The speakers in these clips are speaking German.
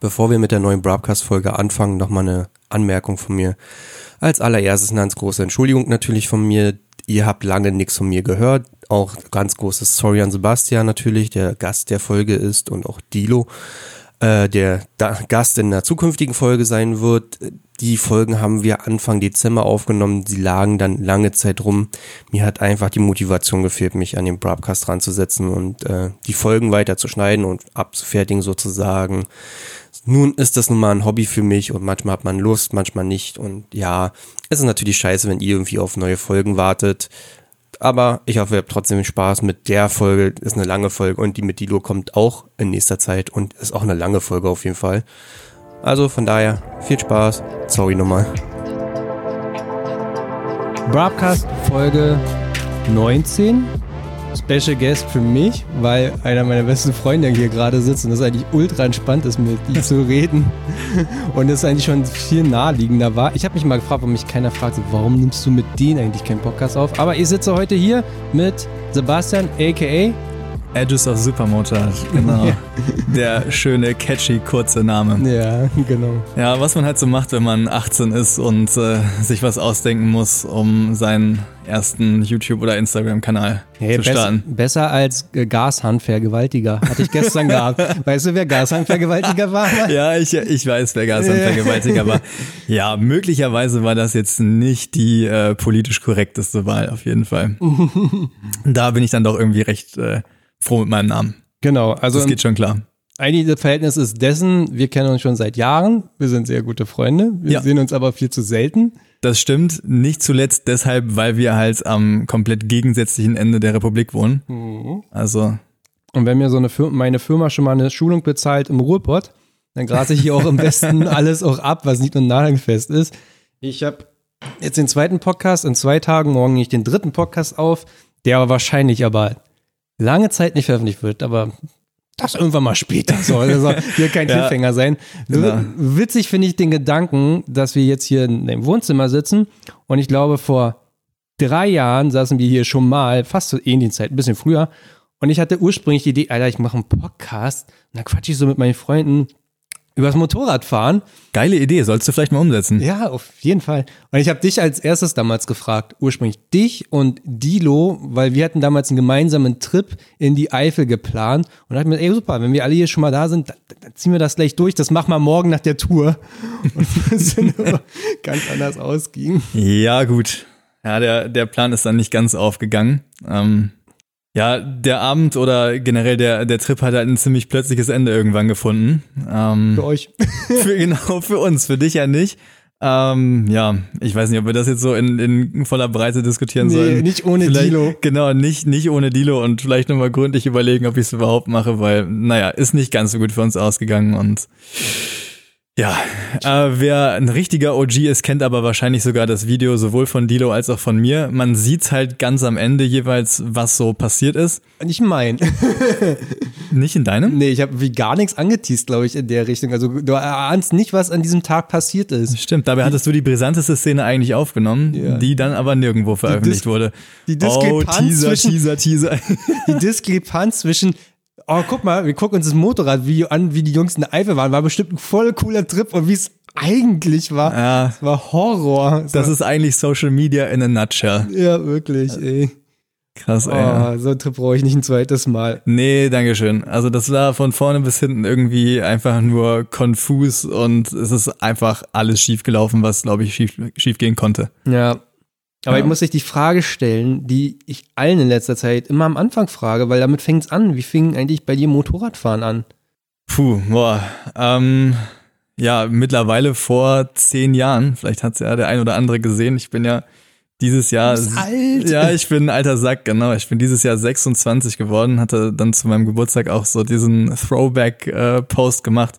Bevor wir mit der neuen Broadcast-Folge anfangen, nochmal eine Anmerkung von mir. Als allererstes eine ganz große Entschuldigung natürlich von mir. Ihr habt lange nichts von mir gehört. Auch ganz großes Sorry an Sebastian natürlich, der Gast der Folge ist und auch Dilo, äh, der da Gast in der zukünftigen Folge sein wird. Die Folgen haben wir Anfang Dezember aufgenommen. Sie lagen dann lange Zeit rum. Mir hat einfach die Motivation gefehlt, mich an den Broadcast ranzusetzen und äh, die Folgen weiter zu schneiden und abzufertigen sozusagen. Nun ist das nun mal ein Hobby für mich und manchmal hat man Lust, manchmal nicht. Und ja, es ist natürlich scheiße, wenn ihr irgendwie auf neue Folgen wartet. Aber ich hoffe, ihr habt trotzdem Spaß mit der Folge. Ist eine lange Folge und die mit Dilo kommt auch in nächster Zeit und ist auch eine lange Folge auf jeden Fall. Also von daher, viel Spaß. Sorry nochmal. Broadcast Folge 19. Special Guest für mich, weil einer meiner besten Freunde hier gerade sitzt und das eigentlich ultra entspannt ist, mit ihm zu reden. Und das eigentlich schon viel naheliegender war. Ich habe mich mal gefragt, warum mich keiner fragt, warum nimmst du mit denen eigentlich keinen Podcast auf? Aber ich sitze heute hier mit Sebastian, aka Edges of Supermotor, genau. ja. Der schöne, catchy, kurze Name. Ja, genau. Ja, was man halt so macht, wenn man 18 ist und äh, sich was ausdenken muss, um seinen ersten YouTube- oder Instagram-Kanal hey, zu starten. Bess besser als äh, Gashandvergewaltiger. Hatte ich gestern gehabt. Weißt du, wer Gashandvergewaltiger war? ja, ich, ich weiß, wer Gashandvergewaltiger war. Ja, möglicherweise war das jetzt nicht die äh, politisch korrekteste Wahl, auf jeden Fall. da bin ich dann doch irgendwie recht äh, froh mit meinem Namen. Genau, also. Das geht schon klar. Eigentlich das Verhältnis ist dessen, wir kennen uns schon seit Jahren, wir sind sehr gute Freunde, wir ja. sehen uns aber viel zu selten. Das stimmt, nicht zuletzt deshalb, weil wir halt am komplett gegensätzlichen Ende der Republik wohnen. Mhm. Also. Und wenn mir so eine Firma, meine Firma schon mal eine Schulung bezahlt im Ruhrpott, dann grase ich hier auch am besten alles auch ab, was nicht nur nagelfest ist. Ich habe jetzt den zweiten Podcast in zwei Tagen, morgen nehme ich den dritten Podcast auf, der wahrscheinlich aber lange Zeit nicht veröffentlicht wird, aber das irgendwann mal später soll. Das soll hier kein Cliffhanger ja, sein. Genau. Witzig finde ich den Gedanken, dass wir jetzt hier in dem Wohnzimmer sitzen und ich glaube, vor drei Jahren saßen wir hier schon mal, fast zur ähnlichen Zeit, ein bisschen früher. Und ich hatte ursprünglich die Idee, Alter, ich mache einen Podcast und dann quatsche ich so mit meinen Freunden Übers Motorradfahren. Geile Idee, sollst du vielleicht mal umsetzen. Ja, auf jeden Fall. Und ich habe dich als erstes damals gefragt, ursprünglich dich und Dilo, weil wir hatten damals einen gemeinsamen Trip in die Eifel geplant und dachte mir, ey super, wenn wir alle hier schon mal da sind, dann, dann ziehen wir das gleich durch, das machen wir morgen nach der Tour. Und das ganz anders ausging. Ja, gut. Ja, der, der Plan ist dann nicht ganz aufgegangen. Ähm, ja, der Abend oder generell der, der Trip hat halt ein ziemlich plötzliches Ende irgendwann gefunden. Ähm, für euch. für, genau, für uns, für dich ja nicht. Ähm, ja, ich weiß nicht, ob wir das jetzt so in, in voller Breite diskutieren nee, sollen. Nicht ohne vielleicht, Dilo. Genau, nicht, nicht ohne Dilo und vielleicht nochmal gründlich überlegen, ob ich es überhaupt mache, weil, naja, ist nicht ganz so gut für uns ausgegangen und ja, äh, wer ein richtiger OG ist, kennt aber wahrscheinlich sogar das Video sowohl von Dilo als auch von mir. Man sieht halt ganz am Ende jeweils, was so passiert ist. Nicht mein. nicht in deinem? Nee, ich habe wie gar nichts angeteased, glaube ich, in der Richtung. Also du ahnst nicht, was an diesem Tag passiert ist. Stimmt, dabei hattest du die brisanteste Szene eigentlich aufgenommen, ja. die dann aber nirgendwo veröffentlicht die wurde. Die Diskrepanz oh, Teaser, zwischen, Teaser, Teaser. Die Diskrepanz zwischen oh, guck mal, wir gucken uns das Motorradvideo an, wie die Jungs in der Eifel waren. War bestimmt ein voll cooler Trip und wie es eigentlich war. Ja. Es war Horror. Das war ist eigentlich Social Media in a nutshell. Ja, wirklich, ey. Krass, ey. Oh, so einen Trip brauche ich nicht ein zweites Mal. Nee, dankeschön. Also das war von vorne bis hinten irgendwie einfach nur konfus und es ist einfach alles schief gelaufen, was, glaube ich, schief, schief gehen konnte. Ja, aber ja. ich muss sich die Frage stellen, die ich allen in letzter Zeit immer am Anfang frage, weil damit fängt es an. Wie fing eigentlich bei dir Motorradfahren an? Puh, boah. Ähm, ja, mittlerweile vor zehn Jahren. Vielleicht hat es ja der ein oder andere gesehen. Ich bin ja dieses Jahr. Alt. Ja, ich bin ein alter Sack, genau. Ich bin dieses Jahr 26 geworden, hatte dann zu meinem Geburtstag auch so diesen Throwback-Post äh, gemacht.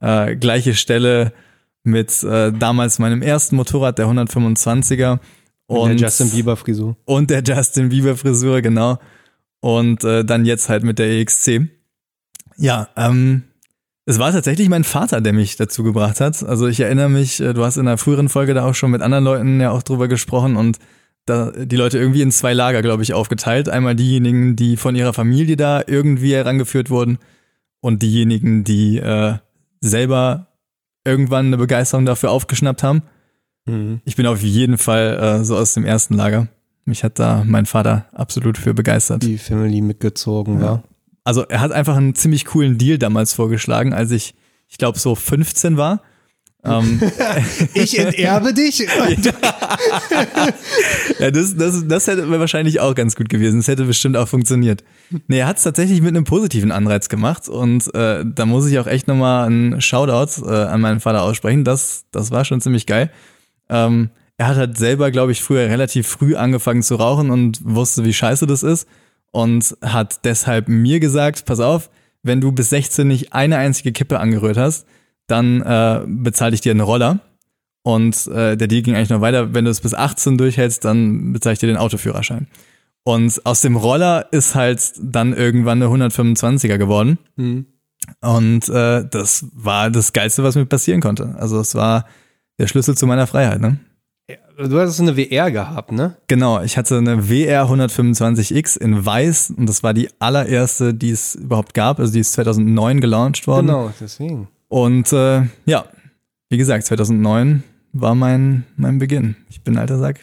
Äh, gleiche Stelle mit äh, damals meinem ersten Motorrad, der 125er. Und, der Justin Bieber Frisur. Und der Justin Bieber Frisur, genau. Und äh, dann jetzt halt mit der EXC. Ja, ähm, es war tatsächlich mein Vater, der mich dazu gebracht hat. Also ich erinnere mich, äh, du hast in einer früheren Folge da auch schon mit anderen Leuten ja auch drüber gesprochen und da die Leute irgendwie in zwei Lager, glaube ich, aufgeteilt. Einmal diejenigen, die von ihrer Familie da irgendwie herangeführt wurden und diejenigen, die äh, selber irgendwann eine Begeisterung dafür aufgeschnappt haben. Mhm. Ich bin auf jeden Fall äh, so aus dem ersten Lager. Mich hat da mein Vater absolut für begeistert. Die Family mitgezogen Ja. war. Also er hat einfach einen ziemlich coolen Deal damals vorgeschlagen, als ich, ich glaube, so 15 war. ähm, Ich enterbe dich? ja, das, das, das hätte wahrscheinlich auch ganz gut gewesen. Das hätte bestimmt auch funktioniert. Nee, er hat es tatsächlich mit einem positiven Anreiz gemacht und äh, da muss ich auch echt nochmal einen Shoutout äh, an meinen Vater aussprechen. Das, das war schon ziemlich geil. Ähm, er hat halt selber, glaube ich, früher relativ früh angefangen zu rauchen und wusste, wie scheiße das ist und hat deshalb mir gesagt, pass auf, wenn du bis 16 nicht eine einzige Kippe angerührt hast, dann äh, bezahle ich dir einen Roller. Und äh, der Deal ging eigentlich noch weiter. Wenn du es bis 18 durchhältst, dann bezahle ich dir den Autoführerschein. Und aus dem Roller ist halt dann irgendwann eine 125er geworden. Mhm. Und äh, das war das Geilste, was mir passieren konnte. Also es war der Schlüssel zu meiner Freiheit. Ne? Du hattest eine WR gehabt, ne? Genau, ich hatte eine WR 125X in weiß und das war die allererste, die es überhaupt gab. Also die ist 2009 gelauncht worden. Genau, deswegen. Und äh, ja, wie gesagt, 2009 war mein, mein Beginn. Ich bin ein alter Sack.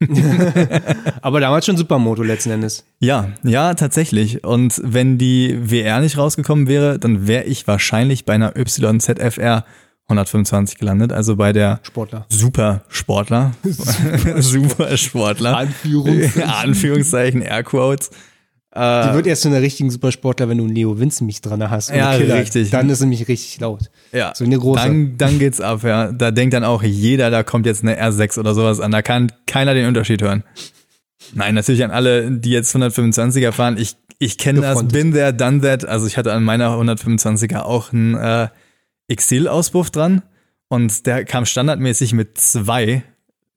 Aber damals schon Supermoto letzten Endes. Ja, ja, tatsächlich. Und wenn die WR nicht rausgekommen wäre, dann wäre ich wahrscheinlich bei einer YZFR 125 gelandet, also bei der Sportler. Supersportler. Supersportler. Anführung. Anführungszeichen, Airquotes. Die Äh, wird erst zu einer richtigen Supersportler, wenn du Leo Vince mich dran hast. Ja, Killer. richtig. Dann ist nämlich richtig laut. ja, So eine große. Dann, dann geht's ab, ja. Da denkt dann auch jeder, da kommt jetzt eine R6 oder sowas an. Da kann keiner den Unterschied hören. Nein, natürlich an alle, die jetzt 125er fahren. Ich, ich kenne das, bin there, done that. Also ich hatte an meiner 125er auch einen äh, Exil-Auspuff dran. Und der kam standardmäßig mit zwei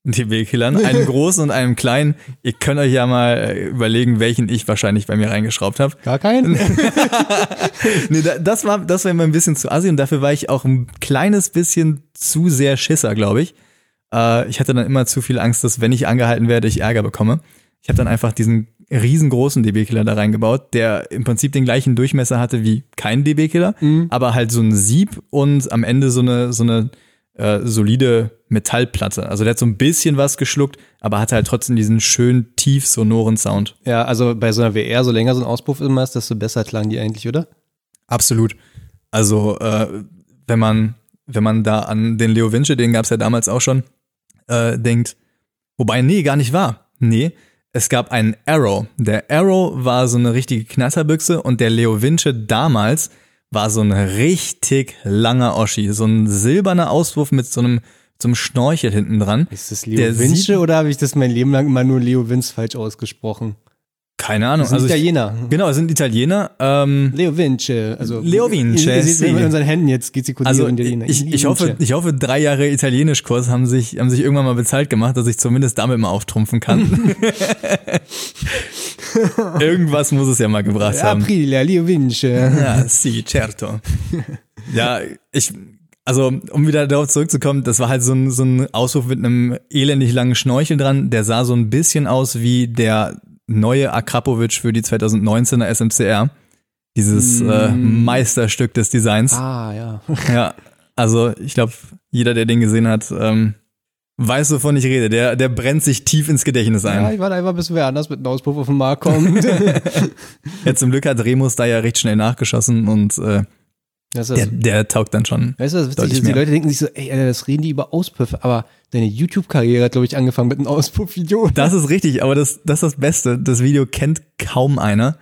DB-Killern, einem großen und einem kleinen. Ihr könnt euch ja mal äh, überlegen, welchen ich wahrscheinlich bei mir reingeschraubt habe. Gar keinen? Nee, da- das war, das war immer ein bisschen zu assi und dafür war ich auch ein kleines bisschen zu sehr Schisser, glaube ich. Äh, ich hatte dann immer zu viel Angst, dass wenn ich angehalten werde, ich Ärger bekomme. Ich habe dann einfach diesen riesengroßen DB-Killer da reingebaut, der im Prinzip den gleichen Durchmesser hatte wie kein DB-Killer, aber halt so ein Sieb und am Ende so eine, so eine äh, solide Metallplatte. Also der hat so ein bisschen was geschluckt, aber hatte halt trotzdem diesen schön tief sonoren Sound. ja, also bei so einer WR, so länger so ein Auspuff immer ist, desto besser klangen die eigentlich, oder? Absolut. Also, äh, wenn man, wenn man da an den Leo Vinci, den gab es ja damals auch schon, äh, denkt, wobei, nee, gar nicht wahr. Nee, es gab einen Arrow. Der Arrow war so eine richtige Knatterbüchse und der Leo Vinci damals war so ein richtig langer Oschi. So ein silberner Auswurf mit so einem, einem Schnorchel hinten dran. Ist das Leo Der Vinci sieht- oder habe ich das mein Leben lang immer nur Leo Vince falsch ausgesprochen? Keine Ahnung. Das sind Also ich, Italiener. genau, es sind Italiener. Ähm, Leo Vinci. Also, Leo Vinci, Ihr, seht mit unseren Händen jetzt gestikulieren. Also Italiener. ich, ich, hoffe, ich hoffe, drei Jahre Italienischkurs haben sich, haben sich irgendwann mal bezahlt gemacht, dass ich zumindest damit mal auftrumpfen kann. Irgendwas muss es ja mal gebracht haben. Aprilia, Leo Vinci. Ja, sì, certo. Ja, ich, also um wieder darauf zurückzukommen, das war halt so ein, so ein Ausruf mit einem elendig langen Schnorchel dran. Der sah so ein bisschen aus wie der neue Akrapovic für die 2019er SMCR. Dieses äh, Meisterstück des Designs. Ah, ja. Ja, also ich glaube, jeder, der den gesehen hat, ähm, weiß, wovon ich rede. Der, der brennt sich tief ins Gedächtnis Ja, ein. ich warte einfach, bis wer anders mit einem Auspuff auf den Markt kommt. Ja, zum Glück hat Remus da ja recht schnell nachgeschossen und äh, Das ist der, der taugt dann schon. Weißt du, was witzig ist? Die. Leute denken sich so, ey, Alter, das reden die über Auspuffe, aber deine YouTube-Karriere hat, glaube ich, angefangen mit einem Auspuff-Video. Das ist richtig, aber das, das ist das Beste. Das Video kennt kaum einer.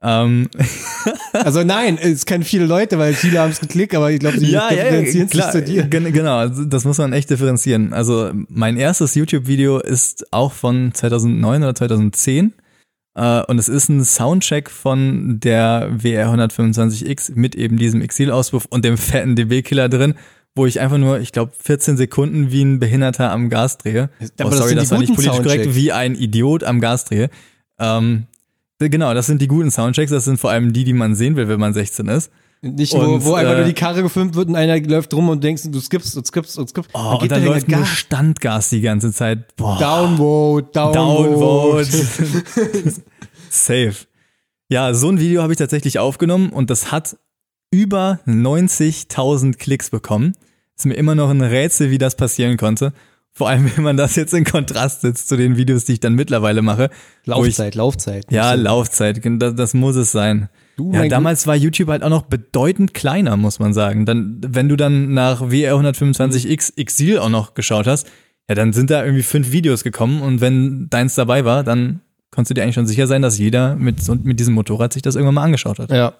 Ähm, Also nein, es kennen viele Leute, weil viele haben es geklickt, aber ich glaube, sie differenzieren sich klar, zu dir. gen- genau, also das muss man echt differenzieren. Also mein erstes YouTube-Video ist auch von 2009 oder 2010 äh, und es ist ein Soundcheck von der WR 125X mit eben diesem Exil-Auspuff und dem fetten DB-Killer drin, wo ich einfach nur, ich glaube, 14 Sekunden wie ein Behinderter am Gas drehe. Aber oh, das sorry, die das war nicht politisch korrekt, Soundchecks. wie ein Idiot am Gas drehe. Ähm, Genau, das sind die guten Soundchecks, das sind vor allem die, die man sehen will, wenn man 16 ist. Nicht, Und, wo, wo einfach äh, nur die Karre gefilmt wird und einer läuft rum und denkst, du skippst und skippst und skippst. Oh, und dann der läuft nur Gas. Standgas die ganze Zeit. Boah. Downvote, Downvote. Downvote. Safe. Ja, so ein Video habe ich tatsächlich aufgenommen und das hat über 90.000 Klicks bekommen. Ist mir immer noch ein Rätsel, wie das passieren konnte. Vor allem, wenn man das jetzt in Kontrast setzt zu den Videos, die ich dann mittlerweile mache. Laufzeit, Laufzeit. Ja, Laufzeit, das, das muss es sein. Du, Ja, damals war YouTube halt auch noch bedeutend kleiner, muss man sagen. Dann, wenn du dann nach WR125X Exil auch noch geschaut hast, ja, dann sind da irgendwie fünf Videos gekommen und wenn deins dabei war, dann konntest du dir eigentlich schon sicher sein, dass jeder mit, mit diesem Motorrad sich das irgendwann mal angeschaut hat. Ja.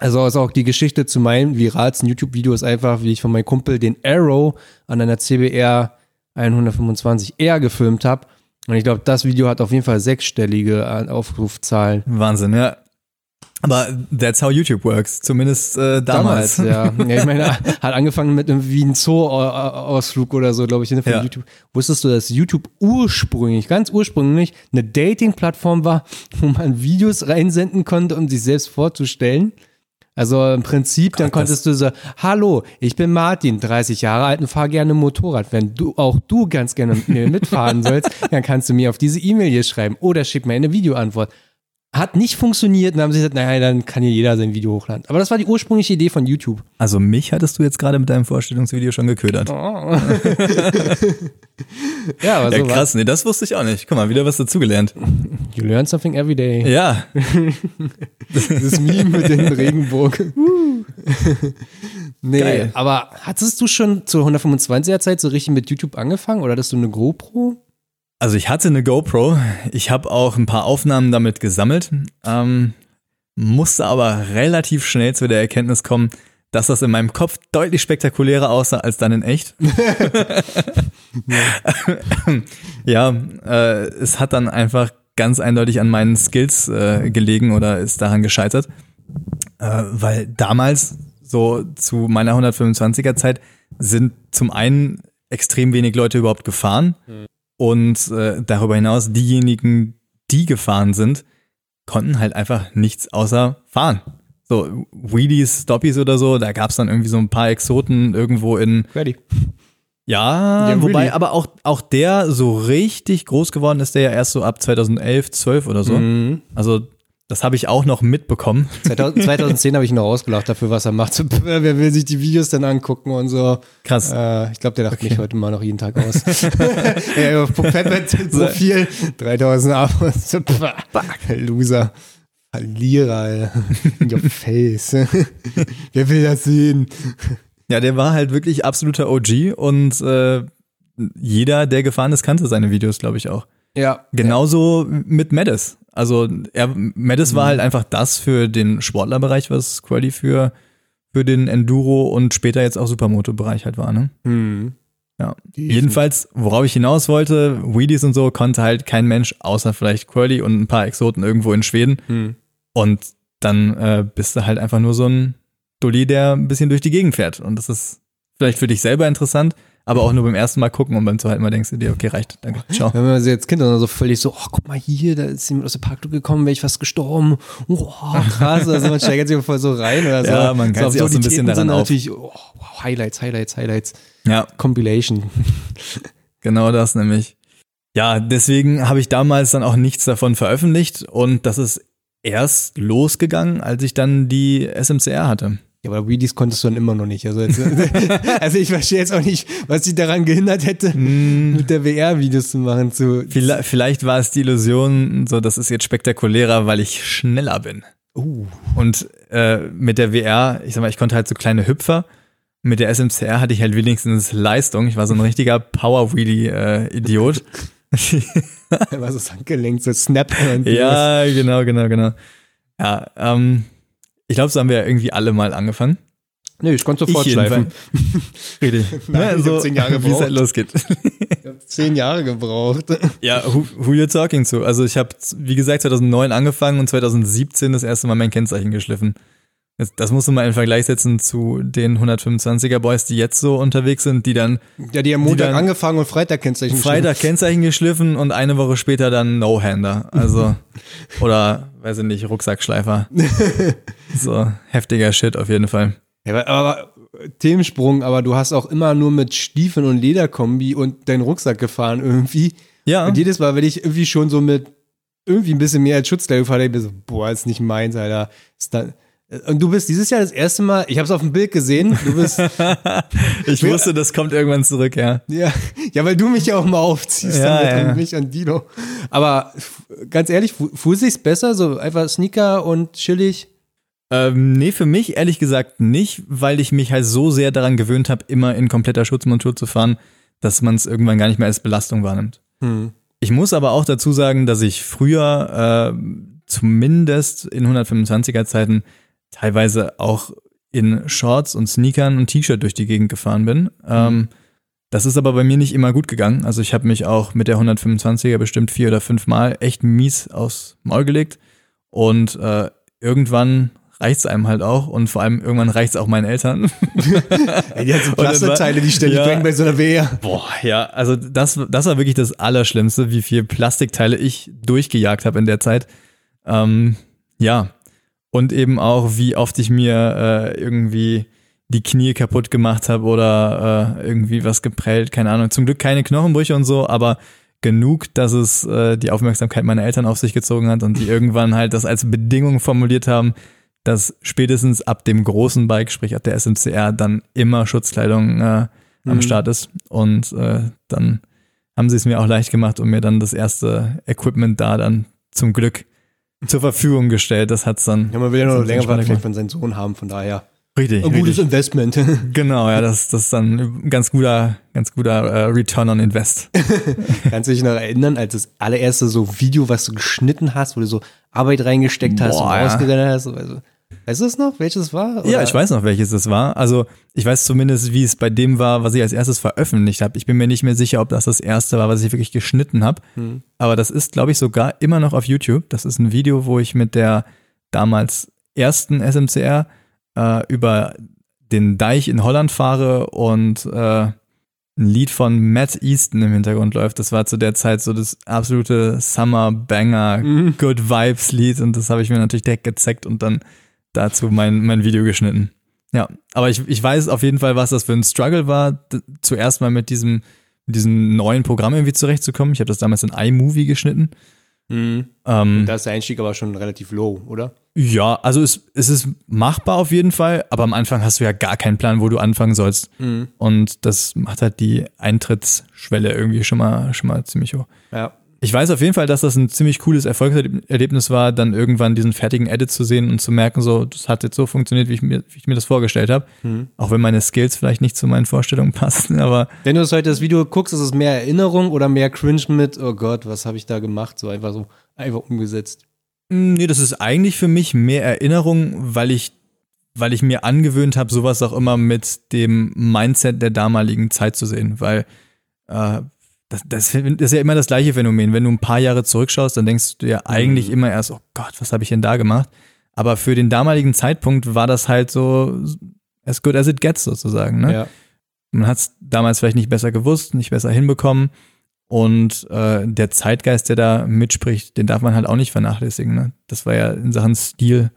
Also ist auch die Geschichte zu meinem viralsten YouTube-Video ist einfach, wie ich von meinem Kumpel den Arrow an einer CBR 125R gefilmt habe. Und ich glaube, das Video hat auf jeden Fall sechsstellige äh, Aufrufzahlen. Wahnsinn, ja. Aber that's how YouTube works, zumindest äh, damals. ja. ja. Ich meine, hat angefangen mit einem Zoo-Ausflug oder so, glaube ich, ne, von Ja. YouTube. Wusstest du, dass YouTube ursprünglich, ganz ursprünglich, eine Dating-Plattform war, wo man Videos reinsenden konnte, um sich selbst vorzustellen? Also im Prinzip, dann konntest du so, hallo, ich bin Martin, 30 Jahre alt und fahre gerne Motorrad. Wenn du auch du ganz gerne mit mir mitfahren sollst, dann kannst du mir auf diese E-Mail hier schreiben oder schick mir eine Videoantwort. Hat nicht funktioniert und dann haben sie gesagt, naja, dann kann hier jeder sein Video hochladen. Aber das war die ursprüngliche Idee von YouTube. Also mich hattest du jetzt gerade mit deinem Vorstellungsvideo schon geködert. ja, aber ja, so krass, nee, das wusste ich auch nicht. Guck mal, wieder was dazugelernt. You learn something every day. Ja, Das Meme mit den Regenbogen. nee, Geil. aber hattest du schon zur 125er Zeit so richtig mit YouTube angefangen oder hattest du eine GoPro? Also ich hatte eine GoPro, ich habe auch ein paar Aufnahmen damit gesammelt, ähm, musste aber relativ schnell zu der Erkenntnis kommen, dass das in meinem Kopf deutlich spektakulärer aussah als dann in echt. ja, äh, es hat dann einfach ganz eindeutig an meinen Skills äh, gelegen oder ist daran gescheitert, äh, weil damals so zu meiner 125er Zeit sind zum einen extrem wenig Leute überhaupt gefahren und äh, darüber hinaus diejenigen, die gefahren sind, konnten halt einfach nichts außer fahren. So Wheelies, Stoppies oder so, da gab es dann irgendwie so ein paar Exoten irgendwo in, Ready. ja, Ja, wobei really. aber auch, auch der so richtig groß geworden ist, der ja erst so ab 2011, 12 oder so. Mhm. Also das habe ich auch noch mitbekommen. 2000, 2010 habe ich ihn noch ausgelacht dafür, was er macht. So, wer will sich die Videos denn angucken und so. Krass. Äh, ich glaube, der lacht mich heute mal noch jeden Tag aus. ja, auf Profil 3000 Abos. So, Loser. Verlierer. In your face. wer will das sehen? Ja, der war halt wirklich absoluter OG und äh, jeder, der gefahren ist, kannte seine Videos, glaube ich auch. Ja. Genauso mit Medes. Also er, Medes Mhm. war halt einfach das für den Sportlerbereich, was Quali für, für den Enduro und später jetzt auch Supermoto-Bereich halt war, ne? Hm. Ja. Jedenfalls, worauf ich hinaus wollte, Wheelies und so konnte halt kein Mensch, außer vielleicht Quali und ein paar Exoten irgendwo in Schweden. Hm. Und dann äh, bist du halt einfach nur so ein Dulli, der ein bisschen durch die Gegend fährt. Und das ist vielleicht für dich selber interessant, aber auch nur beim ersten Mal gucken und beim zweiten Mal denkst du dir, okay, reicht, danke, ciao. Wenn man sie als Kind dann so völlig so, oh, guck mal hier, da ist jemand aus der Parkluke gekommen, wäre ich fast gestorben. Oh, krass. Also man steigert sich voll so rein oder so. Ja, man kann sich auch so ein bisschen daran sind auf. natürlich, oh, Highlights, Highlights, Highlights. Ja, Compilation. Genau das nämlich. Ja, deswegen habe ich damals dann auch nichts davon veröffentlicht und das ist erst losgegangen, als ich dann die SMCR hatte. Ja, aber Wheelies konntest du dann immer noch nicht. Also, jetzt, also ich verstehe jetzt auch nicht, was dich daran gehindert hätte, mit der VR-Videos zu machen. Zu, Vielleicht, vielleicht war es die Illusion, so das ist jetzt spektakulärer, weil ich schneller bin. uh, Und äh, mit der VR, ich sag mal, ich konnte halt so kleine Hüpfer. Mit der SMCR hatte ich halt wenigstens Leistung. Ich war so ein richtiger Power-Wheelie-Idiot. er war so das Handgelenk, so Snap. ja, genau, genau, genau. Ja, ähm, ich glaube, so haben wir ja irgendwie alle mal angefangen. Nee, ich konnte sofort Ich schleifen. Richtig. Nein, ich hab zehn Jahre wie es gebraucht. halt losgeht. Ich hab zehn Jahre gebraucht. Ja, who, who you talking to? Also ich habe, wie gesagt, 2009 angefangen und 2017 das erste Mal mein Kennzeichen geschliffen. Das, musst du mal in Vergleich setzen zu den 125er Boys, die jetzt so unterwegs sind, die dann Ja, die haben Montag dann- angefangen und Freitag Kennzeichen Freitag Kennzeichen geschliffen und eine Woche später dann No-Hander. Also, oder, weiß ich nicht, Rucksackschleifer. So, heftiger Shit auf jeden Fall. Ja, aber, aber Themensprung, aber du hast auch immer nur mit Stiefeln und Lederkombi und deinen Rucksack gefahren irgendwie. Ja, Und jedes Mal, wenn ich irgendwie schon so mit irgendwie ein bisschen mehr als Schutzkleidung fahre, ich bin so, boah, ist nicht meins, Alter. Ist da, Und du bist dieses Jahr das erste Mal, ich habe es auf dem Bild gesehen, du bist, Ich wusste, das kommt irgendwann zurück, ja. ja, ja, weil du mich ja auch mal aufziehst Ja, damit ja. und mich und Dino. Aber ganz ehrlich, fühlt sich's besser, so einfach Sneaker und chillig? Ähm, nee, für mich ehrlich gesagt nicht, weil ich mich halt so sehr daran gewöhnt habe, immer in kompletter Schutzmontur zu fahren, dass man es irgendwann gar nicht mehr als Belastung wahrnimmt. Hm. Ich muss aber auch dazu sagen, dass ich früher äh, zumindest in 125er Zeiten teilweise auch in Shorts und Sneakern und T-Shirt durch die Gegend gefahren bin. Ähm, das ist aber bei mir nicht immer gut gegangen. Also ich habe mich auch mit der 125er bestimmt vier oder fünf Mal echt mies aufs Maul gelegt. Und äh, irgendwann reicht's einem halt auch und vor allem irgendwann reicht's auch meinen Eltern. Ey, die hat so Plastikteile, die ständig Ja. brennen bei so einer Wehr. Boah, ja, also das, das war wirklich das Allerschlimmste, wie viel Plastikteile ich durchgejagt habe in der Zeit. Ähm, ja. Und eben auch, wie oft ich mir äh, irgendwie die Knie kaputt gemacht habe oder äh, irgendwie was geprellt, keine Ahnung. Zum Glück keine Knochenbrüche und so, aber genug, dass es äh, die Aufmerksamkeit meiner Eltern auf sich gezogen hat und die irgendwann halt das als Bedingung formuliert haben, dass spätestens ab dem großen Bike, sprich ab der SMCR, dann immer Schutzkleidung äh, am Start ist. Und äh, dann haben sie es mir auch leicht gemacht und mir dann das erste Equipment da dann zum Glück zur Verfügung gestellt. Das hat's dann. Ja, man will ja noch länger vielleicht von seinem Sohn haben, von daher. Richtig. Ein gutes richtig. Investment. Genau, ja, das, das ist dann ein ganz guter, ganz guter äh, Return on Invest. Kannst du dich noch erinnern, als das allererste so Video, was du geschnitten hast, wo du so Arbeit reingesteckt hast Boah, und ja. ausgerennt hast? Also, weißt du es noch, welches es war? Ja, Oder- ich weiß noch, welches es war. Also ich weiß zumindest, wie es bei dem war, was ich als erstes veröffentlicht habe. Ich bin mir nicht mehr sicher, ob das das erste war, was ich wirklich geschnitten habe. Aber das ist, glaube ich, sogar immer noch auf YouTube. Das ist ein Video, wo ich mit der damals ersten SMCR äh, über den Deich in Holland fahre und äh, ein Lied von Matt Easton im Hintergrund läuft. Das war zu der Zeit so das absolute Summer Banger Good Vibes Lied und das habe ich mir natürlich direkt gezeigt und dann dazu mein, mein Video geschnitten. Ja, aber ich, ich weiß auf jeden Fall, was das für ein Struggle war, zuerst mal mit diesem, mit diesem neuen Programm irgendwie zurechtzukommen. Ich habe das damals in iMovie geschnitten. Mhm. Ähm, Da ist der Einstieg aber schon relativ low, oder? ja, also es, es ist machbar auf jeden Fall, aber am Anfang hast du ja gar keinen Plan, wo du anfangen sollst. Und das macht halt die Eintrittsschwelle irgendwie schon mal, schon mal ziemlich hoch. Ja. Ich weiß auf jeden Fall, dass das ein ziemlich cooles Erfolgserlebnis war, dann irgendwann diesen fertigen Edit zu sehen und zu merken, so, das hat jetzt so funktioniert, wie ich mir, wie ich mir das vorgestellt habe. Auch wenn meine Skills vielleicht nicht zu meinen Vorstellungen passen, aber Wenn du das heute das Video guckst, ist es mehr Erinnerung oder mehr Cringe mit, oh Gott, was habe ich da gemacht? So einfach so, einfach umgesetzt. Mm, Nee, das ist eigentlich für mich mehr Erinnerung, weil ich, weil ich mir angewöhnt habe, sowas auch immer mit dem Mindset der damaligen Zeit zu sehen, weil äh, das, das, ist ja immer das gleiche Phänomen. Wenn du ein paar Jahre zurückschaust, dann denkst du ja eigentlich immer erst, oh Gott, was habe ich denn da gemacht? Aber für den damaligen Zeitpunkt war das halt so as good as it gets sozusagen. Ne? Ja. Man hat es damals vielleicht nicht besser gewusst, nicht besser hinbekommen. Und äh, der Zeitgeist, der da mitspricht, den darf man halt auch nicht vernachlässigen. Ne? Das war ja in Sachen Stil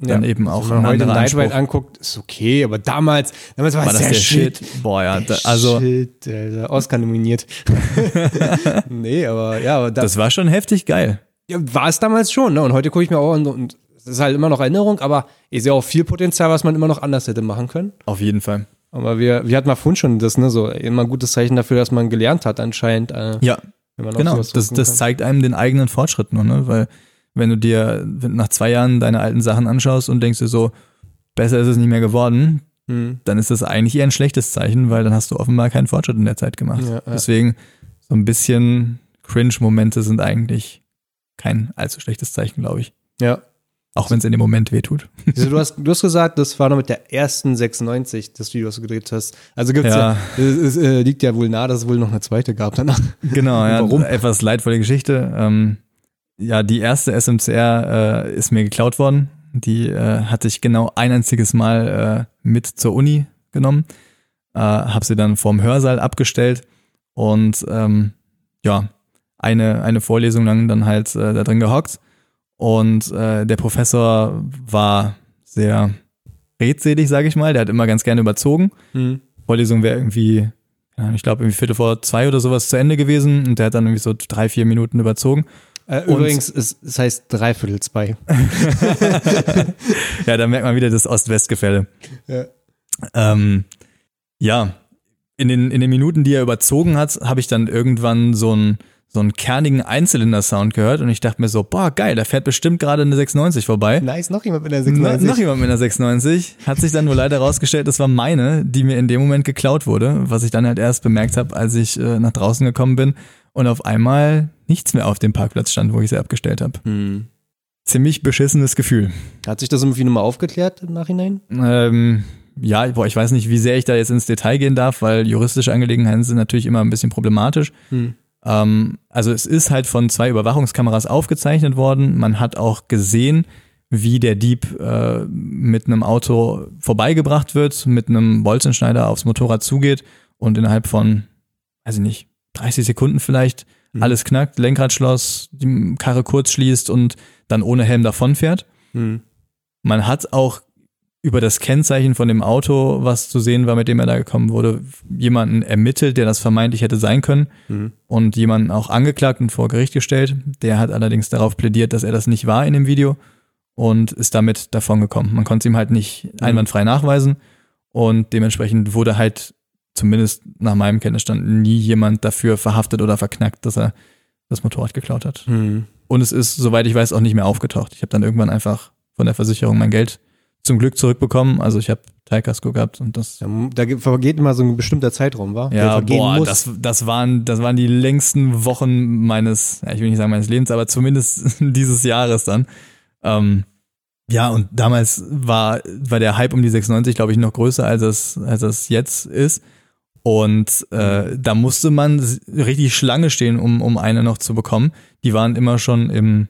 dann eben auch Wenn ein man heute anderer Night Ride Anspruch. anguckt, ist okay, aber damals, damals war, War das der, der Shit. Shit? Boah, ja. Der also, Shit, Alter. Oscar nominiert. nee, aber ja, aber da, das war schon heftig geil. ja, war es damals schon, ne? Und heute gucke ich mir auch an und es ist halt immer noch Erinnerung, aber ich sehe auch viel Potenzial, was man immer noch anders hätte machen können. Auf jeden Fall. Aber wir, wir hatten mal vorhin schon das, ne, so immer ein gutes Zeichen dafür, dass man gelernt hat, anscheinend. Äh, Ja, wenn genau. Das, das zeigt einem den eigenen Fortschritt nur, ne? Weil wenn du dir nach zwei Jahren deine alten Sachen anschaust und denkst dir so, besser ist es nicht mehr geworden, Hm. dann ist das eigentlich eher ein schlechtes Zeichen, weil dann hast du offenbar keinen Fortschritt in der Zeit gemacht. Ja, ja. Deswegen so ein bisschen Cringe-Momente sind eigentlich kein allzu schlechtes Zeichen, glaube ich. Ja. Auch wenn es in dem Moment wehtut. Also du, hast, du hast gesagt, das war noch mit der ersten 96, das Video, was du gedreht hast. Also gibt's ja, Ja. es, es äh, liegt ja wohl nahe, dass es wohl noch eine zweite gab danach. Genau, ja. Warum? Etwas leidvolle Geschichte. Ähm, ja, die erste SMCR äh, ist mir geklaut worden. Die äh, hatte ich genau ein einziges Mal äh, mit zur Uni genommen. Äh, hab sie dann vorm Hörsaal abgestellt und ähm, ja, eine, eine Vorlesung lang dann halt äh, da drin gehockt. Und äh, der Professor war sehr redselig, sage ich mal. Der hat immer ganz gerne überzogen. Vorlesung wäre irgendwie, ich glaube, irgendwie Viertel vor zwei oder sowas zu Ende gewesen und der hat dann irgendwie so drei, vier Minuten überzogen. Äh, übrigens, es, es heißt Dreiviertel zwei. Ja, da merkt man wieder das Ost-West-Gefälle. Ja. Ähm, ja, in den, in den Minuten, die er überzogen hat, habe ich dann irgendwann so einen, so einen kernigen Einzylinder-Sound gehört und ich dachte mir so, boah, geil, da fährt bestimmt gerade eine 690 vorbei. Nice, noch jemand mit der Na, 96. noch jemand mit einer 690. Hat sich dann nur leider rausgestellt, das war meine, die mir in dem Moment geklaut wurde, was ich dann halt erst bemerkt habe, als ich äh, nach draußen gekommen bin und auf einmal nichts mehr auf dem Parkplatz stand, wo ich sie abgestellt habe. Hm. Ziemlich beschissenes Gefühl. Hat sich das irgendwie nochmal aufgeklärt im Nachhinein? Ähm, ja, boah, ich weiß nicht, wie sehr ich da jetzt ins Detail gehen darf, weil juristische Angelegenheiten sind natürlich immer ein bisschen problematisch. Hm. Ähm, also es ist halt von zwei Überwachungskameras aufgezeichnet worden. Man hat auch gesehen, wie der Dieb äh, mit einem Auto vorbeigebracht wird, mit einem Bolzenschneider aufs Motorrad zugeht und innerhalb von, weiß ich nicht, 30 Sekunden vielleicht Mhm. alles knackt, Lenkradschloss, die Karre kurz schließt und dann ohne Helm davonfährt. Hm. Man hat auch über das Kennzeichen von dem Auto, was zu sehen war, mit dem er da gekommen wurde, jemanden ermittelt, der das vermeintlich hätte sein können Hm. und jemanden auch angeklagt und vor Gericht gestellt. Der hat allerdings darauf plädiert, dass er das nicht war in dem Video und ist damit davon gekommen. Man konnte es ihm halt nicht einwandfrei nachweisen und dementsprechend wurde halt zumindest nach meinem Kenntnisstand nie jemand dafür verhaftet oder verknackt, dass er das Motorrad geklaut hat. Hm. Und es ist, soweit ich weiß, auch nicht mehr aufgetaucht. Ich habe dann irgendwann einfach von der Versicherung mein Geld zum Glück zurückbekommen. Also ich habe Teilkasko gehabt und das. Da, da ge- vergeht immer so ein bestimmter Zeitraum, war? Ja, boah, das, das, waren, das waren die längsten Wochen meines, ja, ich will nicht sagen meines Lebens, aber zumindest dieses Jahres dann. Ähm, ja, und damals war, war der Hype um die 96, glaube ich, noch größer, als es, als es jetzt ist. Und äh, da musste man richtig Schlange stehen, um, um eine noch zu bekommen. Die waren immer schon im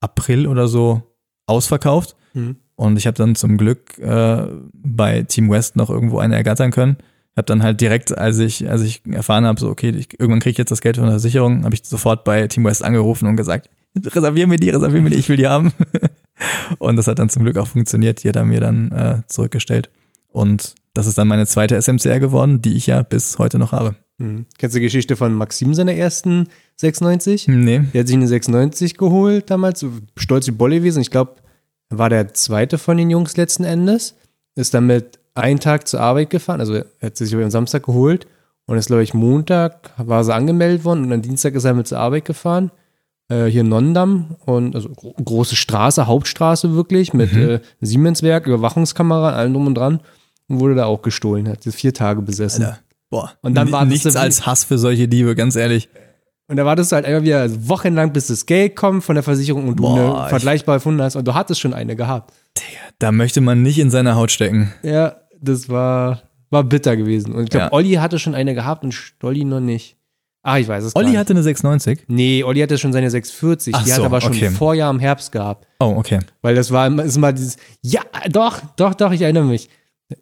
April oder so ausverkauft. Hm. Und ich habe dann zum Glück äh, bei Team West noch irgendwo eine ergattern können. Habe dann halt direkt, als ich, als ich erfahren habe, so okay, ich, irgendwann kriege ich jetzt das Geld von der Versicherung, habe ich sofort bei Team West angerufen und gesagt, reservier mir die, reservier mir die, ich will die haben. und das hat dann zum Glück auch funktioniert. Die hat er mir dann äh, zurückgestellt. Und das ist dann meine zweite SMCR geworden, die ich ja bis heute noch habe. Hm. Kennst du die Geschichte von Maxim seiner ersten 96? Nee. Der hat sich eine 96 geholt damals, stolz wie Bolle gewesen. Ich glaube, er war der zweite von den Jungs letzten Endes. Ist damit einen Tag zur Arbeit gefahren, also er hat sie sich am Samstag geholt und ist, glaube ich, Montag war sie angemeldet worden und am Dienstag ist er mit zur Arbeit gefahren. Äh, hier in Nonnendamm und also gro große Straße, Hauptstraße wirklich, mit äh, Siemenswerk, Überwachungskamera, allem drum und dran und wurde da auch gestohlen, hat sie vier Tage besessen. Alter. Boah. Und dann wartest nichts als Hass für solche Diebe, ganz ehrlich. Und da wartest du halt einfach wieder wochenlang, bis das Geld kommt von der Versicherung und du Boah, eine ich- vergleichbare gefunden hast. Und du hattest schon eine gehabt. Da möchte man nicht in seiner Haut stecken. Ja, das war, war bitter gewesen. Und ich glaube, Ja. Olli hatte schon eine gehabt und Stolli noch nicht. Ah, ich weiß es gar Olli hatte eine 690. Nee, Olli hatte schon seine 640. Ach die hat so, er aber schon okay. im Vorjahr im Herbst gehabt. Oh, okay. Weil das war immer, ist immer dieses, ja, doch, doch, doch, ich erinnere mich.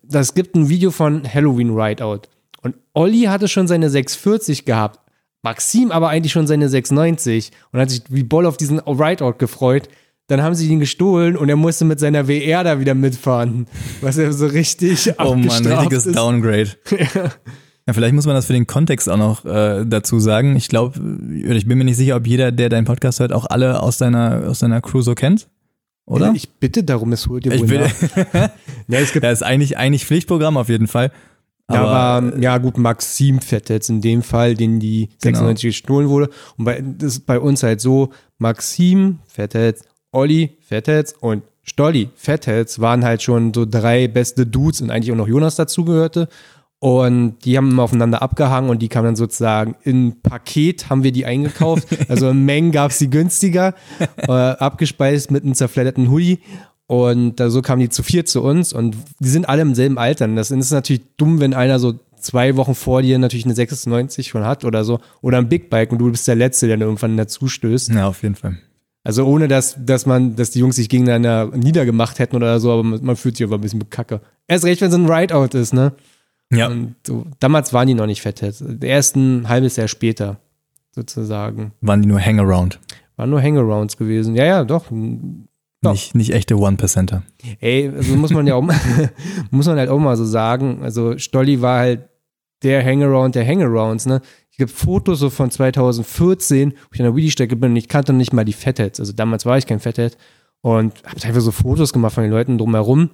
Das gibt ein Video von Halloween Rideout. Und Olli hatte schon seine 640 gehabt. Maxim aber eigentlich schon seine 690 und hat sich wie Boll auf diesen Rideout gefreut. Dann haben sie ihn gestohlen und er musste mit seiner WR da wieder mitfahren. Was er so richtig Oh Mann, richtiges ist. Downgrade. Ja, vielleicht muss man das für den Kontext auch noch äh, dazu sagen. Ich glaube, ich bin mir nicht sicher, ob jeder, der deinen Podcast hört, auch alle aus deiner, aus deiner Crew so kennt. Oder? Ich bitte darum, es holt dir Ich wohl nach. Ja, es gibt das ist eigentlich, eigentlich Pflichtprogramm auf jeden Fall. Ja, Aber, aber ja gut, Maxim fährt jetzt in dem Fall, den die Genau. 96 gestohlen wurde. Und bei, das ist bei uns halt so, Maxim fährt jetzt, Olli fährt jetzt und Stolli jetzt waren halt schon so drei beste Dudes und eigentlich auch noch Jonas dazugehörte. Und die haben immer aufeinander abgehangen und die kamen dann sozusagen in Paket, haben wir die eingekauft. Also in Mengen gab es die günstiger, äh, abgespeist mit einem zerfledderten Hoodie. Und äh, so kamen die zu vier zu uns und die sind alle im selben Alter. Und das ist natürlich dumm, wenn einer so zwei Wochen vor dir natürlich eine 96 schon hat oder so. Oder ein Big Bike und du bist der Letzte, der dann irgendwann dazu stößt. ja, auf jeden Fall. Also ohne, dass, dass man, dass die Jungs sich gegeneinander niedergemacht hätten oder so, aber man, fühlt sich aber ein bisschen kacke. Erst recht, wenn es ein Rideout ist, ne? Ja, Und so, damals waren die noch nicht fett. Erst ein halbes Jahr später, sozusagen. waren die nur Hangaround. Waren nur Hangarounds gewesen. Ja, ja, doch. Doch. Nicht, nicht echte One-Percenter. Ey, also muss man ja auch mal, muss man halt auch mal so sagen. Also Stolli war halt der Hangaround der Hangarounds, ne? Ich habe Fotos so von 2014, wo ich an der Wheelie-Strecke bin und ich kannte nicht mal die Fatheads. Also damals war ich kein Fathead und habe einfach so Fotos gemacht von den Leuten drumherum.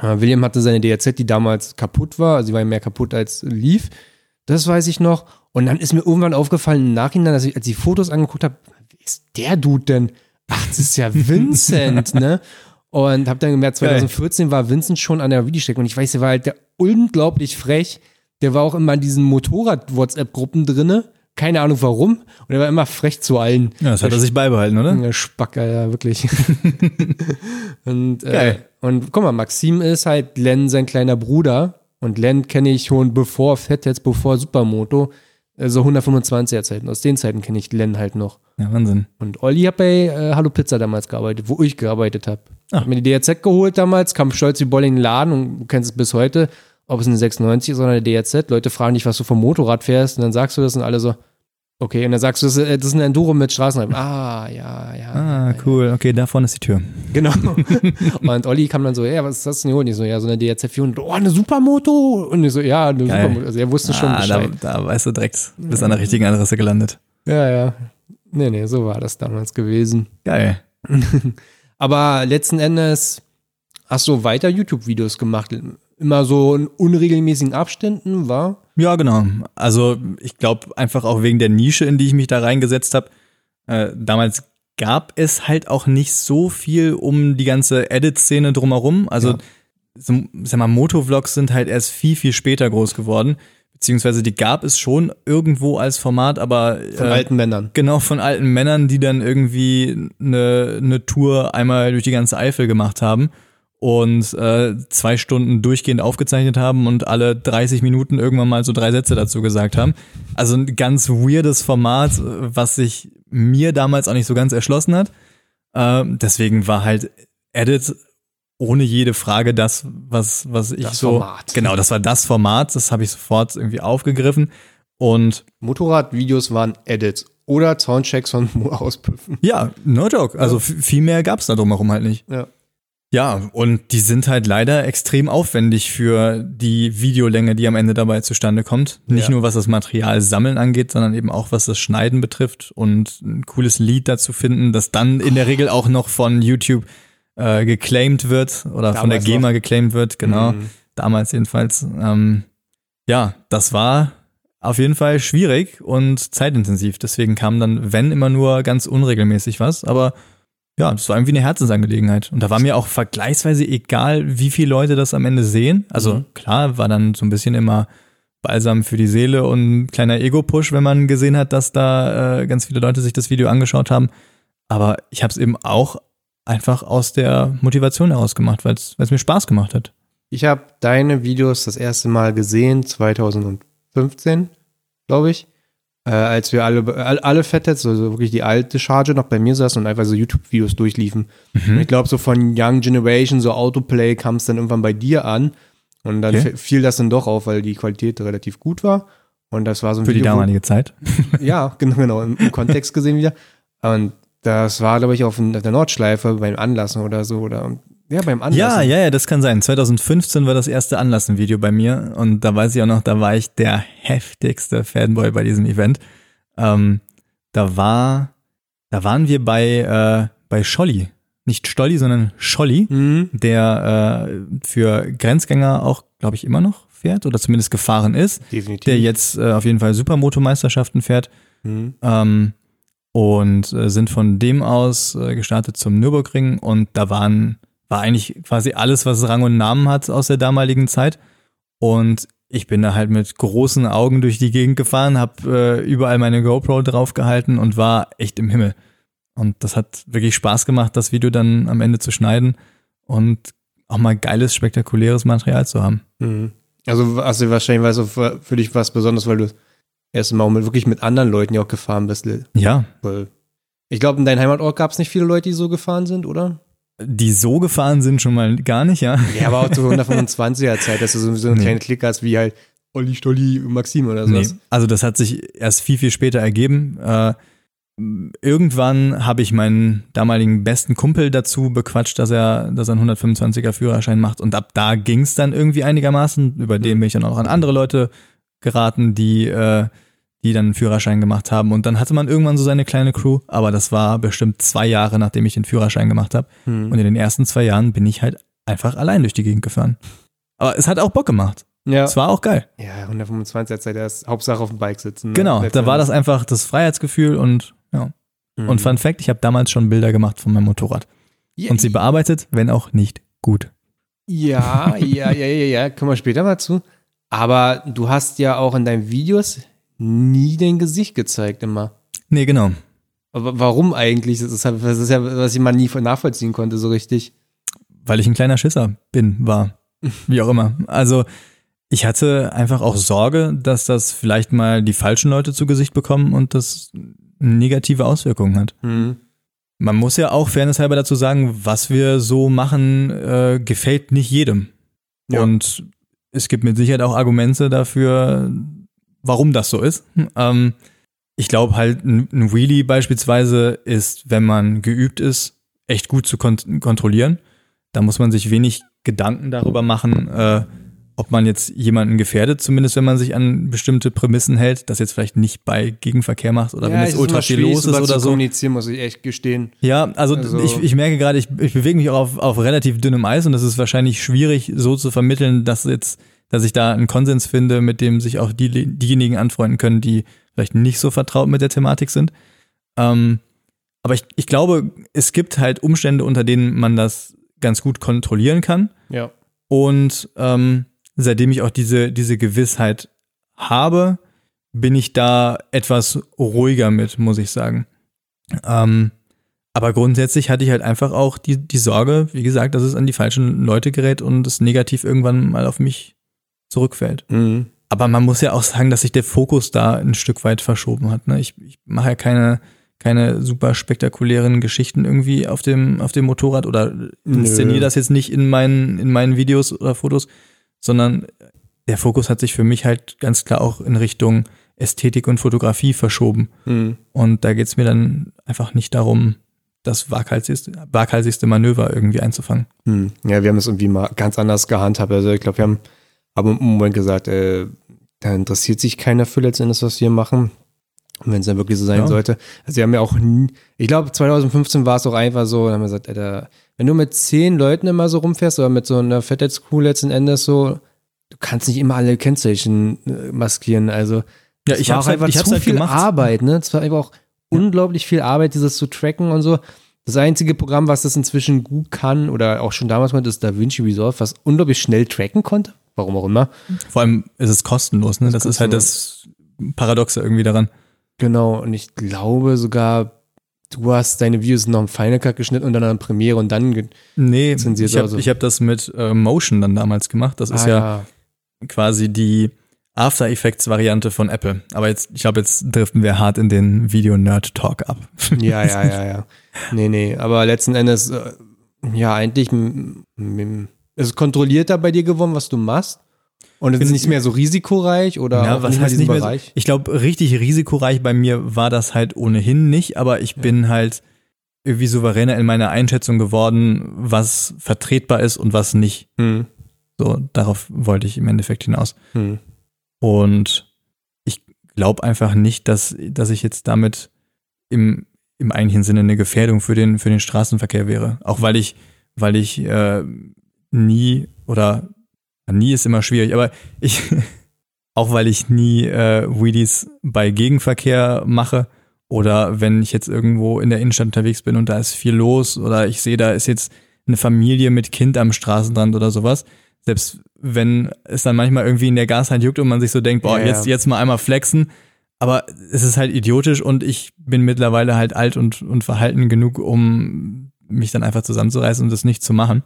Äh, William hatte seine DRZ, die damals kaputt war, also sie war ja mehr kaputt als lief. Das weiß ich noch. Und dann ist mir irgendwann aufgefallen im Nachhinein, dass ich, als ich die Fotos angeguckt habe, wer ist der Dude denn? Ach, das ist ja Vincent, ne? Und habe dann gemerkt, 2014 war Vincent schon an der Videostrecke und ich weiß, der war halt der unglaublich frech. Der war auch immer in diesen Motorrad-WhatsApp-Gruppen drinne. Keine Ahnung warum. Und er war immer frech zu allen. Ja, das hat er sich beibehalten, oder? Der Spack, ja, wirklich. und, äh, Geil. und guck mal, Maxim ist halt Len sein kleiner Bruder. Und Len kenne ich schon bevor Fett jetzt, bevor Supermoto. Also 125er Zeiten. Aus den Zeiten kenne ich Len halt noch. Ja, Wahnsinn. Und Olli hat bei äh, Hallo Pizza damals gearbeitet, wo ich gearbeitet habe. Ah. Hab mir die DRZ geholt damals, kam stolz wie Boll in den Laden und du kennst es bis heute, ob es eine 96 ist oder eine DRZ. Leute fragen dich, was du vom Motorrad fährst und dann sagst du das und alle so, okay. Und dann sagst du, das ist, äh, ist ein Enduro mit Straßenreifen. Ah, ja, ja. Ah, ja, cool. Okay, da vorne ist die Tür. Genau. und Olli kam dann so, ja, was ist das denn hier? Und ich so, ja, so eine DRZ 400. Oh, eine Supermoto. Und ich so, ja, eine Geil. Supermoto. Also er wusste schon ah, da, Bescheid. da weißt du direkt, bist an der richtigen Adresse gelandet. Ja, ja. Nee, nee, so war das damals gewesen. Geil. Aber letzten Endes hast du weiter YouTube-Videos gemacht. Immer so in unregelmäßigen Abständen, war? Ja, genau. Also ich glaube einfach auch wegen der Nische, in die ich mich da reingesetzt habe. Äh, damals gab es halt auch nicht so viel um die ganze Edit-Szene drumherum. Also, Ja. so, sag mal, Motovlogs sind halt erst viel, viel später groß geworden. Beziehungsweise die gab es schon irgendwo als Format, aber Von äh, alten Männern. Genau, von alten Männern, die dann irgendwie eine, eine Tour einmal durch die ganze Eifel gemacht haben und äh, zwei Stunden durchgehend aufgezeichnet haben und alle 30 Minuten irgendwann mal so drei Sätze dazu gesagt haben. Also ein ganz weirdes Format, was sich mir damals auch nicht so ganz erschlossen hat. Äh, deswegen war halt Edit ohne jede Frage das, was, was ich Das so. Format. Genau, das war das Format, das habe ich sofort irgendwie aufgegriffen. Und Motorradvideos waren Edits oder Soundchecks von Auspüffen. Ja, no joke. Also f- viel mehr gab's da drumherum halt nicht. Ja. Ja, und die sind halt leider extrem aufwendig für die Videolänge, die am Ende dabei zustande kommt. Nicht Ja. nur was das Material sammeln angeht, sondern eben auch was das Schneiden betrifft und ein cooles Lied dazu finden, das dann in der Regel auch noch von YouTube äh, geclaimed wird oder von der Damals GEMA geclaimed wird, genau. Mhm. Damals jedenfalls. Ähm, ja, das war auf jeden Fall schwierig und zeitintensiv. Deswegen kam dann, wenn immer nur ganz unregelmäßig was. Aber ja, das war irgendwie eine Herzensangelegenheit. Und da war mir auch vergleichsweise egal, wie viele Leute das am Ende sehen. Also Mhm. klar, war dann so ein bisschen immer Balsam für die Seele und ein kleiner Ego-Push, wenn man gesehen hat, dass da äh, ganz viele Leute sich das Video angeschaut haben. Aber ich habe es eben auch einfach aus der Motivation heraus gemacht, weil es mir Spaß gemacht hat. Ich habe deine Videos das erste Mal gesehen, 2015, glaube ich. Äh, als wir alle, alle, Fatheads, also wirklich die alte Charge noch bei mir saßen und einfach so YouTube-Videos durchliefen. Und ich glaube, so von Young Generation, so Autoplay kam es dann irgendwann bei dir an. Und dann Okay. fiel das dann doch auf, weil die Qualität relativ gut war. Und das war so ein Für die Video, wo- damalige Zeit. ja, genau, genau, im, im Kontext gesehen wieder. Und das war, glaube ich, auf der Nordschleife beim Anlassen oder so. Oder ja, beim Anlassen. Ja, ja, ja, das kann sein. 2015 war das erste Anlassen-Video bei mir und da weiß ich auch noch, da war ich der heftigste Fanboy bei diesem Event. Ähm, da war, da waren wir bei, äh, bei Scholli. Nicht Stolli, sondern Scholli, Mhm. der äh, für Grenzgänger auch, glaube ich, immer noch fährt oder zumindest gefahren ist, Definitiv. der jetzt äh, auf jeden Fall Supermoto-Meisterschaften fährt. Mhm. Ähm, und äh, sind von dem aus äh, gestartet zum Nürburgring und da waren, war eigentlich quasi alles, was Rang und Namen hat aus der damaligen Zeit. Und ich bin da halt mit großen Augen durch die Gegend gefahren, habe äh, überall meine GoPro draufgehalten und war echt im Himmel. Und das hat wirklich Spaß gemacht, das Video dann am Ende zu schneiden und auch mal geiles, spektakuläres Material zu haben. Mhm. Also hast du wahrscheinlich was so für, dich was Besonderes, weil du das erste Mal mit, wirklich mit anderen Leuten ja auch gefahren bist. Ja, Weil ich glaube, in deinem Heimatort gab es nicht viele Leute, die so gefahren sind, oder? Die so gefahren sind schon mal gar nicht, ja. Ja, aber auch zu 125er Zeit, dass du so, so eine Nee. kleine Clique hast wie halt Olli, Stolli, Maxim oder Nee, sowas. also das hat sich erst viel, viel später ergeben. Äh, irgendwann habe ich meinen damaligen besten Kumpel dazu bequatscht, dass er, dass er einen 125er Führerschein macht und ab da ging es dann irgendwie einigermaßen. Über den bin ich dann auch an andere Leute geraten, die, äh, die dann einen Führerschein gemacht haben. Und dann hatte man irgendwann so seine kleine Crew, aber das war bestimmt zwei Jahre, nachdem ich den Führerschein gemacht habe. Hm. Und in den ersten zwei Jahren bin ich halt einfach allein durch die Gegend gefahren. Aber es hat auch Bock gemacht. Ja. Es war auch geil. Ja, 125 Zeit erst Hauptsache auf dem Bike sitzen. ne? Genau, da war das einfach das Freiheitsgefühl und ja. Mhm. Und Fun Fact, ich habe damals schon Bilder gemacht von meinem Motorrad. ja, Und sie bearbeitet, wenn auch nicht gut. Ja, ja, ja, ja, ja, kommen wir später mal zu. Aber du hast ja auch in deinen Videos nie dein Gesicht gezeigt immer. Nee, genau. Aber warum eigentlich? Das ist, halt, das ist ja, was ich mal nie nachvollziehen konnte, so richtig. Weil ich ein kleiner Schisser bin, war. Wie auch immer. Also ich hatte einfach auch Sorge, dass das vielleicht mal die falschen Leute zu Gesicht bekommen und das negative Auswirkungen hat. Hm. Man muss ja auch fairnesshalber dazu sagen, was wir so machen, äh, gefällt nicht jedem. Ja. Und es gibt mit Sicherheit auch Argumente dafür, warum das so ist. Ähm, ich glaube halt, ein ein Wheelie beispielsweise ist, wenn man geübt ist, echt gut zu kont kontrollieren. Da muss man sich wenig Gedanken darüber machen, äh, ob man jetzt jemanden gefährdet, zumindest wenn man sich an bestimmte Prämissen hält, das jetzt vielleicht nicht bei Gegenverkehr macht oder wenn es jetzt ultra viel los ist oder so. kommunizieren, muss ich echt gestehen. Ja, also, Also- ich, ich merke gerade, ich, ich bewege mich auch auf, auf relativ dünnem Eis und es ist wahrscheinlich schwierig, so zu vermitteln, dass jetzt, dass ich da einen Konsens finde, mit dem sich auch die, diejenigen anfreunden können, die vielleicht nicht so vertraut mit der Thematik sind. Ähm, aber ich, ich glaube, es gibt halt Umstände, unter denen man das ganz gut kontrollieren kann. Ja. Und ähm, seitdem ich auch diese, diese Gewissheit habe, bin ich da etwas ruhiger mit, muss ich sagen. Ähm, aber grundsätzlich hatte ich halt einfach auch die, die Sorge, wie gesagt, dass es an die falschen Leute gerät und es negativ irgendwann mal auf mich zurückfällt. Mhm. Aber man muss ja auch sagen, dass sich der Fokus da ein Stück weit verschoben hat. Ne? Ich, ich mache ja keine, keine super spektakulären Geschichten irgendwie auf dem, auf dem Motorrad oder inszeniere das jetzt nicht in meinen, in meinen Videos oder Fotos, sondern der Fokus hat sich für mich halt ganz klar auch in Richtung Ästhetik und Fotografie verschoben. Mhm. Und da geht es mir dann einfach nicht darum, das waghalsigste, waghalsigste Manöver irgendwie einzufangen. Hm. Ja, wir haben es irgendwie mal ganz anders gehandhabt. Also ich glaube, wir haben aber im Moment gesagt, äh, da interessiert sich keiner für letztendlich, was wir machen. Und wenn es dann wirklich so sein Ja. sollte. Also wir haben ja auch nie, ich glaube 2015 war es auch einfach so, da haben wir gesagt, Alter, wenn du mit zehn Leuten immer so rumfährst oder mit so einer Fettheitscrew letzten Endes so, du kannst nicht immer alle Kennzeichen äh, maskieren. Also Ja, es ich auch halt- einfach ich zu halt viel gemacht. Arbeit, ne? Es war einfach auch unglaublich viel Arbeit, dieses zu tracken und so. Das einzige Programm, was das inzwischen gut kann oder auch schon damals konnte, ist DaVinci Resolve, was unglaublich schnell tracken konnte. Warum auch immer. Vor allem ist es kostenlos, ne? Das, Das ist halt das Paradoxe irgendwie daran. Genau. Und ich glaube sogar, du hast deine Videos noch im Final Cut geschnitten und dann an Premiere und dann. Nee, Zensiert ich habe also. ich hab das mit äh, Motion dann damals gemacht. Das ist Ah, ja, quasi die After Effects Variante von Apple. Aber jetzt, ich glaube, jetzt driften wir hart in den Video-Nerd-Talk ab. Ja, ja, ja, ja. Nee, nee. Aber letzten Endes, äh, ja, eigentlich m- m- ist es kontrollierter bei dir geworden, was du machst. Und es ist nicht mehr so risikoreich oder Ja, was heißt nicht mehr so? Ich glaube, richtig risikoreich bei mir war das halt ohnehin nicht, aber ich bin halt irgendwie souveräner in meiner Einschätzung geworden, was vertretbar ist und was nicht. Hm. So, darauf wollte ich im Endeffekt hinaus. Hm. Und ich glaube einfach nicht, dass, dass ich jetzt damit im, im eigentlichen Sinne eine Gefährdung für den, für den Straßenverkehr wäre. Auch weil ich, weil ich äh, nie oder nie ist immer schwierig, aber ich, auch weil ich nie äh, Wheelies bei Gegenverkehr mache oder wenn ich jetzt irgendwo in der Innenstadt unterwegs bin und da ist viel los oder ich sehe, da ist jetzt eine Familie mit Kind am Straßenrand oder sowas, selbst wenn es dann manchmal irgendwie in der Gashand juckt und man sich so denkt, boah, ja. jetzt, jetzt mal einmal flexen, aber es ist halt idiotisch und ich bin mittlerweile halt alt und, und verhalten genug, um mich dann einfach zusammenzureißen und das nicht zu machen.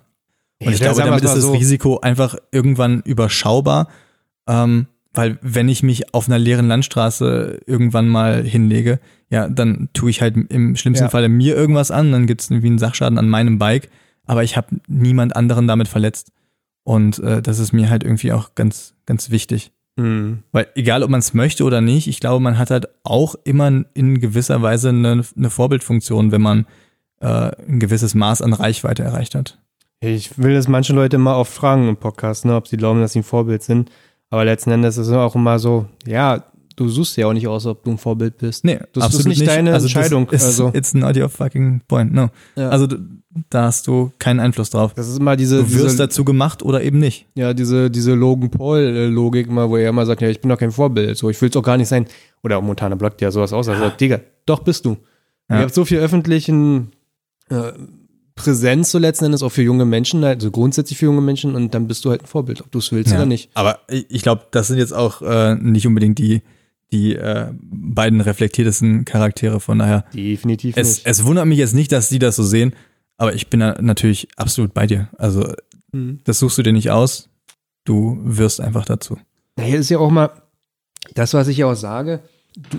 Und ich glaube, damit ist das so. Risiko einfach irgendwann überschaubar, ähm, weil wenn ich mich auf einer leeren Landstraße irgendwann mal hinlege, ja, dann tue ich halt im schlimmsten Ja. Falle mir irgendwas an, dann gibt es irgendwie einen Sachschaden an meinem Bike, aber ich habe niemand anderen damit verletzt. Und äh, das ist mir halt irgendwie auch ganz, ganz wichtig. Hm. Weil egal, ob man es möchte oder nicht, ich glaube, man hat halt auch immer in gewisser Weise eine, eine Vorbildfunktion, wenn man äh, ein gewisses Maß an Reichweite erreicht hat. Ich will das manche Leute immer oft fragen im Podcast, ne, ob sie glauben, dass sie ein Vorbild sind. Aber letzten Endes ist es auch immer so, ja, du suchst ja auch nicht aus, ob du ein Vorbild bist. Nee, das absolut ist nicht, deine also Entscheidung. Ist, also, It's not your fucking point, no. Ja. Also da hast du keinen Einfluss drauf. das ist immer diese, Du wirst diese dazu gemacht oder eben nicht. ja, diese, diese Logan Paul-Logik mal, wo er immer sagt, ja, ich bin doch kein Vorbild, so, ich will es auch gar nicht sein. Oder auch Montana blockt ja sowas aus, also, Digga, doch bist du. Ja. Ihr habt so viel öffentlichen äh, Präsenz so letzten Endes auch für junge Menschen, also grundsätzlich für junge Menschen und dann bist du halt ein Vorbild, ob du es willst Ja. oder nicht. Aber ich glaube, das sind jetzt auch äh, nicht unbedingt die, die äh, beiden reflektiertesten Charaktere. Von daher, Definitiv es, nicht. es wundert mich jetzt nicht, dass die das so sehen, aber ich bin da natürlich absolut bei dir. Also Mhm. das suchst du dir nicht aus, du wirst einfach dazu. Naja, ist ja auch mal das, was ich ja auch sage.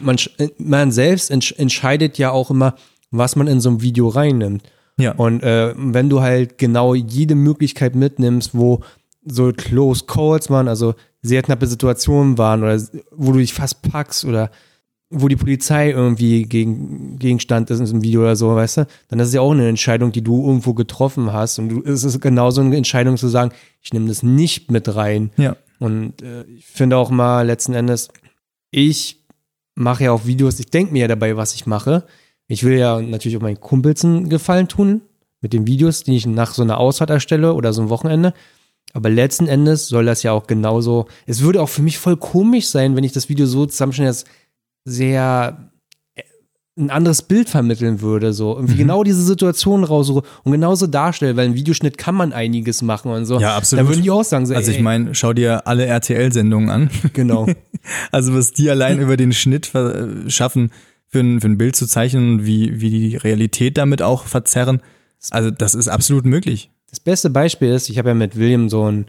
Man, äh, man selbst entsch entscheidet ja auch immer, was man in so ein Video reinnimmt. Ja. Und äh, wenn du halt genau jede Möglichkeit mitnimmst, wo so Close Calls waren, also sehr knappe Situationen waren oder wo du dich fast packst oder wo die Polizei irgendwie gegen, Gegenstand ist in einem Video oder so, weißt du, dann ist es ja auch eine Entscheidung, die du irgendwo getroffen hast. Und du, es ist genauso eine Entscheidung zu sagen, ich nehme das nicht mit rein. Ja. Und äh, ich finde auch mal letzten Endes, ich mache ja auch Videos, ich denke mir ja dabei, was ich mache. Ich will ja natürlich auch meinen Kumpels einen Gefallen tun mit den Videos, die ich nach so einer Ausfahrt erstelle oder so ein Wochenende. Aber letzten Endes soll das ja auch genauso. Es würde auch für mich voll komisch sein, wenn ich das Video so zusammenstelle, dass sehr äh, ein anderes Bild vermitteln würde, so irgendwie genau diese Situation raussuche und genauso darstelle, weil im Videoschnitt kann man einiges machen und so. Ja, absolut. Da würden die auch sagen, so, Also ich ey, meine, schau dir alle RTL-Sendungen an. genau. Also was die allein über den Schnitt ver- schaffen, für ein, für ein Bild zu zeichnen und wie, wie die Realität damit auch verzerren. Also das ist absolut möglich. Das beste Beispiel ist, ich habe ja mit William so einen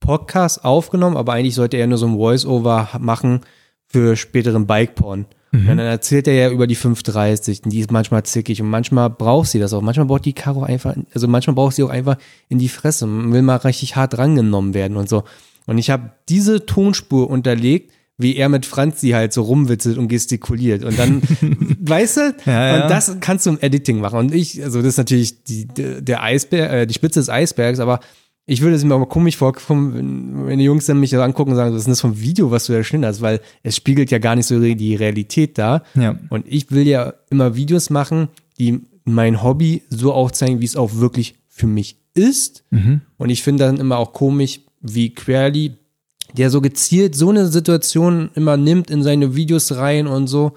Podcast aufgenommen, aber eigentlich sollte er nur so ein Voice-Over machen für späteren Bike-Porn. Und dann erzählt er ja über die 530, und die ist manchmal zickig und manchmal braucht sie das auch. Manchmal braucht die Karo einfach, also manchmal braucht sie auch einfach in die Fresse und will mal richtig hart rangenommen werden und so. Und ich habe diese Tonspur unterlegt, wie er mit Franzi halt so rumwitzelt und gestikuliert. Und dann, weißt du, Ja, ja. und das kannst du im Editing machen. Und ich, also das ist natürlich die, der Eisberg, äh, die Spitze des Eisbergs, aber ich würde es mir aber komisch vorkommen, wenn, wenn die Jungs dann mich angucken und sagen, was ist denn das vom Video, was du da geschnitten hast, weil es spiegelt ja gar nicht so die Realität da. Ja. Und ich will ja immer Videos machen, die mein Hobby so aufzeigen, wie es auch wirklich für mich ist. Und ich finde dann immer auch komisch, wie Querly, der so gezielt so eine Situation immer nimmt in seine Videos rein und so.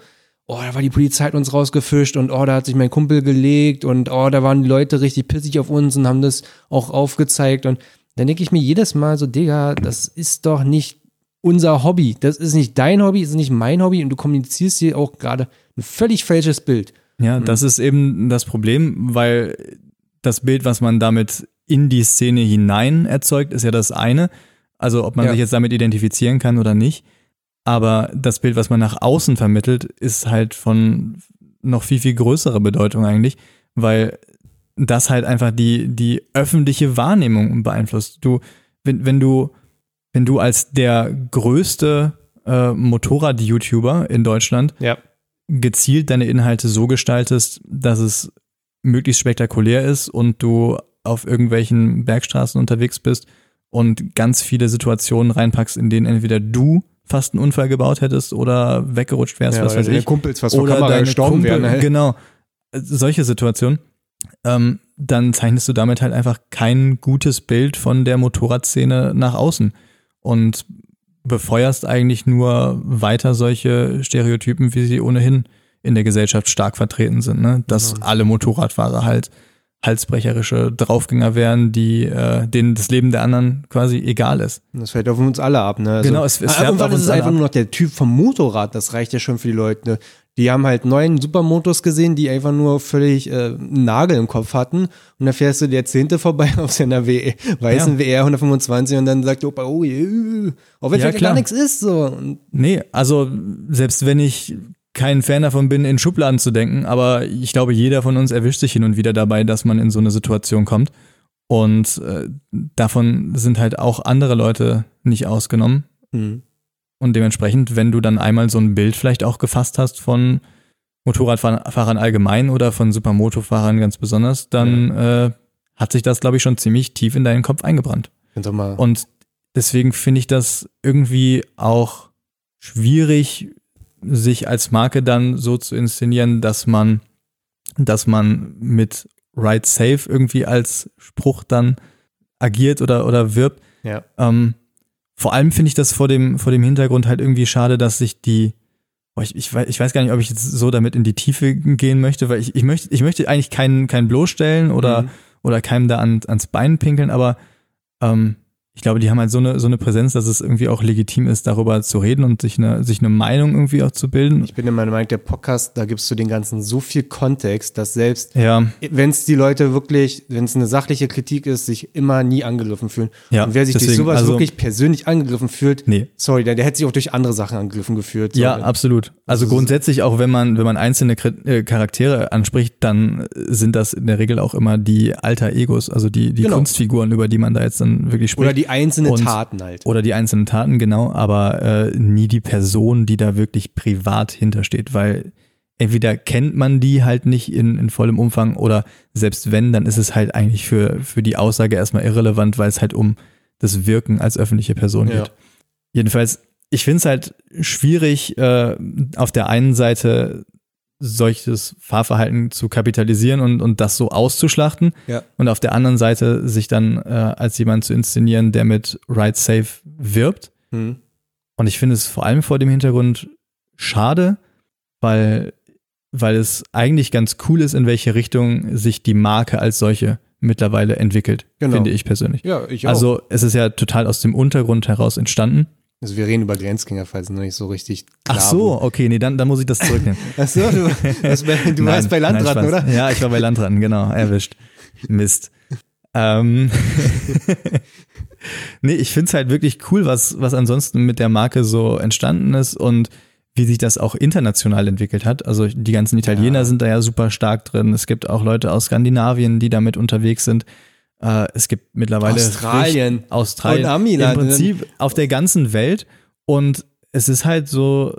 Oh, da war die Polizei hat uns rausgefischt und oh, da hat sich mein Kumpel gelegt und oh, da waren die Leute richtig pissig auf uns und haben das auch aufgezeigt. Und dann denke ich mir jedes Mal so, Digga, das ist doch nicht unser Hobby. Das ist nicht dein Hobby, das ist nicht mein Hobby und du kommunizierst hier auch gerade ein völlig falsches Bild. Ja, das ist eben das Problem, weil das Bild, was man damit in die Szene hinein erzeugt, ist ja das eine. Also ob man Ja. sich jetzt damit identifizieren kann oder nicht. Aber das Bild, was man nach außen vermittelt, ist halt von noch viel, viel größerer Bedeutung eigentlich, weil das halt einfach die, die öffentliche Wahrnehmung beeinflusst. Du, wenn, wenn du, wenn du als der größte äh, Motorrad-YouTuber in Deutschland Ja. gezielt deine Inhalte so gestaltest, dass es möglichst spektakulär ist und du auf irgendwelchen Bergstraßen unterwegs bist und ganz viele Situationen reinpackst, in denen entweder du fast einen Unfall gebaut hättest oder weggerutscht wärst, ja was weiß ich. Kumpels vor Oder Kamera deine gestorben Kumpel, werden. Halt. genau. Solche Situationen. Ähm, dann zeichnest du damit halt einfach kein gutes Bild von der Motorradszene nach außen und befeuerst eigentlich nur weiter solche Stereotypen, wie sie ohnehin in der Gesellschaft stark vertreten sind, ne? Dass alle Motorradfahrer halt halsbrecherische Draufgänger wären, die äh, denen das Leben der anderen quasi egal ist. Das fällt auf uns alle ab, ne? Also, Genau, es- es irgendwann auf ist uns es alle einfach ab. nur noch der Typ vom Motorrad, das reicht ja schon für die Leute. Ne? Die haben halt neun Supermotos gesehen, die einfach nur völlig äh, einen Nagel im Kopf hatten. Und dann fährst du der Zehnte vorbei auf seiner w weißen WR 125 und dann sagt Opa, oh, yeah. auch wenn Ja, vielleicht klar. gar nichts ist. So. Und Nee, also selbst wenn ich kein Fan davon bin, in Schubladen zu denken, aber ich glaube, jeder von uns erwischt sich hin und wieder dabei, dass man in so eine Situation kommt. Und äh, davon sind halt auch andere Leute nicht ausgenommen. hm. Und dementsprechend, wenn du dann einmal so ein Bild vielleicht auch gefasst hast von Motorradfahrern allgemein oder von Supermotofahrern ganz besonders, dann äh, hat sich das, glaube ich, schon ziemlich tief in deinen Kopf eingebrannt. Und deswegen finde ich das irgendwie auch schwierig, sich als Marke dann so zu inszenieren, dass man, dass man mit Ride Safe irgendwie als Spruch dann agiert oder, oder wirbt. Ja. Ähm, vor allem finde ich das vor dem, vor dem Hintergrund halt irgendwie schade, dass sich die, boah, ich, ich, weiß, ich weiß gar nicht, ob ich jetzt so damit in die Tiefe gehen möchte, weil ich, ich möchte, ich möchte eigentlich keinen, keinen bloßstellen oder, Mhm. oder keinem da an, ans Bein pinkeln, aber ähm, ich glaube, die haben halt so eine, so eine Präsenz, dass es irgendwie auch legitim ist, darüber zu reden und sich eine, sich eine Meinung irgendwie auch zu bilden. Ich bin der Meinung, der Podcast, da gibst du den Ganzen so viel Kontext, dass selbst, Ja, wenn es die Leute wirklich, wenn es eine sachliche Kritik ist, sich immer nie angegriffen fühlen. Ja, Und wer sich durch deswegen, sowas also- wirklich persönlich angegriffen fühlt, nee. sorry, der, der hätte sich auch durch andere Sachen angegriffen gefühlt. So, Ja, absolut. Also grundsätzlich auch, wenn man, wenn man einzelne äh, Charaktere anspricht, dann sind das in der Regel auch immer die Alter Egos, also die, die Genau. Kunstfiguren, über die man da jetzt dann wirklich spricht. Die einzelnen Und- Taten halt. Oder die einzelnen Taten, genau, aber äh, nie die Person, die da wirklich privat hintersteht, weil entweder kennt man die halt nicht in, in vollem Umfang oder selbst wenn, dann ist es halt eigentlich für, für die Aussage erstmal irrelevant, weil es halt um das Wirken als öffentliche Person Ja. geht. Jedenfalls, ich finde es halt schwierig, äh, auf der einen Seite solches Fahrverhalten zu kapitalisieren und, und das so auszuschlachten Ja. und auf der anderen Seite sich dann äh, als jemand zu inszenieren, der mit Ride Safe wirbt. Hm. Und ich finde es vor allem vor dem Hintergrund schade, weil, weil es eigentlich ganz cool ist, in welche Richtung sich die Marke als solche mittlerweile entwickelt, Genau. finde ich persönlich. Ja, ich auch. Also es ist ja total aus dem Untergrund heraus entstanden. Also wir reden über Grenzgänger, falls es noch nicht so richtig klar Ach so, okay, nee, dann, dann muss ich das zurücknehmen. Ach so, du, warst bei, du warst bei Nein, Landratten, Spaß. oder? Ja, ich war bei Landratten, genau, erwischt. Mist. Ähm, nee, ich finde es halt wirklich cool, was, was ansonsten mit der Marke so entstanden ist und wie sich das auch international entwickelt hat. Also die ganzen Italiener Ja. sind da ja super stark drin. Es gibt auch Leute aus Skandinavien, die damit unterwegs sind. Äh, es gibt mittlerweile Australien. richt- Australien Und Amiland. im Prinzip auf der ganzen Welt und es ist halt so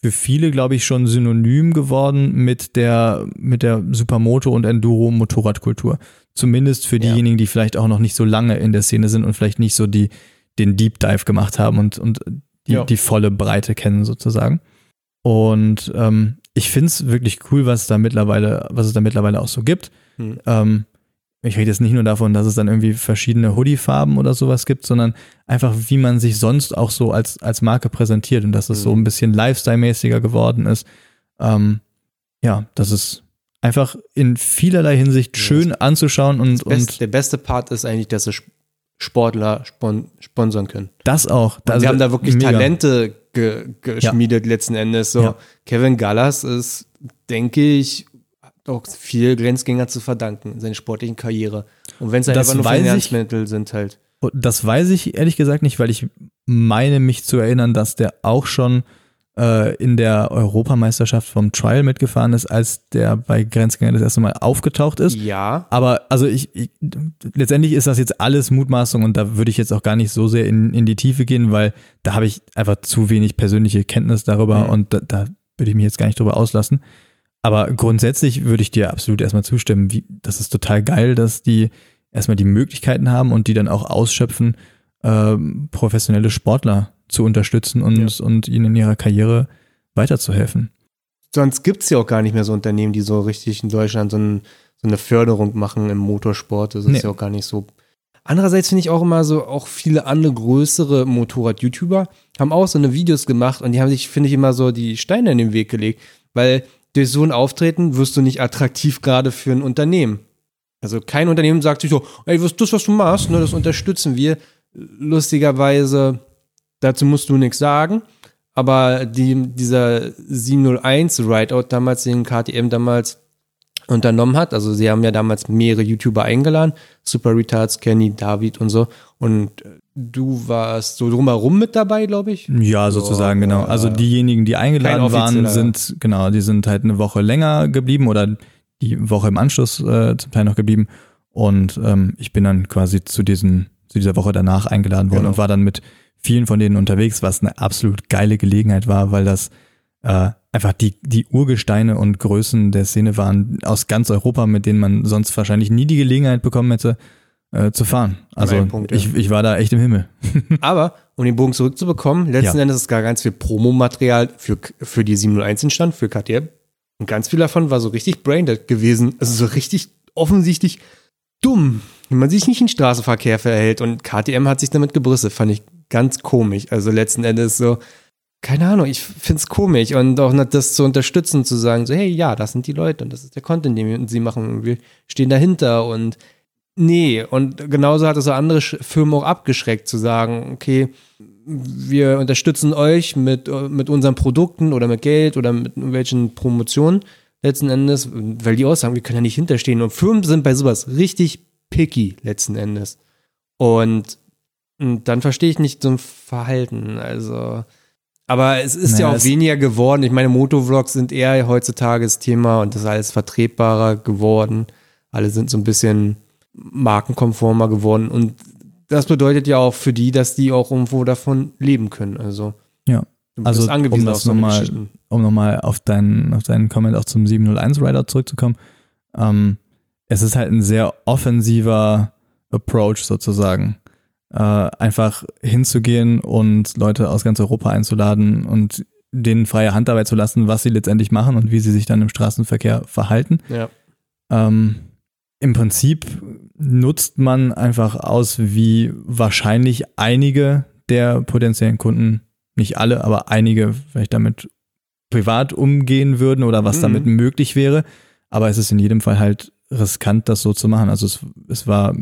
für viele, glaube ich, schon synonym geworden mit der, mit der Supermoto- und Enduro-Motorradkultur. Zumindest für Ja. diejenigen, die vielleicht auch noch nicht so lange in der Szene sind und vielleicht nicht so die, den Deep Dive gemacht haben und, und die, Ja. die volle Breite kennen sozusagen. Und ähm, ich finde es wirklich cool, was da mittlerweile, was es da mittlerweile auch so gibt. Hm. Ähm, ich rede jetzt nicht nur davon, dass es dann irgendwie verschiedene Hoodie-Farben oder sowas gibt, sondern einfach, wie man sich sonst auch so als, als Marke präsentiert und dass es so Mhm. ein bisschen Lifestyle-mäßiger geworden ist. Ähm, ja, das ist einfach in vielerlei Hinsicht Ja, schön anzuschauen und, Best, und der beste Part ist eigentlich, dass sie Sp- Sportler spon sponsern können. das auch. Und Also, sie haben da wirklich mega. Talente ge geschmiedet letzten Endes. So Ja. Kevin Gallas ist, denke ich, auch viel Grenzgänger zu verdanken in seiner sportlichen Karriere. Und wenn es einfach nur. Finanzmittel sind halt. Das weiß ich ehrlich gesagt nicht, weil ich meine mich zu erinnern, dass der auch schon äh, in der Europameisterschaft vom Trial mitgefahren ist, als der bei Grenzgänger das erste Mal aufgetaucht ist. Ja, Aber also ich, ich letztendlich ist das jetzt alles Mutmaßung und da würde ich jetzt auch gar nicht so sehr in, in die Tiefe gehen, weil da habe ich einfach zu wenig persönliche Kenntnis darüber Mhm. und da, da würde ich mich jetzt gar nicht drüber auslassen. Aber grundsätzlich würde ich dir absolut erstmal zustimmen. Wie, das ist total geil, dass die erstmal die Möglichkeiten haben und die dann auch ausschöpfen, ähm, professionelle Sportler zu unterstützen und, und ihnen in ihrer Karriere weiterzuhelfen. sonst gibt es ja auch gar nicht mehr so Unternehmen, die so richtig in Deutschland so, ein, so eine Förderung machen im Motorsport. Das ist Nee. ja auch gar nicht so. Andererseits finde ich auch immer so, auch viele andere größere Motorrad-YouTuber haben auch so eine Videos gemacht und die haben sich, finde ich, immer so die Steine in den Weg gelegt, weil durch so ein Auftreten wirst du nicht attraktiv gerade für ein Unternehmen. Also kein Unternehmen sagt sich so, ey, das, was du machst, ne, das unterstützen wir. Lustigerweise, dazu musst du nichts sagen. Aber die, dieser 701 Rideout damals, den KTM damals unternommen hat, also sie haben ja damals mehrere YouTuber eingeladen, Super Retards, Kenny, David und so. Und äh, du warst so drumherum mit dabei, glaube ich. Ja, sozusagen, Ja, genau. Also diejenigen, die eingeladen waren, sind, genau, die sind halt eine Woche länger geblieben oder die Woche im Anschluss äh, zum Teil noch geblieben. Und ähm, ich bin dann quasi zu diesen, zu dieser Woche danach eingeladen worden Genau. und war dann mit vielen von denen unterwegs, was eine absolut geile Gelegenheit war, weil das äh, einfach die, die Urgesteine und Größen der Szene waren aus ganz Europa, mit denen man sonst wahrscheinlich nie die Gelegenheit bekommen hätte, äh, zu fahren. Also Punkt, ja. ich, ich war da echt im Himmel. Aber, um den Bogen zurückzubekommen, letzten Ja. Endes ist gar ganz viel Promomaterial für, für die 701 entstanden, für KTM. Und ganz viel davon war so richtig braindead gewesen. Also so richtig offensichtlich dumm, wie man sich nicht im Straßenverkehr verhält. Und KTM hat sich damit gebrüstet, fand ich ganz komisch. Also letzten Endes so, keine Ahnung, ich find's komisch. Und auch das zu unterstützen, zu sagen, so, hey, ja, das sind die Leute und das ist der Content, den wir- sie machen. Und wir stehen dahinter und Nee, und genauso hat es so andere Firmen auch abgeschreckt, zu sagen, okay, wir unterstützen euch mit, äh, mit unseren Produkten oder mit Geld oder mit irgendwelchen Promotionen letzten Endes, weil die auch sagen, wir können ja nicht hinterstehen. Und Firmen sind bei sowas richtig picky letzten Endes. Und, und dann verstehe ich nicht so ein Verhalten. Also, aber es ist ja Naja, auch es- weniger geworden. Ich meine, Motovlogs sind eher heutzutage das Thema und das ist alles vertretbarer geworden. Alle sind so ein bisschen markenkonformer geworden und das bedeutet ja auch für die, dass die auch irgendwo davon leben können. Also, Ja. Also, angewiesen um auf das so nochmal- um nochmal auf deinen, auf deinen Comment auch zum 701 Rider zurückzukommen. Ähm, es ist halt ein sehr offensiver Approach sozusagen. Äh, einfach hinzugehen und Leute aus ganz Europa einzuladen und denen freie Hand dabei zu lassen, was sie letztendlich machen und wie sie sich dann im Straßenverkehr verhalten. Ja. Ähm, Im Prinzip nutzt man einfach aus, wie wahrscheinlich einige der potenziellen Kunden, nicht alle, aber einige vielleicht damit privat umgehen würden oder was Mhm. damit möglich wäre. Aber es ist in jedem Fall halt riskant, das so zu machen. Also es, es war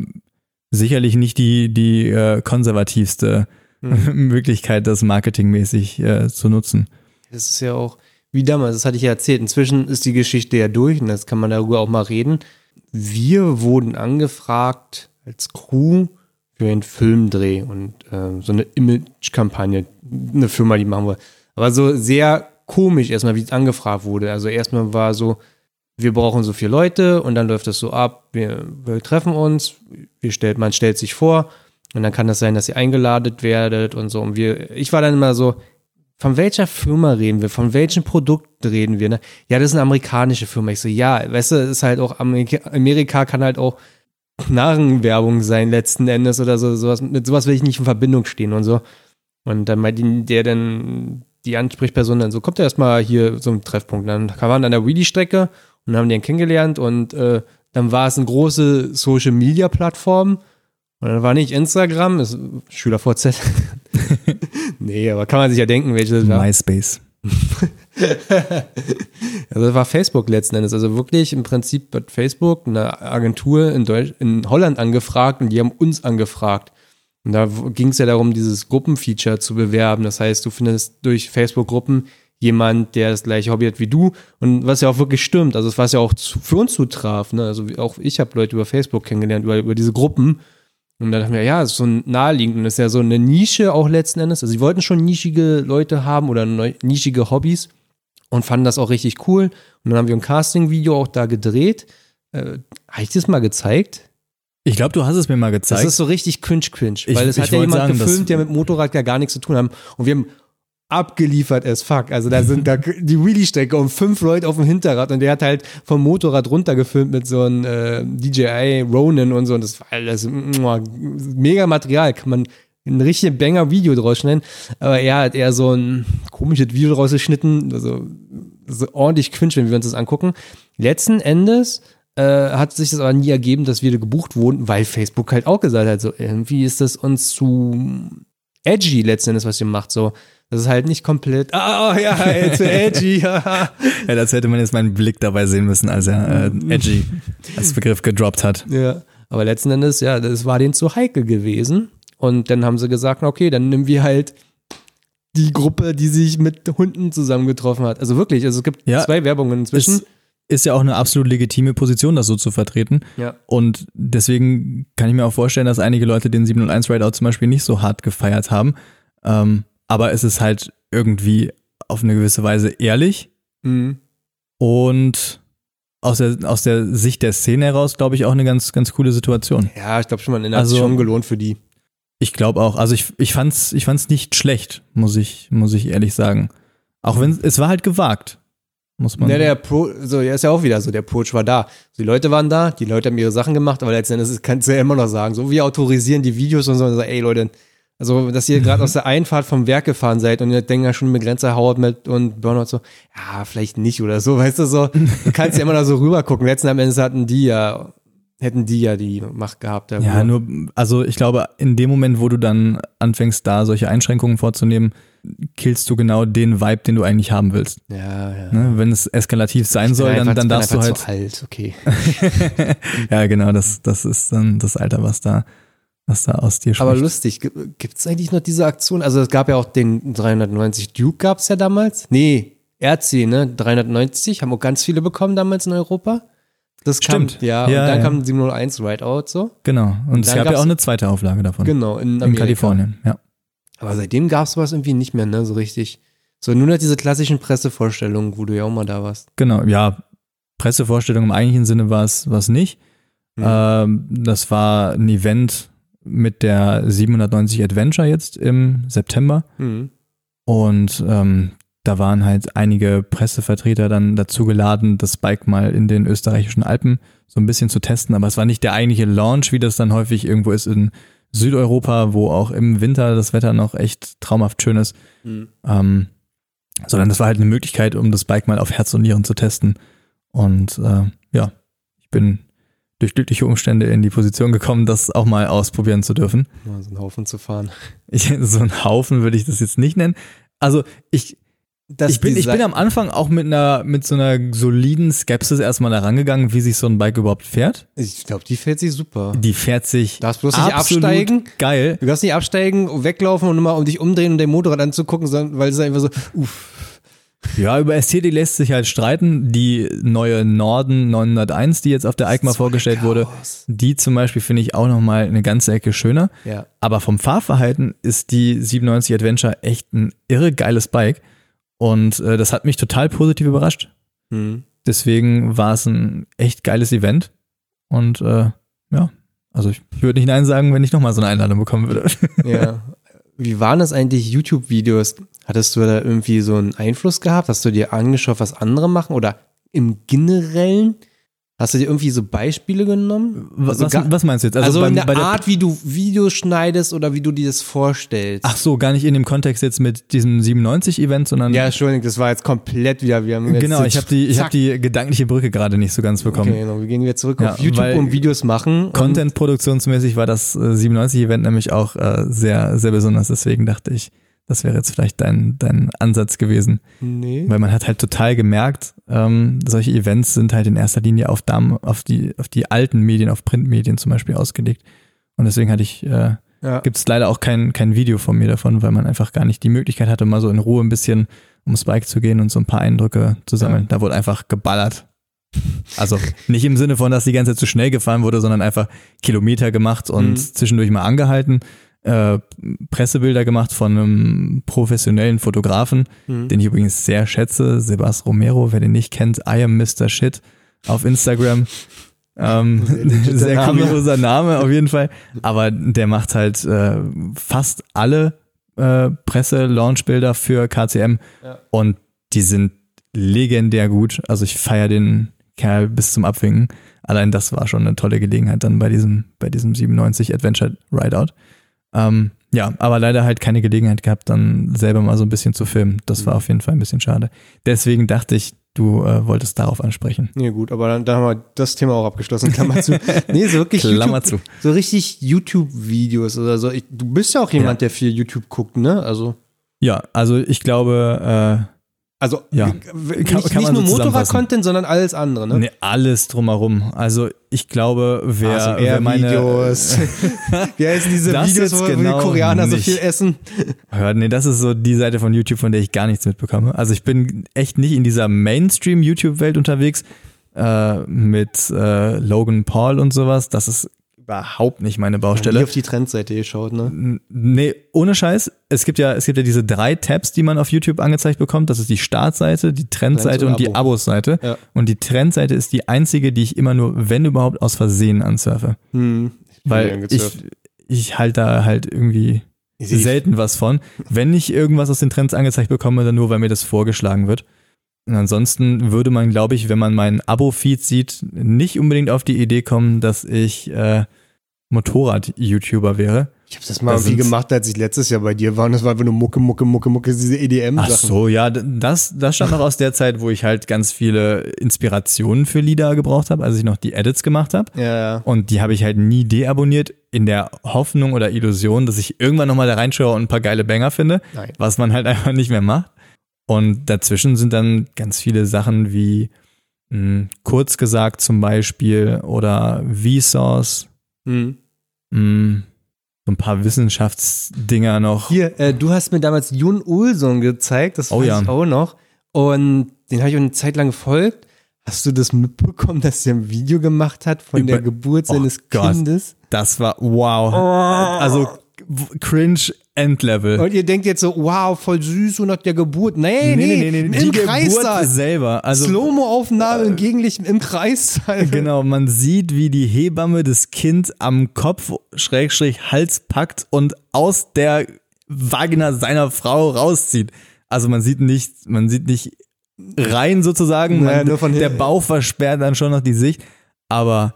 sicherlich nicht die, die äh, konservativste Mhm. Möglichkeit, das marketingmäßig äh, zu nutzen. Das ist ja auch, wie damals, das hatte ich ja erzählt. Inzwischen ist die Geschichte ja durch und jetzt kann man darüber auch mal reden. Wir wurden angefragt als Crew für einen Filmdreh und ähm, so eine Image-Kampagne, eine Firma, die machen wir. Aber so sehr komisch erstmal, wie es angefragt wurde. Also erstmal war so, wir brauchen so viele Leute und dann läuft das so ab, wir, wir treffen uns, wir stellt, man stellt sich vor und dann kann das sein, dass ihr eingeladen werdet und so. Und wir, ich war dann immer so, von welcher Firma reden wir? Von welchem Produkt reden wir? Ne? Ja, das ist eine amerikanische Firma. Ich so, ja, weißt du, ist halt auch Amerika, Amerika kann halt auch Narrenwerbung sein letzten Endes oder so. Sowas, mit sowas will ich nicht in Verbindung stehen und so. Und dann meint der dann, die Ansprechperson dann so, kommt er erstmal hier ein Treffpunkt. Dann waren an der Wheelie-Strecke und haben den kennengelernt und äh, dann war es eine große Social-Media-Plattform. Und dann war nicht Instagram, ist SchülerVZ. nee, aber kann man sich ja denken, welche das war. MySpace. Also das war Facebook letzten Endes. Also wirklich im Prinzip hat Facebook eine Agentur in, Deutsch, in Holland angefragt und die haben uns angefragt. Und da ging es ja darum, dieses Gruppenfeature zu bewerben. Das heißt, du findest durch Facebook-Gruppen jemand, der das gleiche Hobby hat wie du. Und was ja auch wirklich stimmt, also was ja auch zu, für uns zutraf. Ne? Also auch ich habe Leute über Facebook kennengelernt, über, über diese Gruppen. Und dann dachten wir, ja, das ist so naheliegend und das ist ja so eine Nische auch letzten Endes. Also sie wollten schon nischige Leute haben oder nischige Hobbys und fanden das auch richtig cool. Und dann haben wir ein Casting-Video auch da gedreht. Äh, Habe ich das mal gezeigt? Ich glaube, du hast es mir mal Das gezeigt. ist so richtig cringe-cringe, weil es hat ja jemand sagen, das- gefilmt, der mit Motorrad ja gar nichts zu tun haben. Und wir haben abgeliefert as fuck. Also da sind da die Wheelie-Strecke und fünf Leute auf dem Hinterrad und der hat halt vom Motorrad runtergefilmt mit so einem äh, DJI Ronin und so. Und das war alles mega Material. Kann man ein richtig Banger-Video draus schneiden. Aber er hat eher so ein komisches Video draus geschnitten. Also so ordentlich cringe, wenn wir uns das angucken. Letzten Endes äh, hat sich das aber nie ergeben, dass wir gebucht wurden, weil Facebook halt auch gesagt hat, so irgendwie ist das uns zu edgy letzten Endes, was ihr macht. So, das ist halt nicht komplett, ah, oh, ja, zu edgy. Ja, das hätte man jetzt meinen Blick dabei sehen müssen, als er äh, edgy als Begriff gedroppt hat. Ja, aber letzten Endes, ja, das war denen zu heikel gewesen. Und dann haben sie gesagt, okay, dann nehmen wir halt die Gruppe, die sich mit Hunden zusammengetroffen hat. Also wirklich, also es gibt Ja. zwei Werbungen inzwischen. Ist, ist ja auch eine absolut legitime Position, das so zu vertreten. ja. Und deswegen kann ich mir auch vorstellen, dass einige Leute den 701 Rideout zum Beispiel nicht so hart gefeiert haben. Ähm, aber es ist halt irgendwie auf eine gewisse Weise ehrlich Mhm. und aus der, aus der Sicht der Szene heraus, glaube ich, auch eine ganz, ganz coole Situation. Ja, ich glaube schon, man hat Also- sich schon gelohnt für die. Ich glaube auch. Also ich, ich fand's, ich fand's nicht schlecht, muss ich, muss ich ehrlich sagen. Auch wenn es war halt gewagt. muss man. Ja, der Pro, so, der ist ja auch wieder so, der Approach war da. Die Leute waren da, die Leute haben ihre Sachen gemacht, aber letztendlich kannst du ja immer noch sagen, so, wir autorisieren die Videos und so, und so ey Leute, also, dass ihr gerade aus der Einfahrt vom Werk gefahren seid und ihr denkt ja schon mit Grenzer Howard mit und Burnout so, ja, vielleicht nicht oder so, weißt du, so, du kannst ja immer noch so rüber gucken. Letzten Endes hatten die ja, hätten die ja die Macht gehabt. darüber. Ja, nur, also ich glaube, in dem Moment, wo du dann anfängst, da solche Einschränkungen vorzunehmen, killst du genau den Vibe, den du eigentlich haben willst. ja, ja. Ne? Wenn es eskalativ sein soll, dann, einfach- dann darfst du halt. Zu alt, okay. ja, genau, das, das ist dann das Alter, was da, was da aus dir Aber spricht. lustig, gibt es eigentlich noch diese Aktion? Also es gab ja auch den 390 Duke gab es ja damals. Nee, RC, ne? 390, haben auch ganz viele bekommen damals in Europa. Das kam, Stimmt. ja, Ja, und dann ja. kam 701 Rideout so. Genau. Und es Dann gab ja auch eine zweite Auflage davon. Genau, in, In. Kalifornien, ja. Aber seitdem gab es sowas irgendwie nicht mehr, ne? So richtig. So nur noch diese klassischen Pressevorstellungen, wo du ja auch mal da warst. Genau, ja. Pressevorstellung im eigentlichen Sinne war es war es nicht. Mhm. Ähm, das war ein Event mit der 790 Adventure jetzt im September. Mhm. Und ähm, da waren halt einige Pressevertreter dann dazu geladen, das Bike mal in den österreichischen Alpen so ein bisschen zu testen. Aber es war nicht der eigentliche Launch, wie das dann häufig irgendwo ist in Südeuropa, wo auch im Winter das Wetter noch echt traumhaft schön ist. Mhm. Ähm, sondern das war halt eine Möglichkeit, um das Bike mal auf Herz und Nieren zu testen. Und äh, ja, ich bin durch glückliche Umstände in die Position gekommen, das auch mal ausprobieren zu dürfen. Mal so einen Haufen zu fahren. Ich, so ein Haufen würde ich das jetzt nicht nennen. Also ich, Das ich, bin, ich bin am Anfang auch mit einer mit so einer soliden Skepsis erstmal da rangegangen, wie sich so ein Bike überhaupt fährt. Ich glaube, die fährt sich super. Die fährt sich Darfst bloß nicht absteigen. geil. Du darfst nicht absteigen, weglaufen und immer um dich umdrehen und dein Motorrad anzugucken, sondern weil es einfach so, uff. Ja, über Ästhetik lässt sich halt streiten. Die neue Norden 901, die jetzt auf der EICMA vorgestellt wurde, die zum Beispiel finde ich auch nochmal eine ganze Ecke schöner. Ja. Aber vom Fahrverhalten ist die 97 Adventure echt ein irre geiles Bike. Und äh, das hat mich total positiv überrascht. Hm. Deswegen war es ein echt geiles Event. Und äh, ja, also ich würde nicht Nein sagen, wenn ich nochmal so eine Einladung bekommen würde. Ja. Wie waren das eigentlich YouTube-Videos? Hattest du da irgendwie so einen Einfluss gehabt? Hast du dir angeschaut, was andere machen? Oder im Generellen? Hast du dir irgendwie so Beispiele genommen? Was, Also ga- was meinst du jetzt? Also, beim- in der bei Art, wie du Videos schneidest oder wie du dir das vorstellst. Ach so, gar nicht in dem Kontext jetzt mit diesem 97-Event, sondern Ja, Entschuldigung, das war jetzt komplett wieder. Wir haben genau, ich habe die, ich hab die gedankliche Brücke gerade nicht so ganz bekommen. Okay, genau, wir gehen wieder zurück Ja, auf YouTube und Videos machen. Content-produktionsmäßig war das äh, 97-Event nämlich auch äh, sehr, sehr besonders. Deswegen dachte ich, das wäre jetzt vielleicht dein, dein Ansatz gewesen. Nee. Weil man hat halt total gemerkt, ähm, solche Events sind halt in erster Linie auf, Dam auf, die, auf die alten Medien, auf Printmedien zum Beispiel ausgelegt. Und deswegen hatte ich, äh, Ja. gibt es leider auch kein, kein Video von mir davon, weil man einfach gar nicht die Möglichkeit hatte, mal so in Ruhe ein bisschen ums Bike zu gehen und so ein paar Eindrücke zu sammeln. Da wurde einfach geballert. Also nicht im Sinne von, dass die ganze Zeit zu schnell gefahren wurde, sondern einfach Kilometer gemacht und Mhm. zwischendurch mal angehalten, äh, Pressebilder gemacht von einem professionellen Fotografen, Mhm. den ich übrigens sehr schätze, Sebas Romero, wer den nicht kennt, I am Mr. Shit auf Instagram. Ähm, sehr Name. kurioser Name auf jeden Fall. Aber der macht halt äh, fast alle äh, Presse-Launch-Bilder für KCM Ja. und die sind legendär gut. Also ich feiere den Kerl bis zum Abwinken. Allein das war schon eine tolle Gelegenheit dann bei diesem, bei diesem 97 Adventure Rideout. Ähm, ja, aber leider halt keine Gelegenheit gehabt, dann selber mal so ein bisschen zu filmen. Das war auf jeden Fall ein bisschen schade. Deswegen dachte ich, du äh, wolltest darauf ansprechen. Nee, gut, aber dann, dann haben wir das Thema auch abgeschlossen. Klammer zu. Nee, so wirklich Klammer YouTube, so richtig YouTube-Videos oder so. Ich, du bist ja auch jemand, der viel YouTube guckt, ne? Also, Ja, also ich glaube, also Ja. nicht, Kann- kann nicht nur so Motorrad-Content, sondern alles andere, ne? nee, alles drumherum. Also ich glaube, wer, wer meine ASMR-Videos. Wie heißen diese Das Videos, wo, genau die Koreaner so nicht. viel essen? Ja, nee, das ist so die Seite von YouTube, von der ich gar nichts mitbekomme. Also ich bin echt nicht in dieser Mainstream-YouTube-Welt unterwegs äh, mit äh, Logan Paul und sowas. Das ist überhaupt nicht meine Baustelle. auf die Trendseite geschaut, ne? Nee, ohne Scheiß. Es gibt ja, es gibt ja diese drei Tabs, die man auf YouTube angezeigt bekommt. Das ist die Startseite, die Trendseite Trends und die Abos-Seite. Ja. Und die Trendseite ist die einzige, die ich immer nur, wenn überhaupt, aus Versehen ansurfe. Hm. Ich Weil ich, ich halte da halt irgendwie selten was von. Wenn ich irgendwas aus den Trends angezeigt bekomme, dann nur, weil mir das vorgeschlagen wird. Und ansonsten würde man, glaube ich, wenn man meinen Abo-Feed sieht, nicht unbedingt auf die Idee kommen, dass ich äh, Motorrad-YouTuber wäre. Ich habe das mal Da irgendwie gemacht, als ich letztes Jahr bei dir war. Und das war einfach nur Mucke, Mucke, Mucke, Mucke, diese EDM-Sachen. Ach so, ja, das, das stammt noch aus der Zeit, wo ich halt ganz viele Inspirationen für Lieder gebraucht habe, als ich noch die Edits gemacht habe. Ja, ja. Und die habe ich halt nie deabonniert, in der Hoffnung oder Illusion, dass ich irgendwann nochmal da reinschaue und ein paar geile Banger finde, Nein. was man halt einfach nicht mehr macht. Und dazwischen sind dann ganz viele Sachen wie mh, kurz gesagt zum Beispiel oder Vsauce, Hm. mh, so ein paar Wissenschaftsdinger noch. Hier, äh, du hast mir damals Jun Olson gezeigt, das Oh weiß ja. ich auch noch. Und den habe ich auch eine Zeit lang gefolgt. Hast du das mitbekommen, dass er ein Video gemacht hat von Über- der Geburt Oh seines Gott. Kindes? Das war wow. Oh. Also cringe Endlevel. Und ihr denkt jetzt so, wow, voll süß und nach der Geburt. Nee, nee, im Die Kreissaal. Geburt selber. Also Slow-Mo-Aufnahme im Gegenlicht im Kreissaal. Genau, man sieht, wie die Hebamme das Kind am Kopf, Schrägstrich, Hals packt und aus der Vagina seiner Frau rauszieht. Also man sieht nicht, man sieht nicht rein sozusagen. Naja, Man, nur von der. Bauch versperrt dann schon noch die Sicht. Aber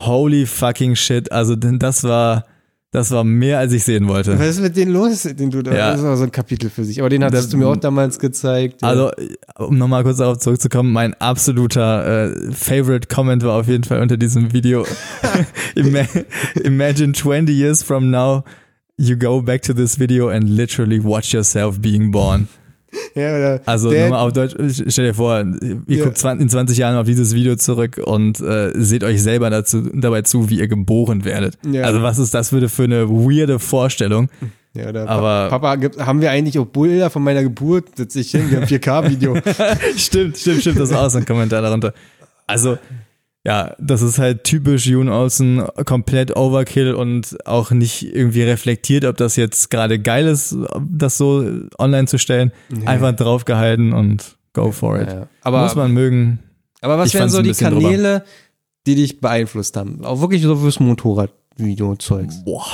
holy fucking shit. Also denn das war, das war mehr, als ich sehen wollte. Was ist mit denen los, den du da, Ja. das ist auch so ein Kapitel für sich. Aber den hattest Das- du mir auch damals gezeigt. ja. Also, um nochmal kurz darauf zurückzukommen, mein absoluter äh, Favorite Comment war auf jeden Fall unter diesem Video. Ima Imagine 20 years from now, you go back to this video and literally watch yourself being born. ja, oder Also nochmal auf Deutsch, stell dir vor, ihr Ja. guckt 20, in 20 Jahren auf dieses Video zurück und äh, seht euch selber dazu, dabei zu, wie ihr geboren werdet. Ja. Also was ist das für eine, für eine weirde Vorstellung? ja, oder aber- Pa- Papa, haben wir eigentlich auch Bilder von meiner Geburt? Setz dich hin, wir haben 4K-Video. stimmt, stimmt, stimmt, das war auch so ein Kommentar darunter. Also, ja, das ist halt typisch Yoon Olsen, komplett Overkill und auch nicht irgendwie reflektiert, ob das jetzt gerade geil ist, das so online zu stellen. Einfach draufgehalten und go for it. Ja, aber, Muss man mögen. aber was ich wären so die bisschen drüber. Kanäle, die dich beeinflusst haben? Auch wirklich so fürs Motorrad-Video-Zeugs. Boah.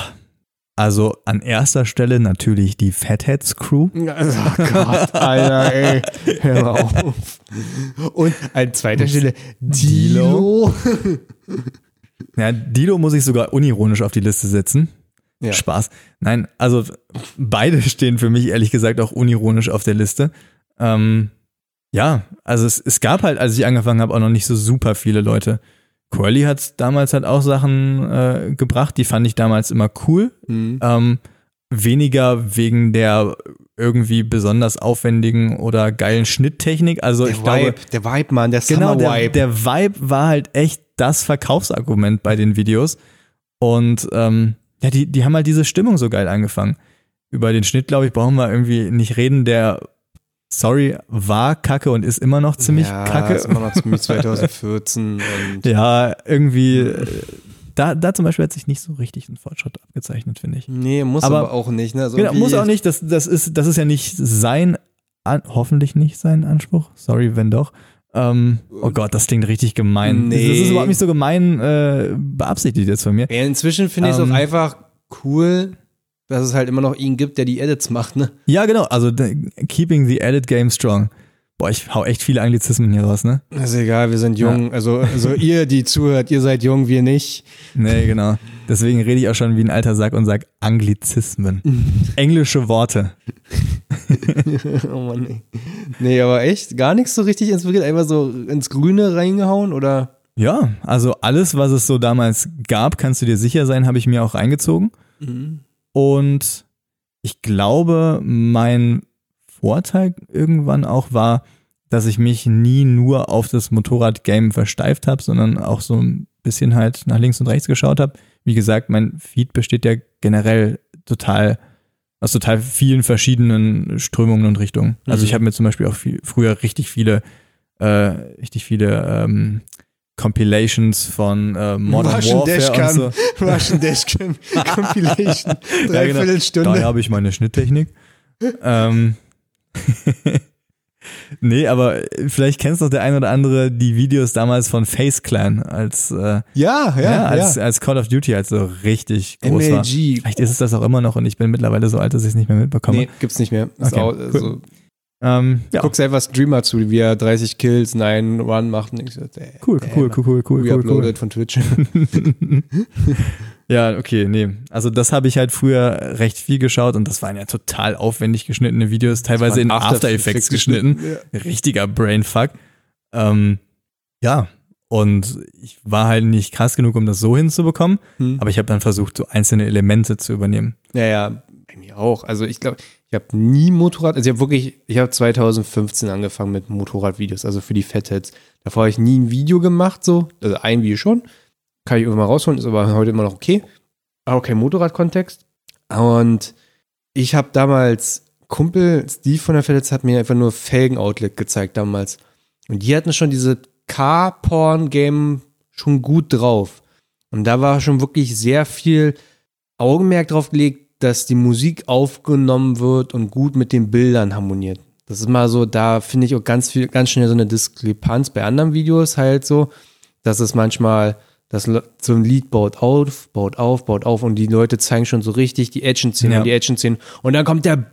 Also an erster Stelle natürlich die Fatheads Crew. Oh Gott, Alter, ey. Hör auf. Und an zweiter Stelle Dilo. Ja, Dido muss ich sogar unironisch auf die Liste setzen. Ja. Spaß. Nein, also beide stehen für mich ehrlich gesagt auch unironisch auf der Liste. Ähm, ja, also es, es gab halt, als ich angefangen habe, auch noch nicht so super viele Leute. Quirly hat damals halt auch Sachen äh, gebracht, die fand ich damals immer cool. Mhm. Ähm, weniger wegen der irgendwie besonders aufwendigen oder geilen Schnitttechnik. Also Der ich glaube, Vibe, der Vibe, Mann, der Genau, der, Summer-Vibe. der Vibe war halt echt das Verkaufsargument bei den Videos. Und ähm, ja, die, die haben halt diese Stimmung so geil angefangen. Über den Schnitt, glaube ich, brauchen wir irgendwie nicht reden. Der, sorry, war kacke und ist immer noch ziemlich ja, kacke. Ist immer noch ziemlich 2014 und Ja, irgendwie, äh, da, da zum Beispiel hat sich nicht so richtig ein Fortschritt abgezeichnet, finde ich. Nee, muss aber, Aber- auch nicht. Ne? Also Genau, muss auch nicht, das, das, ist, das ist ja nicht sein, an, hoffentlich nicht sein Anspruch. Sorry, wenn doch. Ähm, oh Gott, das klingt richtig gemein. Nee. Das ist überhaupt nicht so gemein äh, beabsichtigt jetzt von mir. Ja, inzwischen finde ich es Ähm. auch einfach cool, dass es halt immer noch ihn gibt, der die Edits macht, ne? Ja, genau, also keeping the edit game strong. Boah, ich hau echt viele Anglizismen hier raus, ne? Ist egal, wir sind jung. Also, also ihr, die zuhört, ihr seid jung, wir nicht. Nee, genau. Deswegen rede ich auch schon wie ein alter Sack und sag Anglizismen. Englische Worte. oh Mann, ey. Nee, aber echt, gar nichts so richtig inspiriert, einfach so ins Grüne reingehauen oder? Ja, also alles, was es so damals gab, kannst du dir sicher sein, habe ich mir auch reingezogen. Und ich glaube, mein Vorteil irgendwann auch war, dass ich mich nie nur auf das Motorrad-Game versteift habe, sondern auch so ein bisschen halt nach links und rechts geschaut habe. Wie gesagt, mein Feed besteht ja generell total aus total vielen verschiedenen Strömungen und Richtungen. Also Mhm. ich habe mir zum Beispiel auch viel, früher richtig viele, äh, richtig viele ähm, Compilations von äh, Modern Russian Warfare Dashcam. und so. Russian Dashcam Compilation. Ja, genau. Dreiviertelstunde. Daher habe ich meine Schnitttechnik. ähm, nee, aber vielleicht kennst doch der ein oder andere die Videos damals von Face Clan als, äh, Ja, ja, ja, ja. als, als Call of Duty, als so richtig groß war. MLG. Vielleicht ist es das auch immer noch und ich bin mittlerweile so alt, dass ich es nicht mehr mitbekomme. Nee, gibt's nicht mehr. Ist Okay, auch, cool. also, Ähm, ja, Guckst einfach Streamer zu, wie er 30 Kills, 9 Run macht. Und ich so, ey, cool, ey, cool, cool, cool, cool, cool, cool. Von Twitch. Ja, okay, nee. Also das habe ich halt früher recht viel geschaut und das waren ja total aufwendig geschnittene Videos, teilweise in After After Effects Effects geschnitten. geschnitten, Richtiger Brainfuck. Ähm, ja, und ich war halt nicht krass genug, um das so hinzubekommen, Hm. aber ich habe dann versucht, so einzelne Elemente zu übernehmen. Ja, ja, bei mir auch. Also ich glaube, ich habe nie Motorrad, also ich habe wirklich, ich habe 2015 angefangen mit Motorradvideos, also für die Fatheads. Davor habe ich nie ein Video gemacht, so, also ein Video schon. Kann ich irgendwann mal rausholen, ist aber heute immer noch okay. Aber kein Motorradkontext. Und ich habe damals, Kumpel Steve von der Fatheads hat mir einfach nur Felgen-Outlet gezeigt damals. Und die hatten schon diese Car-Porn-Game schon gut drauf. Und da war schon wirklich sehr viel Augenmerk drauf gelegt, dass die Musik aufgenommen wird und gut mit den Bildern harmoniert. Das ist mal so, da finde ich auch ganz viel, ganz schnell so eine Diskrepanz bei anderen Videos halt so, dass es manchmal, das so ein Lied baut auf, baut auf, baut auf und die Leute zeigen schon so richtig die Action-Szenen Ja. und die Action-Szenen und dann kommt der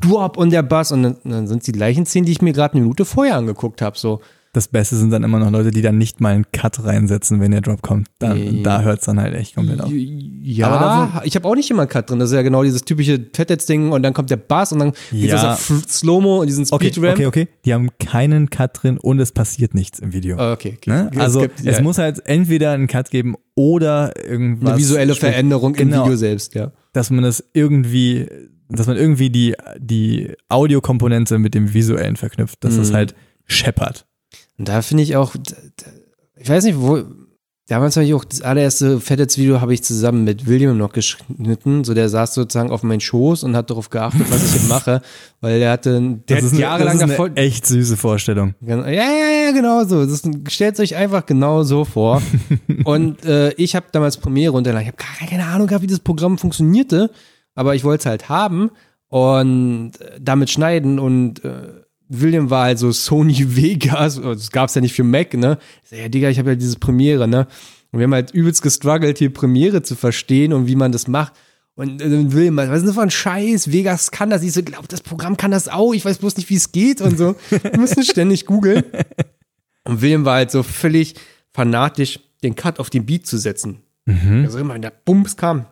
Drop und der Bass und dann, dann sind es die gleichen Szenen, die ich mir gerade eine Minute vorher angeguckt habe, so. Das Beste sind dann immer noch Leute, die dann nicht mal einen Cut reinsetzen, wenn der Drop kommt. Dann, Nee. Da hört es dann halt echt komplett auf. Ja, Aber ich habe auch nicht immer einen Cut drin. Das ist ja genau dieses typische Fetheads-Ding und dann kommt der Bass und dann geht Ja. das auf F- Slow-Mo und diesen Okay, Speedramp. okay, okay. Die haben keinen Cut drin und es passiert nichts im Video. Ah, okay, okay. Ne? Es Also gibt, es ja, muss halt entweder einen Cut geben oder irgendwas. eine visuelle Veränderung Genau. im Video selbst, ja. dass man das irgendwie, dass man irgendwie die, die Audiokomponente mit dem Visuellen verknüpft, dass das Mhm. halt scheppert. Und da finde ich auch, ich weiß nicht, wo, damals habe ich auch das allererste Fetheads-Video habe ich zusammen mit William noch geschnitten. So, der saß sozusagen auf meinen Schoß und hat darauf geachtet, was ich hier mache, weil der hatte, der das ist hat eine, jahrelang das ist davor, eine echt süße Vorstellung. Genau. Ja, ja, ja, genau so. Stellt euch einfach genau so vor. und äh, ich habe damals Premiere runtergeladen. Ich habe gar keine Ahnung gehabt, wie das Programm funktionierte, aber ich wollte es halt haben und äh, damit schneiden und äh, William war halt so Sony Vegas, das gab es ja nicht für Mac, ne? Ich sag, ja, Digga, ich habe ja dieses Premiere, ne? Und wir haben halt übelst gestruggelt, hier Premiere zu verstehen und wie man das macht. Und äh, William, was ist denn für ein Scheiß? Vegas kann das. Ich so, glaub, das Programm kann das auch. Ich weiß bloß nicht, wie es geht und so. Wir müssen ständig googeln. Und William war halt so völlig fanatisch, den Cut auf den Beat zu setzen. Also immer, wenn der Bums kam,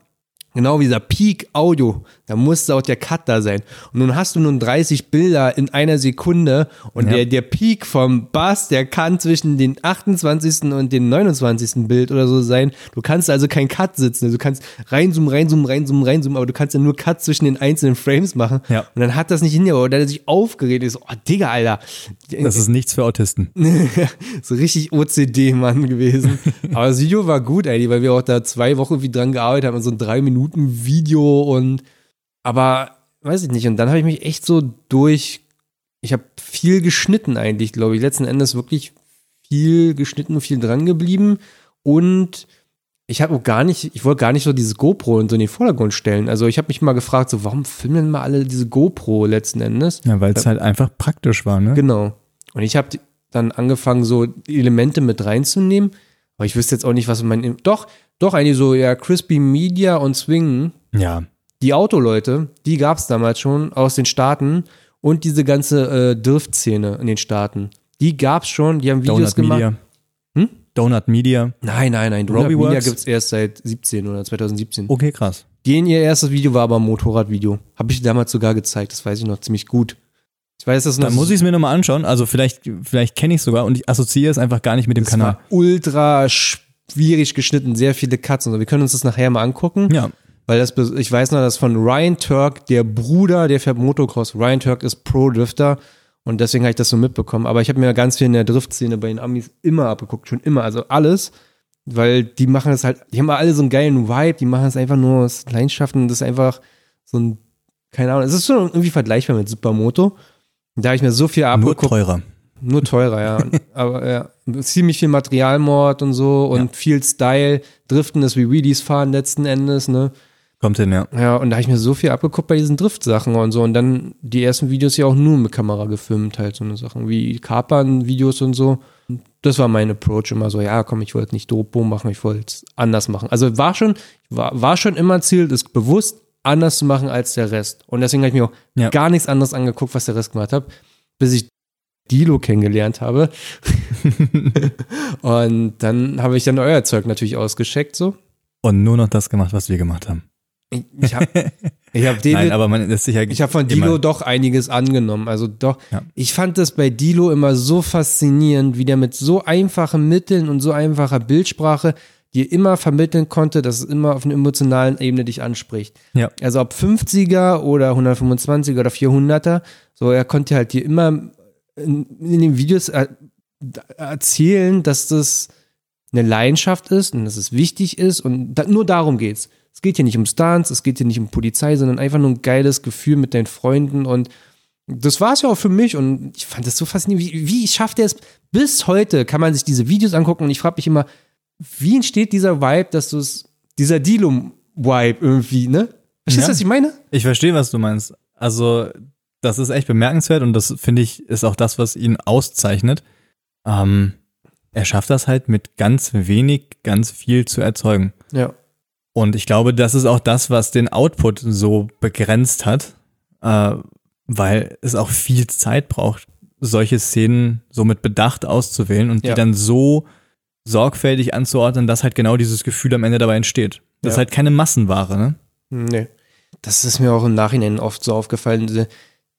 genau wie dieser Peak-Audio, da musste auch der Cut da sein. Und nun hast du nun 30 Bilder in einer Sekunde und Ja. der, der Peak vom Bass, der kann zwischen den 28. und den 29. Bild oder so sein. Du kannst also keinen Cut sitzen. Du kannst reinzoomen, reinzoomen, reinzoomen, reinzoomen, aber du kannst ja nur Cut zwischen den einzelnen Frames machen. Ja. Und dann hat das nicht hingehauen. Und dann hat er sich aufgeregt. So, oh Digga, Alter. Das ist nichts für Autisten. so richtig OCD-Mann gewesen. Aber das Video war gut, ey, weil wir auch da zwei Wochen wie dran gearbeitet haben, so ein drei Minuten Video und aber weiß ich nicht. Und dann habe ich mich echt so durch, ich habe viel geschnitten eigentlich, glaube ich. Letzten Endes wirklich viel geschnitten und viel dran geblieben und ich habe auch gar nicht, ich wollte gar nicht so diese GoPro in so in den Vordergrund stellen. Also ich habe mich mal gefragt, so warum filmen mal alle diese GoPro letzten Endes? Ja, weil es halt einfach praktisch war, ne? Genau. Und ich habe dann angefangen, so Elemente mit reinzunehmen. Aber ich wüsste jetzt auch nicht, was mein. Doch, doch, eigentlich so, ja, Crispy Media und Swing. Ja. Die Autoleute, die gab es damals schon aus den Staaten. Und diese ganze äh, Drift-Szene in den Staaten. Die gab es schon, die haben Videos Donut gemacht. Media. Hm? Donut Media. Nein, nein, nein. Robbie Donut Media Works? gibt es erst seit 17 oder 2017. Okay, krass. Den ihr erstes Video war aber ein Motorradvideo. Habe ich damals sogar gezeigt, das weiß ich noch ziemlich gut. Ich weiß, das Dann muss ich es mir nochmal anschauen. Also vielleicht, vielleicht kenne ich es sogar und ich assoziiere es einfach gar nicht mit dem Das Kanal. war ultra schwierig geschnitten, sehr viele Cuts und so. Wir können uns das nachher mal angucken, Ja. weil das, ich weiß noch, dass von Ryan Turk, der Bruder, der fährt Motocross, Ryan Turk ist Pro-Drifter und deswegen habe ich das so mitbekommen. Aber ich habe mir ganz viel in der Driftszene bei den Amis immer abgeguckt, schon immer, also alles, weil die machen es halt, die haben alle so einen geilen Vibe, die machen es einfach nur aus Leidenschaften, das ist einfach so ein, keine Ahnung, es ist schon irgendwie vergleichbar mit Supermoto. Und Da habe ich mir so viel Nur abgeguckt. teurer. Nur teurer, ja. Aber ja, ziemlich viel Materialmord und so und Ja. viel Style. Driften ist wie Wheelies fahren letzten Endes, ne? Kommt hin, ja. Ja, und da habe ich mir so viel abgeguckt bei diesen Driftsachen und so. Und dann die ersten Videos ja auch nur mit Kamera gefilmt, halt so eine Sachen wie Kapern-Videos und so. Das war mein Approach immer so, ja, komm, ich wollte nicht Dopo machen, ich wollte es anders machen. Also war schon, war, war schon immer Ziel, das bewusst anders zu machen als der Rest. Und deswegen habe ich mir auch Ja. gar nichts anderes angeguckt, was der Rest gemacht hat. bis ich Dilo kennengelernt habe. und dann habe ich dann euer Zeug natürlich ausgescheckt, so. Und nur noch das gemacht, was wir gemacht haben. Ich, ich habe ich hab David, Nein, aber man ist sicher. ich habe von Dilo doch einiges angenommen. Also doch, Ja. ich fand das bei Dilo immer so faszinierend, wie der mit so einfachen Mitteln und so einfacher Bildsprache dir immer vermitteln konnte, dass es immer auf einer emotionalen Ebene dich anspricht. Ja. Also ob 50er oder 125er oder 400er, so er konnte halt dir immer in, in den Videos er, erzählen, dass das eine Leidenschaft ist und dass es wichtig ist und da, nur darum geht's. Es geht hier nicht um Stunts, es geht hier nicht um Polizei, sondern einfach nur ein geiles Gefühl mit deinen Freunden und das war es ja auch für mich und ich fand das so faszinierend. Wie, wie schafft er es? Bis heute kann man sich diese Videos angucken und ich frage mich immer, wie entsteht dieser Vibe, dass du es, dieser Dilum-Vibe irgendwie, ne? Verstehst Ja. du, was ich meine? Ich verstehe, was du meinst. Also, das ist echt bemerkenswert und das finde ich ist auch das, was ihn auszeichnet. Ähm, er schafft das halt mit ganz wenig, ganz viel zu erzeugen. Ja. Und ich glaube, das ist auch das, was den Output so begrenzt hat, äh, weil es auch viel Zeit braucht, solche Szenen so mit Bedacht auszuwählen und Ja. die dann so sorgfältig anzuordnen, dass halt genau dieses Gefühl am Ende dabei entsteht. Das ist Ja. halt keine Massenware, ne? Nee. Das ist mir auch im Nachhinein oft so aufgefallen.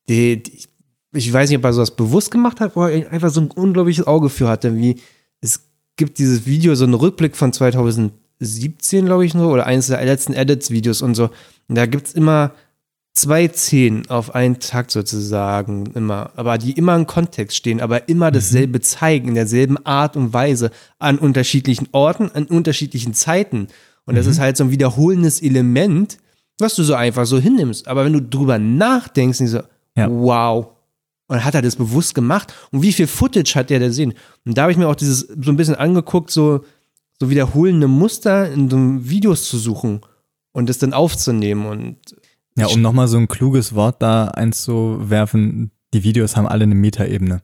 Die, die, ich weiß nicht, ob er sowas bewusst gemacht hat, wo er einfach so ein unglaubliches Auge für hatte, wie es gibt dieses Video, so einen Rückblick von 2017, glaube ich, nur, oder eines der letzten Edits-Videos und so. Und da gibt es immer zwei Szenen auf einen Takt sozusagen, immer, aber die immer im Kontext stehen, aber immer dasselbe zeigen, in derselben Art und Weise, an unterschiedlichen Orten, an unterschiedlichen Zeiten. Und das ist halt so ein wiederholendes Element, was du so einfach so hinnimmst. Aber wenn du drüber nachdenkst, so, Ja. wow. Und hat er das bewusst gemacht? Und wie viel Footage hat der da sehen? Und da habe ich mir auch dieses so ein bisschen angeguckt, so, so wiederholende Muster in so Videos zu suchen und das dann aufzunehmen. Und Ja, um nochmal so ein kluges Wort da einzuwerfen, die Videos haben alle eine Metaebene.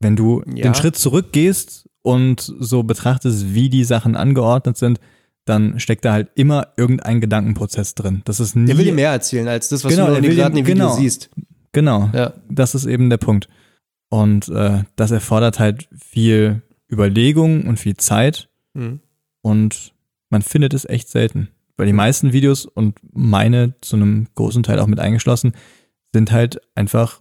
Wenn du Ja. den Schritt zurückgehst und so betrachtest, wie die Sachen angeordnet sind, dann steckt da halt immer irgendein Gedankenprozess drin. Das ist nie. der will dir mehr erzählen als das, was Genau, du gerade in dem Video genau. siehst. Genau, Ja. das ist eben der Punkt. Und äh, das erfordert halt viel Überlegung und viel Zeit Mhm. und man findet es echt selten. Weil die meisten Videos und meine zu einem großen Teil auch mit eingeschlossen, sind halt einfach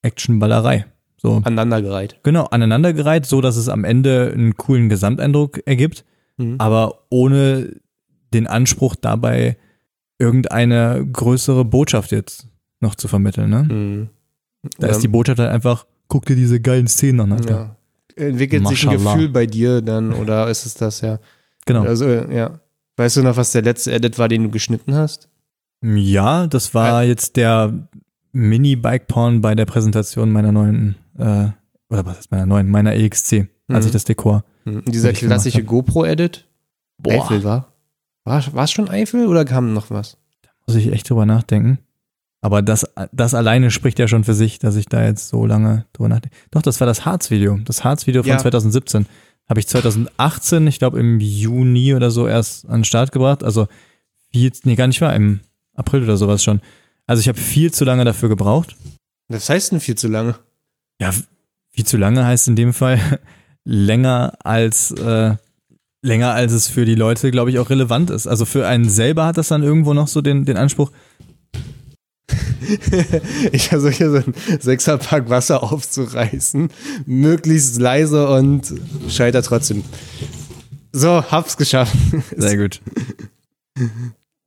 Actionballerei. So, Aneinandergereiht. genau, aneinandergereiht, so dass es am Ende einen coolen Gesamteindruck ergibt, Mhm. aber ohne den Anspruch dabei, irgendeine größere Botschaft jetzt noch zu vermitteln. Ne? Mhm. Da Ja. ist die Botschaft halt einfach, guck dir diese geilen Szenen an. Alter. Ja. Entwickelt sich ein. Gefühl bei dir dann oder ist es das ja? Genau. Also, ja. Weißt du noch, was der letzte Edit war, den du geschnitten hast? Ja, das war jetzt der Mini-Bike-Porn bei der Präsentation meiner neuen, äh, oder was ist meiner neuen, meiner EXC, als Mhm. ich das Dekor. Hm. Dieser klassische GoPro-Edit? Eifel war? War es schon Eifel oder kam noch was? Muss ich echt drüber nachdenken. Aber das, das alleine spricht ja schon für sich, dass ich da jetzt so lange drüber nachdenke. Doch, das war das Harz-Video. Das Harz-Video von Ja. 2017. Habe ich 2018, ich glaube im Juni oder so erst an den Start gebracht. Also viel, nee, gar nicht wahr, im April oder sowas schon. Also ich habe viel zu lange dafür gebraucht. Das heißt denn viel zu lange. Ja, viel zu lange heißt in dem Fall länger als äh, länger als es für die Leute, glaube ich, auch relevant ist. Also für einen selber hat das dann irgendwo noch so den, den Anspruch, ich versuche hier so ein Sechserpack Wasser aufzureißen, möglichst leise und scheiter trotzdem. So, hab's geschafft. Sehr gut.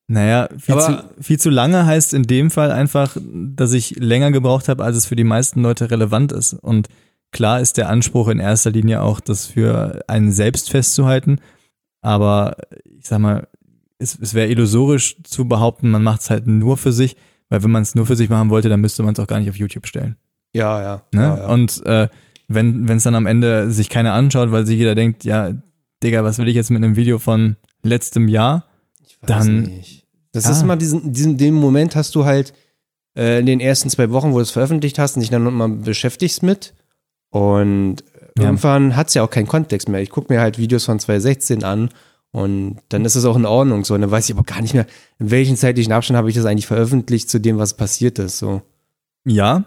Naja, viel, Aber- zu, viel zu lange heißt in dem Fall einfach, dass ich länger gebraucht habe, als es für die meisten Leute relevant ist. Und klar ist der Anspruch in erster Linie auch, das für einen selbst festzuhalten. Aber ich sag mal, es, es wäre illusorisch zu behaupten, man macht es halt nur für sich, weil wenn man es nur für sich machen wollte, dann müsste man es auch gar nicht auf YouTube stellen. Ja, ja. Ne? ja, ja. Und äh, wenn es dann am Ende sich keiner anschaut, weil sich jeder denkt, ja, Digga, was will ich jetzt mit einem Video von letztem Jahr? Ich weiß dann- nicht. Das Ja. ist immer diesen, diesen, den Moment hast du halt äh, in den ersten zwei Wochen, wo du es veröffentlicht hast und dich dann mal beschäftigst mit. Und Ja. irgendwann hat es ja auch keinen Kontext mehr. Ich gucke mir halt Videos von 2016 an und dann ist es auch in Ordnung so. Und dann weiß ich aber gar nicht mehr, in welchem zeitlichen Abstand habe ich das eigentlich veröffentlicht zu dem, was passiert ist. So. Ja,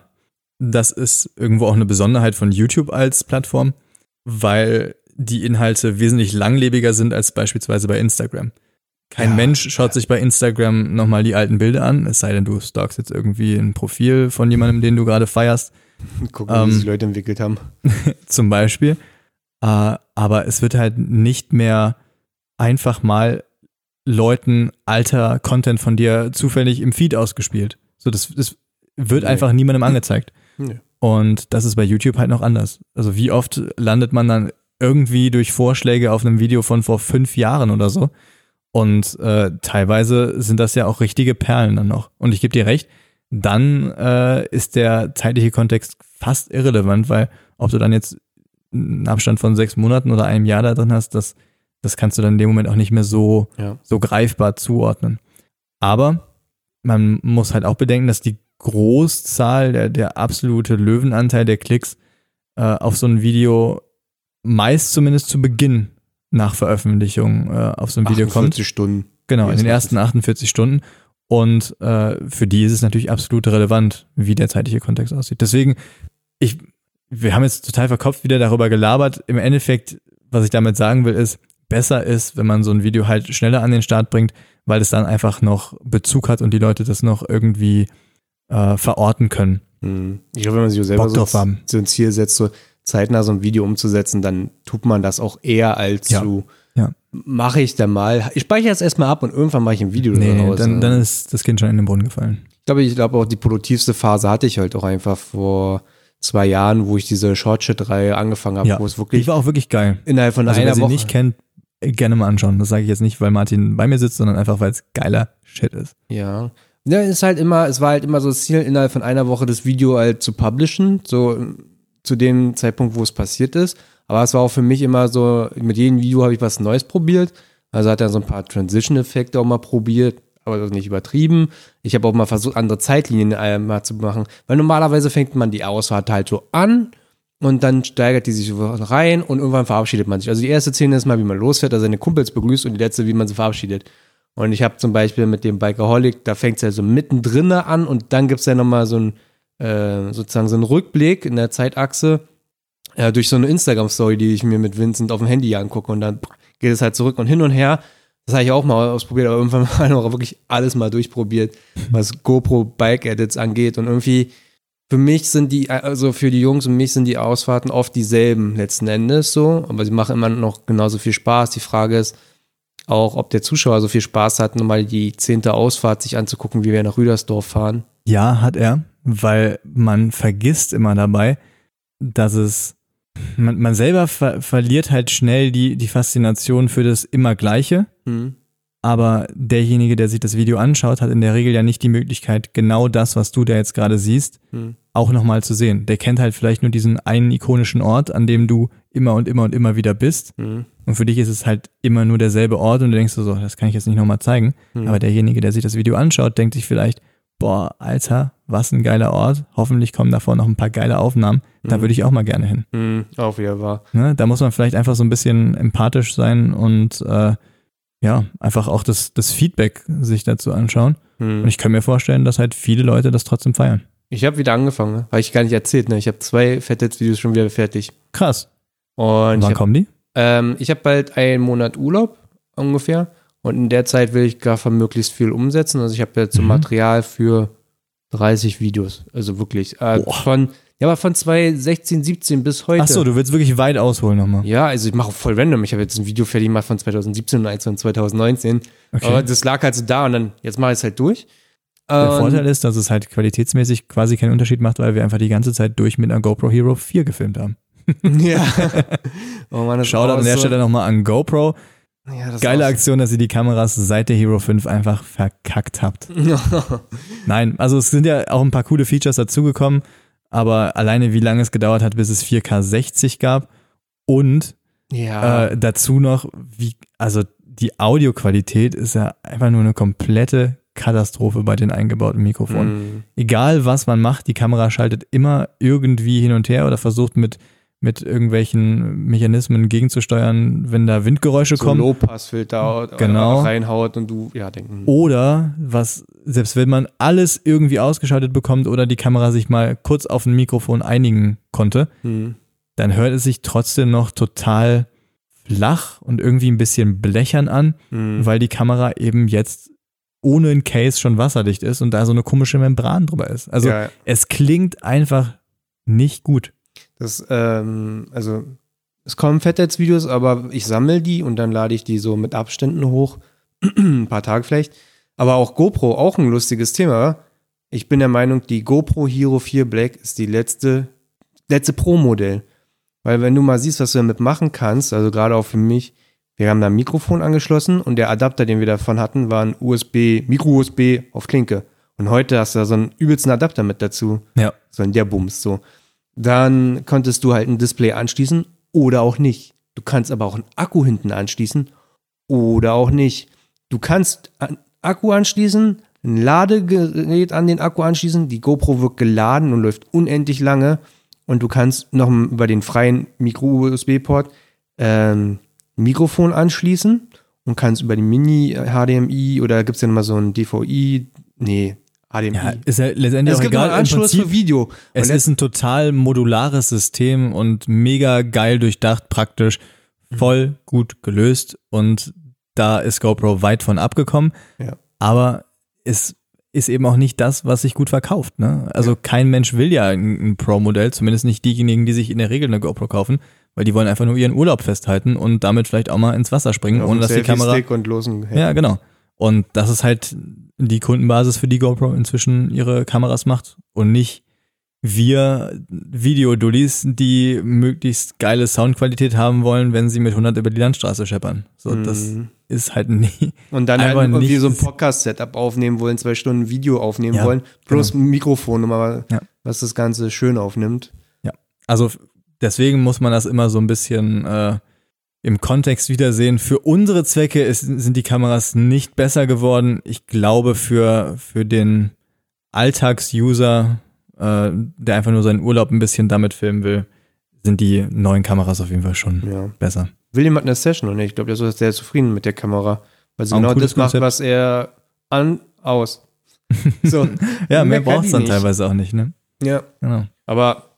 das ist irgendwo auch eine Besonderheit von YouTube als Plattform, weil die Inhalte wesentlich langlebiger sind als beispielsweise bei Instagram. Kein Ja. Mensch schaut sich bei Instagram nochmal die alten Bilder an, es sei denn, du stalkst jetzt irgendwie ein Profil von jemandem, den du gerade feierst, Gucken, Ähm, wie sich Leute entwickelt haben. zum Beispiel. Äh, aber es wird halt nicht mehr einfach mal Leuten alter Content von dir zufällig im Feed ausgespielt. So, das, das wird Nee. einfach niemandem angezeigt. Nee. Und das ist bei YouTube halt noch anders. Also wie oft landet man dann irgendwie durch Vorschläge auf einem Video von vor fünf Jahren oder so. Und äh, teilweise sind das ja auch richtige Perlen dann noch. Und ich gebe dir recht, dann äh, ist der zeitliche Kontext fast irrelevant, weil ob du dann jetzt einen Abstand von sechs Monaten oder einem Jahr da drin hast, das, das kannst du dann in dem Moment auch nicht mehr so, Ja. so greifbar zuordnen. Aber man muss halt auch bedenken, dass die Großzahl, der, der absolute Löwenanteil der Klicks äh, auf so ein Video meist zumindest zu Beginn nach Veröffentlichung äh, auf so ein Video kommt. 48 Stunden. Genau, in den ersten ersten 48 Stunden. Und äh, für die ist es natürlich absolut relevant, wie der zeitliche Kontext aussieht. Deswegen, ich, wir haben jetzt total verkopft wieder darüber gelabert. Im Endeffekt, was ich damit sagen will, ist, besser ist, wenn man so ein Video halt schneller an den Start bringt, weil es dann einfach noch Bezug hat und die Leute das noch irgendwie äh, verorten können. Mhm. Ich glaube, wenn man sich selber so, haben. so ein Ziel setzt, so zeitnah so ein Video umzusetzen, dann tut man das auch eher als Ja. zu Ja. mache ich dann mal. Ich speichere es erstmal ab und irgendwann mache ich ein Video Nee, daraus. dann, dann ist das Kind schon in den Brunnen gefallen. ich glaube, ich glaube auch die produktivste Phase hatte ich halt auch einfach vor zwei Jahren, wo ich diese Short-Shit-Reihe angefangen habe, Ja, wo es Die wirklich war auch wirklich geil. innerhalb von Also wer einer sie Woche nicht kennt, gerne mal anschauen. Das sage ich jetzt nicht, weil Martin bei mir sitzt, sondern einfach, weil es geiler Shit ist. Ja. Ja, ist halt immer, es war halt immer so das Ziel, innerhalb von einer Woche das Video halt zu publishen, so zu dem Zeitpunkt, wo es passiert ist. Aber es war auch für mich immer so, mit jedem Video habe ich was Neues probiert. Also hat er so ein paar Transition-Effekte auch mal probiert, aber das nicht übertrieben. Ich habe auch mal versucht, andere Zeitlinien äh, mal zu machen. Weil normalerweise fängt man die Ausfahrt halt so an und dann steigert die sich rein und irgendwann verabschiedet man sich. Also die erste Szene ist mal, wie man losfährt, also seine Kumpels begrüßt und die letzte, wie man sie verabschiedet. Und ich habe zum Beispiel mit dem Bikeaholic, da fängt es ja so mittendrin an und dann gibt es ja nochmal so ein, äh, sozusagen so einen Rückblick in der Zeitachse äh, durch so eine Instagram-Story, die ich mir mit Vincent auf dem Handy angucke und dann geht es halt zurück und hin und her. Das habe ich auch mal ausprobiert, aber irgendwann mal noch wirklich alles mal durchprobiert, was GoPro Bike Edits angeht und irgendwie für mich sind die, also für die Jungs und mich sind die Ausfahrten oft dieselben letzten Endes so, aber sie machen immer noch genauso viel Spaß. Die Frage ist auch, ob der Zuschauer so viel Spaß hat, nochmal die zehnte Ausfahrt sich anzugucken, wie wir nach Rüdersdorf fahren. Ja, hat er, weil man vergisst immer dabei, dass es, man, man selber ver verliert halt schnell die, die Faszination für das immer Gleiche, Hm. Aber derjenige, der sich das Video anschaut, hat in der Regel ja nicht die Möglichkeit, genau das, was du da jetzt gerade siehst, Hm. auch nochmal zu sehen. Der kennt halt vielleicht nur diesen einen ikonischen Ort, an dem du immer und immer und immer wieder bist. Hm. Und für dich ist es halt immer nur derselbe Ort und du denkst so, das kann ich jetzt nicht nochmal zeigen. Hm. Aber derjenige, der sich das Video anschaut, denkt sich vielleicht, boah, Alter, was ein geiler Ort. Hoffentlich kommen davor noch ein paar geile Aufnahmen. Da Mhm. würde ich auch mal gerne hin. Hm. Auch wieder wahr. Ne? Da muss man vielleicht einfach so ein bisschen empathisch sein und äh, ja, einfach auch das, das Feedback sich dazu anschauen. Hm. Und ich kann mir vorstellen, dass halt viele Leute das trotzdem feiern. Ich habe wieder angefangen, ne? habe ich gar nicht erzählt. Ne? Ich habe zwei Fettheads-Videos schon wieder fertig. Krass. Und Wann habe kommen die? ähm, ich hab bald einen Monat Urlaub ungefähr. Und in der Zeit will ich gar möglichst viel umsetzen. Also ich habe jetzt so Mhm. Material für 30 Videos. Also wirklich. Äh, von, ja, aber von 2016, 17 bis heute. Ach so, du willst wirklich weit ausholen nochmal. Ja, also ich mache voll random. Ich habe jetzt ein Video fertig gemacht von 2017 und eins von 2019. Okay. Aber das lag halt so da und dann, jetzt mache ich es halt durch. Der Ähm, Vorteil ist, dass es halt qualitätsmäßig quasi keinen Unterschied macht, weil wir einfach die ganze Zeit durch mit einer GoPro Hero 4 gefilmt haben. ja. oh Mann, das war an der so- Stelle nochmal an GoPro. Ja, Geile war Aktion, dass ihr die Kameras seit der Hero 5 einfach verkackt habt. so- Nein, also es sind ja auch ein paar coole Features dazugekommen, aber alleine wie lange es gedauert hat, bis es 4K 60 gab und ja. äh, dazu noch, wie, also die Audioqualität ist ja einfach nur eine komplette Katastrophe bei den eingebauten Mikrofonen. Mm. Egal was man macht, die Kamera schaltet immer irgendwie hin und her oder versucht mit, mit irgendwelchen Mechanismen gegenzusteuern, wenn da Windgeräusche So kommen. Low-Pass-Filter Genau. reinhaut und du, ja, denken. Oder was, selbst wenn man alles irgendwie ausgeschaltet bekommt oder die Kamera sich mal kurz auf ein Mikrofon einigen konnte, Hm. dann hört es sich trotzdem noch total flach und irgendwie ein bisschen blechern an, Hm. weil die Kamera eben jetzt ohne ein Case schon wasserdicht ist und da so eine komische Membran drüber ist. Also ja, es klingt einfach nicht gut. Das, ähm, also, es kommen Fettheads-Videos, aber ich sammle die und dann lade ich die so mit Abständen hoch. ein paar Tage vielleicht. Aber auch GoPro, auch ein lustiges Thema. Ich bin der Meinung, die GoPro Hero 4 Black ist die letzte, letzte Pro-Modell. Weil wenn du mal siehst, was du damit machen kannst, also gerade auch für mich, wir haben da ein Mikrofon angeschlossen und der Adapter, den wir davon hatten, war ein USB, Micro-USB auf Klinke. Und heute hast du da so einen übelsten Adapter mit dazu. Ja. So ein der Bums, so. Dann konntest du halt ein Display anschließen oder auch nicht. Du kannst aber auch einen Akku hinten anschließen oder auch nicht. Du kannst einen Akku anschließen, ein Ladegerät an den Akku anschließen, die GoPro wird geladen und läuft unendlich lange und du kannst noch über den freien Micro-USB-Port ähm, Mikrofon anschließen und kannst über die Mini-HDMI oder gibt es ja nochmal so ein DVI, nee, HDMI. Ja, ist ja letztendlich es auch gibt egal. einen Anschluss Prinzip, für Video. es ist ein total modulares System und mega geil durchdacht, praktisch, Mhm. voll gut gelöst und da ist GoPro weit von abgekommen. Ja. Aber es ist eben auch nicht das, was sich gut verkauft. Ne? Also kein Mensch will ja ein, ein Pro-Modell, zumindest nicht diejenigen, die sich in der Regel eine GoPro kaufen, weil die wollen einfach nur ihren Urlaub festhalten und damit vielleicht auch mal ins Wasser springen, auf ohne dass die Kamera und losen ja, genau. Und das ist halt die Kundenbasis, für die GoPro inzwischen ihre Kameras macht und nicht wir Videodullis, die möglichst geile Soundqualität haben wollen, wenn sie mit 100 über die Landstraße scheppern. So, das Mhm. ist halt nie. Und dann halt irgendwie nicht- so ein Podcast-Setup aufnehmen wollen, zwei Stunden Video aufnehmen Ja, wollen, plus ein Mikrofon, nochmal, Ja. was das Ganze schön aufnimmt. Also deswegen muss man das immer so ein bisschen äh, im Kontext wiedersehen. Für unsere Zwecke ist, sind die Kameras nicht besser geworden. Ich glaube, für, für den Alltagsuser, äh, der einfach nur seinen Urlaub ein bisschen damit filmen will, sind die neuen Kameras auf jeden Fall schon Ja. besser. William hat eine Session und ich glaube, der ist sehr zufrieden mit der Kamera, weil sie Auch genau das macht, Konzept. was er an, aus. So. Ja, mehr kann braucht es dann nicht. teilweise auch nicht, ne? Ja. Genau. Aber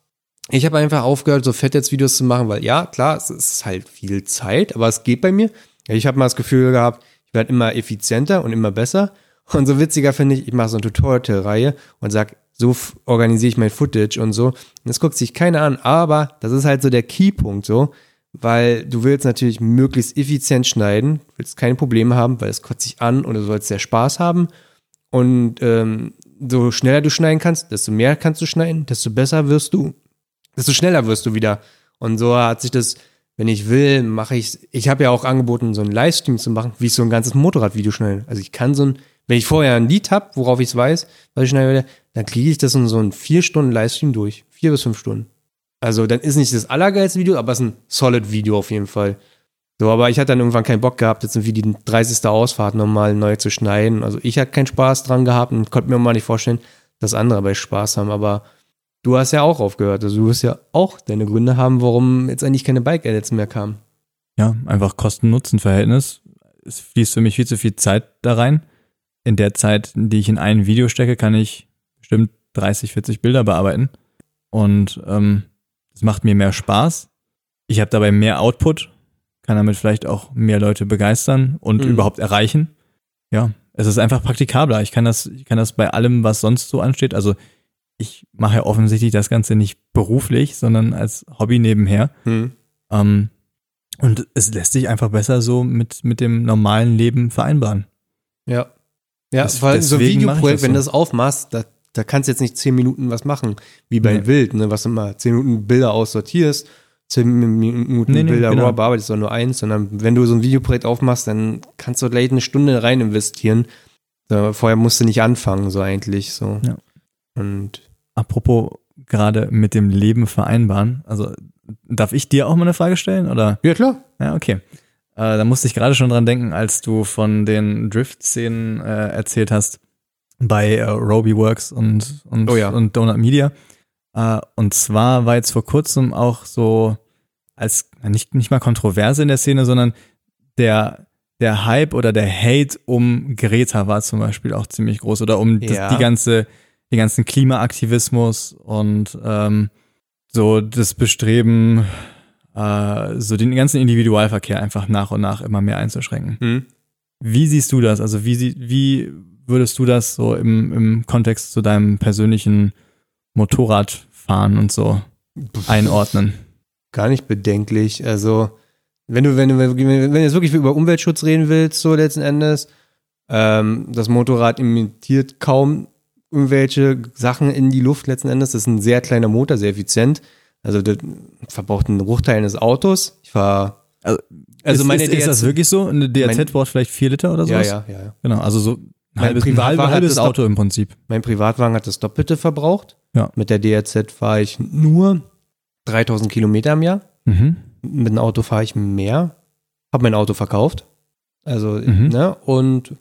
ich habe einfach aufgehört, so Fettheads-Videos zu machen, weil ja, klar, es ist halt viel Zeit, aber es geht bei mir. Ich habe mal das Gefühl gehabt, ich werde immer effizienter und immer besser. Und so witziger finde ich, ich mache so eine Tutorial-Reihe und sag, so organisiere ich mein Footage und so. Und das guckt sich keiner an, aber das ist halt so der Keypunkt so, weil du willst natürlich möglichst effizient schneiden, willst keine Probleme haben, weil es kotzt sich an und du sollst sehr Spaß haben. Und ähm, so schneller du schneiden kannst, desto mehr kannst du schneiden, desto besser wirst du, desto schneller wirst du wieder. Und so hat sich das, wenn ich will, mache ich, ich habe ja auch angeboten, so einen Livestream zu machen, wie ich so ein ganzes Motorradvideo schneide. Also ich kann so ein, wenn ich vorher ein Lied habe, worauf ich es weiß, was ich schneiden werde, dann kriege ich das in so einen vier Stunden Livestream durch. Vier bis fünf Stunden. Also dann ist nicht das allergeilste Video, aber es ist ein solid Video auf jeden Fall. So, aber ich hatte dann irgendwann keinen Bock gehabt, jetzt irgendwie die 30. Ausfahrt nochmal neu zu schneiden. Also ich hatte keinen Spaß dran gehabt und konnte mir mal nicht vorstellen, dass andere bei Spaß haben. Aber du hast ja auch aufgehört. Also du wirst ja auch deine Gründe haben, warum jetzt eigentlich keine Bike-Edits mehr kamen. Ja, einfach Kosten-Nutzen-Verhältnis. Es fließt für mich viel zu viel Zeit da rein. In der Zeit, die ich in ein Video stecke, kann ich bestimmt 30, 40 Bilder bearbeiten. Und ähm, es macht mir mehr Spaß. Ich habe dabei mehr Output, kann damit vielleicht auch mehr Leute begeistern und Mhm. überhaupt erreichen. Ja, es ist einfach praktikabler. Ich kann das, ich kann das bei allem, was sonst so ansteht. Also ich mache ja offensichtlich das Ganze nicht beruflich, sondern als Hobby nebenher. Hm. Ähm, und es lässt sich einfach besser so mit, mit dem normalen Leben vereinbaren. Ja. Ja, Das- vor allem so ein Videoprojekt, wenn du das aufmachst, da, da kannst du jetzt nicht zehn Minuten was machen, wie bei Nee. Wild, ne, was du immer zehn Minuten Bilder aussortierst, zehn Minuten Nee, nee, Bilder genau. raw bearbeitest, sondern nur eins, sondern wenn du so ein Videoprojekt aufmachst, dann kannst du gleich eine Stunde rein investieren. Da, vorher musst du nicht anfangen, so eigentlich, so. Ja. Und Apropos gerade mit dem Leben vereinbaren. Also darf ich dir auch mal eine Frage stellen? Oder? ja, klar. Ja, okay. Äh, da musste ich gerade schon dran denken, als du von den Drift-Szenen äh, erzählt hast bei äh, Roby Works und, und, Oh ja. und Donut Media. Äh, und zwar war jetzt vor kurzem auch so als nicht, nicht mal Kontroverse in der Szene, sondern der, der Hype oder der Hate um Greta war zum Beispiel auch ziemlich groß oder um das, Ja. die ganze, den ganzen Klimaaktivismus und ähm, so das Bestreben, äh, so den ganzen Individualverkehr einfach nach und nach immer mehr einzuschränken. Hm? Wie siehst du das? Also wie, wie würdest du das so im, im Kontext zu deinem persönlichen Motorradfahren und so einordnen? Gar nicht bedenklich. Also, wenn du, wenn du, wenn du jetzt wirklich über Umweltschutz reden willst, so letzten Endes, ähm, das Motorrad imitiert kaum irgendwelche Sachen in die Luft letzten Endes. Das ist ein sehr kleiner Motor, sehr effizient. Also, das verbraucht einen Bruchteil eines Autos. Ich war, Also, also ist, meine ist, ist das DRZ wirklich so? Eine DRZ Mein- braucht vielleicht vier Liter oder ja, sowas? ja, ja, ja. Genau, also so ein Mein halbes, ein Privatwagen halbes, hat halbes das Auto im Prinzip. Mein Privatwagen hat das Doppelte verbraucht. Ja. Mit der DRZ fahre ich nur 3000 Kilometer im Jahr. Mhm. mit dem Auto fahre ich mehr, habe mein Auto verkauft. Also, Mhm. ne, und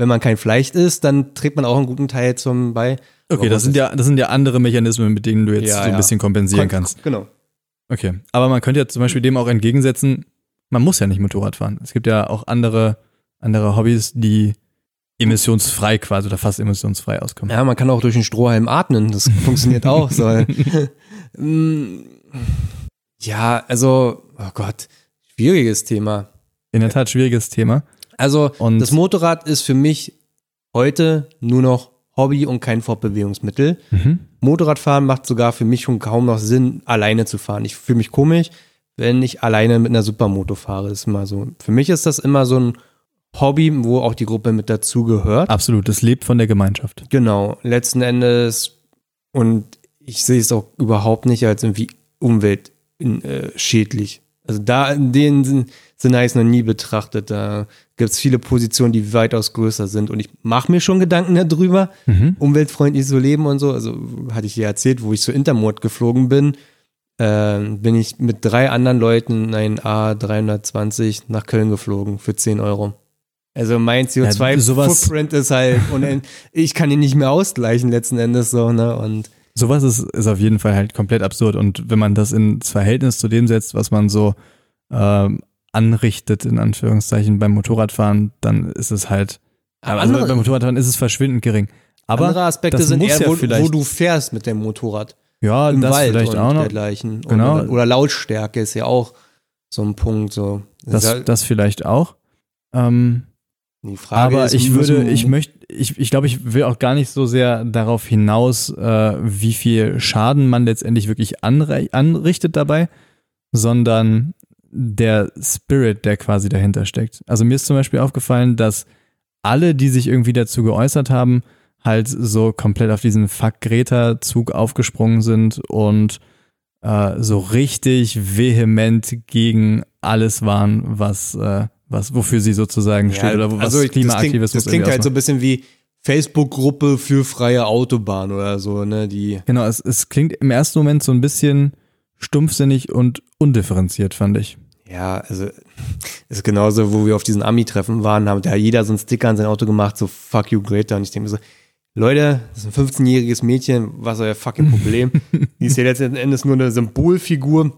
wenn man kein Fleisch isst, dann trägt man auch einen guten Teil zum bei. Okay, das sind ja, das sind ja andere Mechanismen, mit denen du jetzt Ja, so ein ja. bisschen kompensieren Kon- kannst. Genau. Okay. Aber man könnte ja zum Beispiel dem auch entgegensetzen, man muss ja nicht Motorrad fahren. Es gibt ja auch andere, andere Hobbys, die emissionsfrei quasi oder fast emissionsfrei auskommen. Ja, man kann auch durch den Strohhalm atmen. Das funktioniert auch. So. Mm, ja, also, oh Gott, schwieriges Thema. In der Tat schwieriges Thema. Also, Und das Motorrad ist für mich heute nur noch Hobby und kein Fortbewegungsmittel. mhm. Motorradfahren macht sogar für mich schon kaum noch Sinn, alleine zu fahren. Ich fühle mich komisch, wenn ich alleine mit einer Supermoto fahre. Das ist immer so. Für mich ist das immer so ein Hobby, wo auch die Gruppe mit dazugehört. absolut, das lebt von der Gemeinschaft. Genau, letzten Endes. Und ich sehe es auch überhaupt nicht als irgendwie umweltschädlich. Also da in den Sinn- Sinne habe ich es noch nie betrachtet. Da gibt es viele Positionen, die weitaus größer sind. Und ich mache mir schon Gedanken darüber, Mhm. umweltfreundlich so leben und so. Also hatte ich dir erzählt, wo ich so Intermod geflogen bin, ähm, bin ich mit drei anderen Leuten in ein A320 nach Köln geflogen für 10 Euro. Also mein sowas- CO2-Footprint ist halt, und ich kann ihn nicht mehr ausgleichen letzten Endes so, ne? Und Sowas ist, ist auf jeden Fall halt komplett absurd. Und wenn man das ins Verhältnis zu dem setzt, was man so ähm, anrichtet, in Anführungszeichen, beim Motorradfahren, dann ist es halt, also andere, beim Motorradfahren ist es verschwindend gering. Aber andere Aspekte das sind eher, ja wo, wo du fährst mit dem Motorrad. ja, Im das Wald vielleicht auch noch. dergleichen. Genau. Oder, oder Lautstärke ist ja auch so ein Punkt. So. Das, halt das vielleicht auch. Ähm, die Frage aber ist, ich würde, ich möchte, ich, ich glaube, ich will auch gar nicht so sehr darauf hinaus, äh, wie viel Schaden man letztendlich wirklich anrichtet dabei, sondern der Spirit, der quasi dahinter steckt. Also mir ist zum Beispiel aufgefallen, dass alle, die sich irgendwie dazu geäußert haben, halt so komplett auf diesen Fuck Greta-Zug aufgesprungen sind und äh, so richtig vehement gegen alles waren, was, äh, was wofür sie sozusagen steht oder was also Klimaaktivismus Das klingt, das klingt halt so ein bisschen wie Facebook-Gruppe für freie Autobahn oder so, ne? Die. Genau, es, es klingt im ersten Moment so ein bisschen stumpfsinnig und undifferenziert, fand ich. Ja, also ist genauso, wo wir auf diesen Ami-Treffen waren, haben da jeder so einen Sticker an sein Auto gemacht, so fuck you Greta. Und ich denke mir so, Leute, das ist ein 15-jähriges Mädchen, was ist euer fucking Problem? Die ist ja letzten Endes nur eine Symbolfigur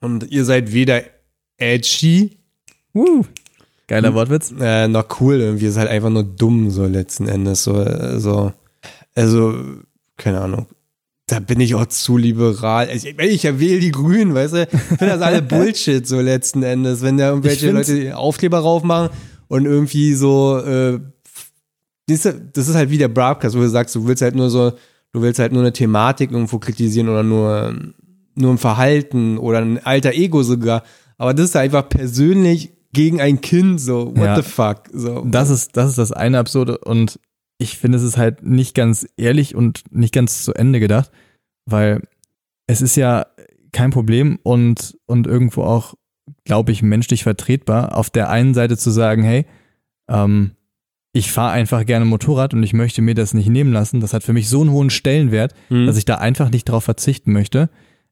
und ihr seid weder edgy Uh, geiler Wortwitz. äh, noch cool, irgendwie ist halt einfach nur dumm, so letzten Endes. So, äh, so. Also, keine Ahnung. Da bin ich auch zu liberal. Ich, ich wähle die Grünen, weißt du? Ich finde das alle Bullshit, so letzten Endes. Wenn da irgendwelche Leute Aufkleber raufmachen und irgendwie so, äh, das ist, das ist halt wie der Broadcast, wo du sagst, du willst halt nur so, du willst halt nur eine Thematik irgendwo kritisieren oder nur, nur ein Verhalten oder ein alter Ego sogar. Aber das ist einfach persönlich gegen ein Kind, so, what Ja. the fuck? So. Das ist, das ist das eine Absurde und ich finde, es ist halt nicht ganz ehrlich und nicht ganz zu Ende gedacht, weil es ist ja kein Problem und, und irgendwo auch, glaube ich, menschlich vertretbar, auf der einen Seite zu sagen, hey, ähm, ich fahre einfach gerne Motorrad und ich möchte mir das nicht nehmen lassen. Das hat für mich so einen hohen Stellenwert, Hm. dass ich da einfach nicht drauf verzichten möchte,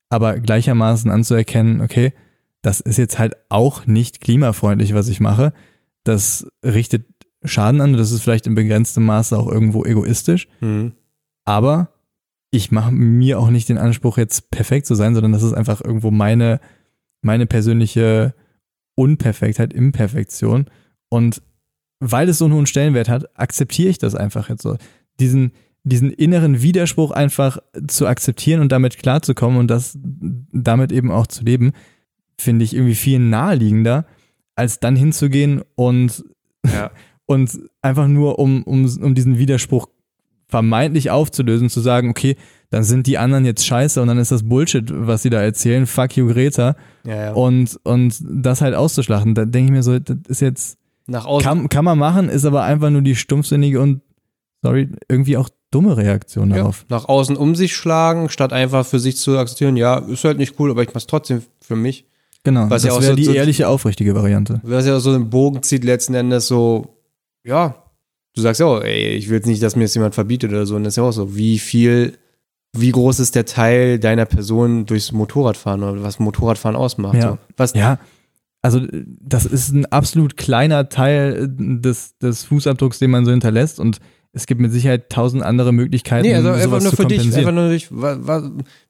aber gleichermaßen anzuerkennen, okay, das ist jetzt halt auch nicht klimafreundlich, was ich mache. Das richtet Schaden an, das ist vielleicht in begrenztem Maße auch irgendwo egoistisch, Hm. aber ich mache mir auch nicht den Anspruch, jetzt perfekt zu sein, sondern das ist einfach irgendwo meine, meine persönliche Unperfektheit, Imperfektion. Und weil es so einen hohen Stellenwert hat, akzeptiere ich das einfach jetzt so. Diesen, diesen inneren Widerspruch einfach zu akzeptieren und damit klarzukommen und das damit eben auch zu leben, finde ich irgendwie viel naheliegender, als dann hinzugehen und, Ja. und einfach nur um, um, um diesen Widerspruch vermeintlich aufzulösen, zu sagen, okay, dann sind die anderen jetzt scheiße und dann ist das Bullshit, was sie da erzählen, fuck you Greta Ja, ja. und, und das halt auszuschlachten. Da denke ich mir so, das ist jetzt, Nach außen. kann, kann man machen, ist aber einfach nur die stumpfsinnige und, sorry, irgendwie auch dumme Reaktion ja, darauf. nach außen um sich schlagen, statt einfach für sich zu akzeptieren, ja, ist halt nicht cool, aber ich mach's trotzdem für mich. Genau, Was das ja auch wäre so- die so- ehrliche, aufrichtige Variante. Was ja so einen Bogen zieht, letzten Endes so, ja, du sagst ja auch, ey, ich will jetzt nicht, dass mir das jemand verbietet oder so. Und das ist ja auch so, wie viel, wie groß ist der Teil deiner Person durchs Motorradfahren oder was Motorradfahren ausmacht? Ja. So. Was, Ja, also das ist ein absolut kleiner Teil des, des Fußabdrucks, den man so hinterlässt und es gibt mit Sicherheit tausend andere Möglichkeiten, Nee, also einfach nur zu für dich, einfach nur durch,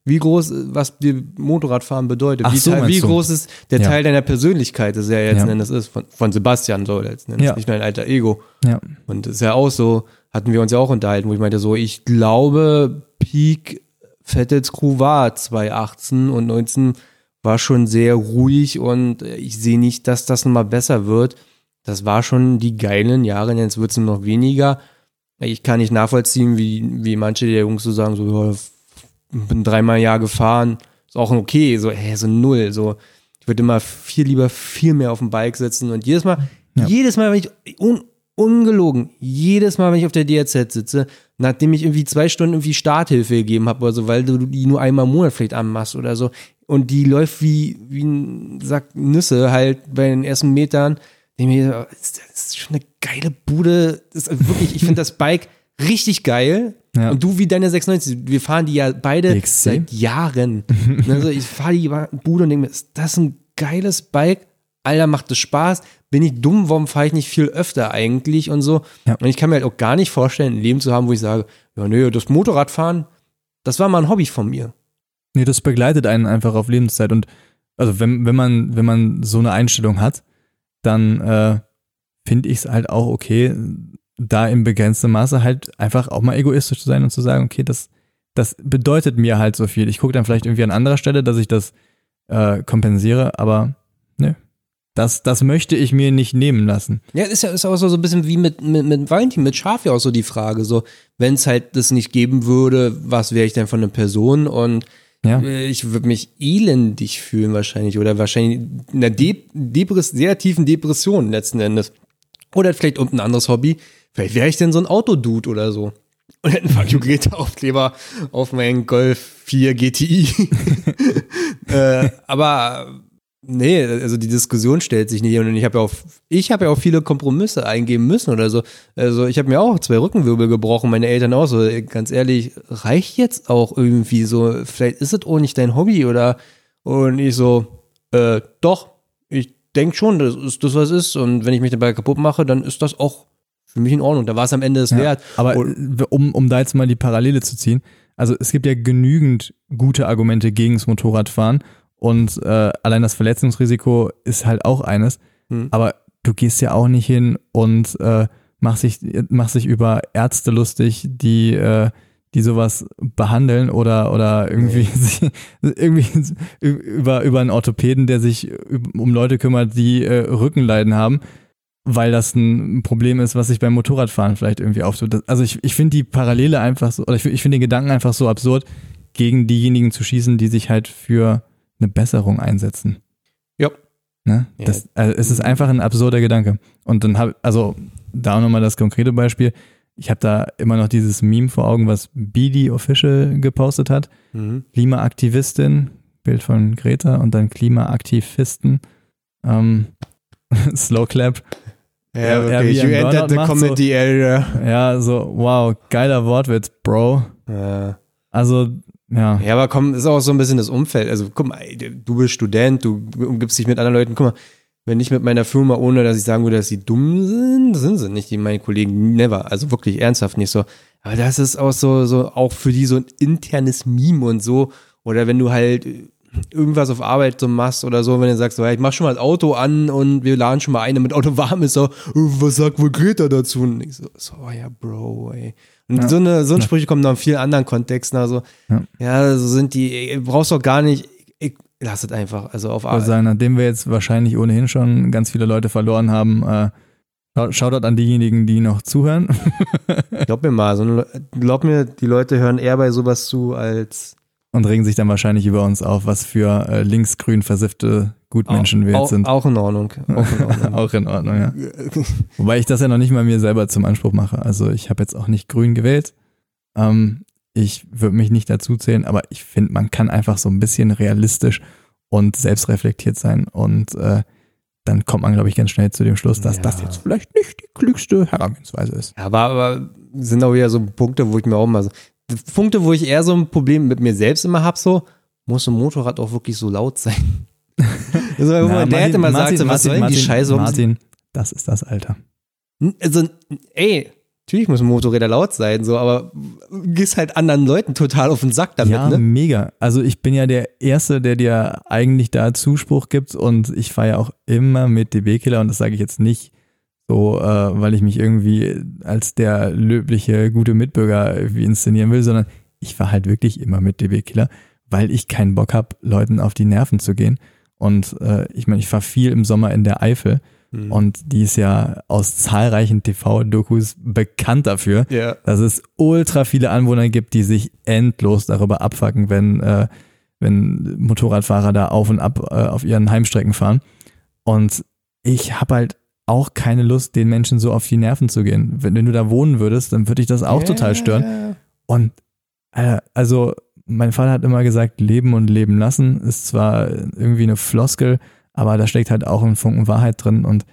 wie groß, was dir Motorradfahren bedeutet. Ach wie so, Teil, wie groß ist der Ja. Teil deiner Persönlichkeit, das ja letzten Ja. Endes ist, von, von Sebastian so letzten Endes, Ja. nicht nur ein alter Ego. ja. Und das ist ja auch so, hatten wir uns ja auch unterhalten, wo ich meinte so, ich glaube, Peak Vettels Crew war 2018 und 19 war schon sehr ruhig und ich sehe nicht, dass das nochmal besser wird. Das war schon die geilen Jahre, jetzt wird es nur noch weniger. Ich kann nicht nachvollziehen, wie, wie manche der Jungs so sagen, so, ja, bin dreimal Jahr gefahren, ist auch okay, so, hä, so null, so. Ich würde immer viel lieber viel mehr auf dem Bike sitzen und jedes Mal, Ja. jedes Mal, wenn ich, un, ungelogen, jedes Mal, wenn ich auf der DRZ sitze, nachdem ich irgendwie zwei Stunden irgendwie Starthilfe gegeben habe oder so, weil du die nur einmal im Monat vielleicht anmachst oder so und die läuft wie, wie ein Sack Nüsse halt bei den ersten Metern, mir, das ist schon eine geile Bude, das ist wirklich, ich finde das Bike richtig geil. Ja. Und du wie deine 96, wir fahren die ja beide XC? seit Jahren. also ich fahre die Bude und denke mir, ist das ein geiles Bike? Alter, macht es Spaß. Bin ich dumm, warum fahre ich nicht viel öfter eigentlich und so? Ja. Und ich kann mir halt auch gar nicht vorstellen, ein Leben zu haben, wo ich sage, ja, nö, das Motorradfahren, das war mal ein Hobby von mir. Nee, das begleitet einen einfach auf Lebenszeit. Und also wenn, wenn man, wenn man so eine Einstellung hat, dann äh, finde ich es halt auch okay, da im begrenzten Maße halt einfach auch mal egoistisch zu sein und zu sagen, okay, das, das bedeutet mir halt so viel. Ich gucke dann vielleicht irgendwie an anderer Stelle, dass ich das äh, kompensiere, aber ne, das, das möchte ich mir nicht nehmen lassen. Ja, ist ja ist auch so, so ein bisschen wie mit, mit, mit Valentin, mit Schaf ja auch so die Frage, so, wenn es halt das nicht geben würde, was wäre ich denn von einer Person und Ja. äh, ich würde mich elendig fühlen wahrscheinlich oder wahrscheinlich in einer De Depress sehr tiefen Depression letzten Endes. Oder vielleicht irgendein anderes Hobby. Vielleicht wäre ich denn so ein Autodude oder so. Und hätte einen Fuck Greta Aufkleber auf meinen Golf 4 GTI. äh, aber nee, also die Diskussion stellt sich nicht. Und ich habe ja auch, ich habe ja auch viele Kompromisse eingeben müssen oder so. Also ich habe mir auch zwei Rückenwirbel gebrochen, meine Eltern auch so. Ganz ehrlich, reicht jetzt auch irgendwie so. Vielleicht ist es auch nicht dein Hobby oder und ich so, äh, doch, ich denke schon, das ist das, was es ist. Und wenn ich mich dabei kaputt mache, dann ist das auch für mich in Ordnung. Da war es am Ende es Ja, wert. Aber Und- um, um da jetzt mal die Parallele zu ziehen, also es gibt ja genügend gute Argumente gegen das Motorradfahren und äh, allein das Verletzungsrisiko ist halt auch eines. Hm. Aber du gehst ja auch nicht hin und äh, machst, dich, machst dich über Ärzte lustig, die, äh, die sowas behandeln oder, oder irgendwie, sich, irgendwie über, über einen Orthopäden, der sich um Leute kümmert, die äh, Rückenleiden haben weil das ein Problem ist, was sich beim Motorradfahren vielleicht irgendwie auftut. Also ich, ich finde die Parallele einfach so, oder ich, ich finde den Gedanken einfach so absurd, gegen diejenigen zu schießen, die sich halt für eine Besserung einsetzen. Ja. Ne? Das, also es ist einfach ein absurder Gedanke. Und dann habe also da nochmal das konkrete Beispiel. Ich habe da immer noch dieses Meme vor Augen, was BD Official gepostet hat. Mhm. Klimaaktivistin, Bild von Greta und dann Klimaaktivisten. Ähm, Slow Clap. Ja, okay. you entered the macht, comedy area. Ja, so, wow, geiler Wortwitz, Bro. Ja. Also, ja. Ja, aber komm, ist auch so ein bisschen das Umfeld. Also, guck mal, du bist Student, du umgibst dich mit anderen Leuten. Guck mal, wenn ich mit meiner Firma, ohne dass ich sagen würde, dass sie dumm sind, sind sie nicht, die meine Kollegen, never. Also wirklich ernsthaft nicht so. Aber das ist auch so, so auch für die so ein internes Meme und so. Oder wenn du halt irgendwas auf Arbeit so machst oder so, wenn du sagst, so, ich mach schon mal das Auto an und wir laden schon mal ein, damit Auto warm ist, so, was sagt wohl Greta dazu? Und ich so, so ja, Bro, ey. Und Ja. so eine, so ein Sprüche kommen noch in vielen anderen Kontexten, also, Ja. ja, so sind die, ey, brauchst doch gar nicht, ich, lass es einfach, also auf Arbeit. sagen, nachdem wir jetzt wahrscheinlich ohnehin schon ganz viele Leute verloren haben, äh, schau- Shoutout an diejenigen, die noch zuhören. Glaub mir mal, so, eine glaub mir, die Leute hören eher bei sowas zu, als und regen sich dann wahrscheinlich über uns auf, was für äh, linksgrün versiffte Gutmenschen auch, jetzt sind. Auch in Ordnung. Auch in Ordnung. Auch in Ordnung, ja. Wobei ich das ja noch nicht mal mir selber zum Anspruch mache. Also ich habe jetzt auch nicht grün gewählt. Ähm, ich würde mich nicht dazu zählen, aber ich finde, man kann einfach so ein bisschen realistisch und selbstreflektiert sein und äh, dann kommt man, glaube ich, ganz schnell zu dem Schluss, dass Ja. das jetzt vielleicht nicht die klügste Herangehensweise ist. Ja, aber, aber sind auch wieder so Punkte, wo ich mir auch mal so, Punkte, wo ich eher so ein Problem mit mir selbst immer habe, so, muss ein Motorrad auch wirklich so laut sein? also, wo Na, der hätte mal Martin, gesagt, so, was Martin, soll denn die Martin, Scheiße? Warum- Martin, das ist das Alter. Also, ey, natürlich müssen Motorräder laut sein, so, aber gehst halt anderen Leuten total auf den Sack damit, ja, ne? mega. Also ich bin ja der Erste, der dir eigentlich da Zuspruch gibt und ich fahre ja auch immer mit DB-Killer und das sage ich jetzt nicht so, äh, weil ich mich irgendwie als der löbliche, gute Mitbürger irgendwie inszenieren will, sondern ich fahre halt wirklich immer mit DB-Killer, weil ich keinen Bock habe, Leuten auf die Nerven zu gehen. Und äh, ich meine, ich fahre viel im Sommer in der Eifel Hm. und die ist ja aus zahlreichen TV-Dokus bekannt dafür, Ja. dass es ultra viele Anwohner gibt, die sich endlos darüber abfacken, wenn, äh, wenn Motorradfahrer da auf und ab äh, auf ihren Heimstrecken fahren. Und ich habe halt auch keine Lust, den Menschen so auf die Nerven zu gehen. Wenn, wenn du da wohnen würdest, dann würde ich das auch total stören. Und äh, also mein Vater hat immer gesagt, leben und leben lassen ist zwar irgendwie eine Floskel, aber da steckt halt auch ein Funken Wahrheit drin. Und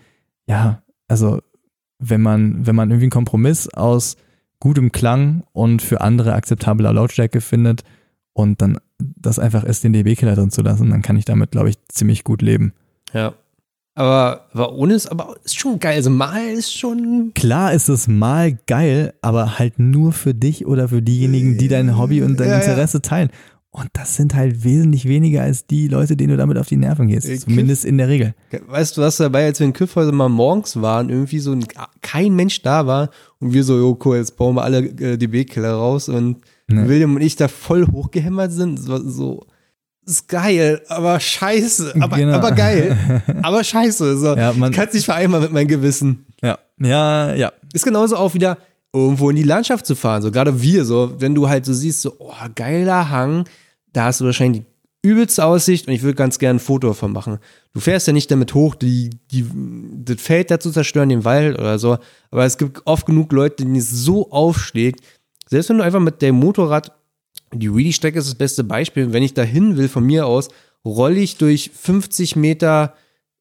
ja, also wenn man, wenn man irgendwie einen Kompromiss aus gutem Klang und für andere akzeptabler Lautstärke findet und dann das einfach ist, den DB-Killer drin zu lassen, dann kann ich damit, glaube ich, ziemlich gut leben. Ja. Aber, aber ohne es, aber ist schon geil. Also mal ist schon. Klar ist es mal geil, aber halt nur für dich oder für diejenigen, die dein Hobby und dein Ja, ja. Interesse teilen. Und das sind halt wesentlich weniger als die Leute, denen du damit auf die Nerven gehst. Äh, Zumindest in der Regel. Weißt du, was dabei, als wir in Küffhäuser mal morgens waren, irgendwie so ein, kein Mensch da war und wir so, jo, cool, jetzt bauen wir alle äh, die B-Killer raus und Ne. William und ich da voll hochgehämmert sind. So, so ist geil, aber scheiße, aber, Genau. aber geil, aber scheiße. So, Ja, man- kann nicht vereinbaren mit meinem Gewissen. Ja, ja, ja. Ist genauso auch wieder irgendwo in die Landschaft zu fahren. So gerade wir, so wenn du halt so siehst, so oh, geiler Hang, da hast du wahrscheinlich die übelste Aussicht und ich würde ganz gerne ein Foto davon machen. Du fährst ja nicht damit hoch, die, die, das Feld da zu zerstören, den Wald oder so, aber es gibt oft genug Leute, denen es so aufschlägt, selbst wenn du einfach mit dem Motorrad, die Wheelie-Strecke ist das beste Beispiel, wenn ich da hin will von mir aus, rolle ich durch 50 Meter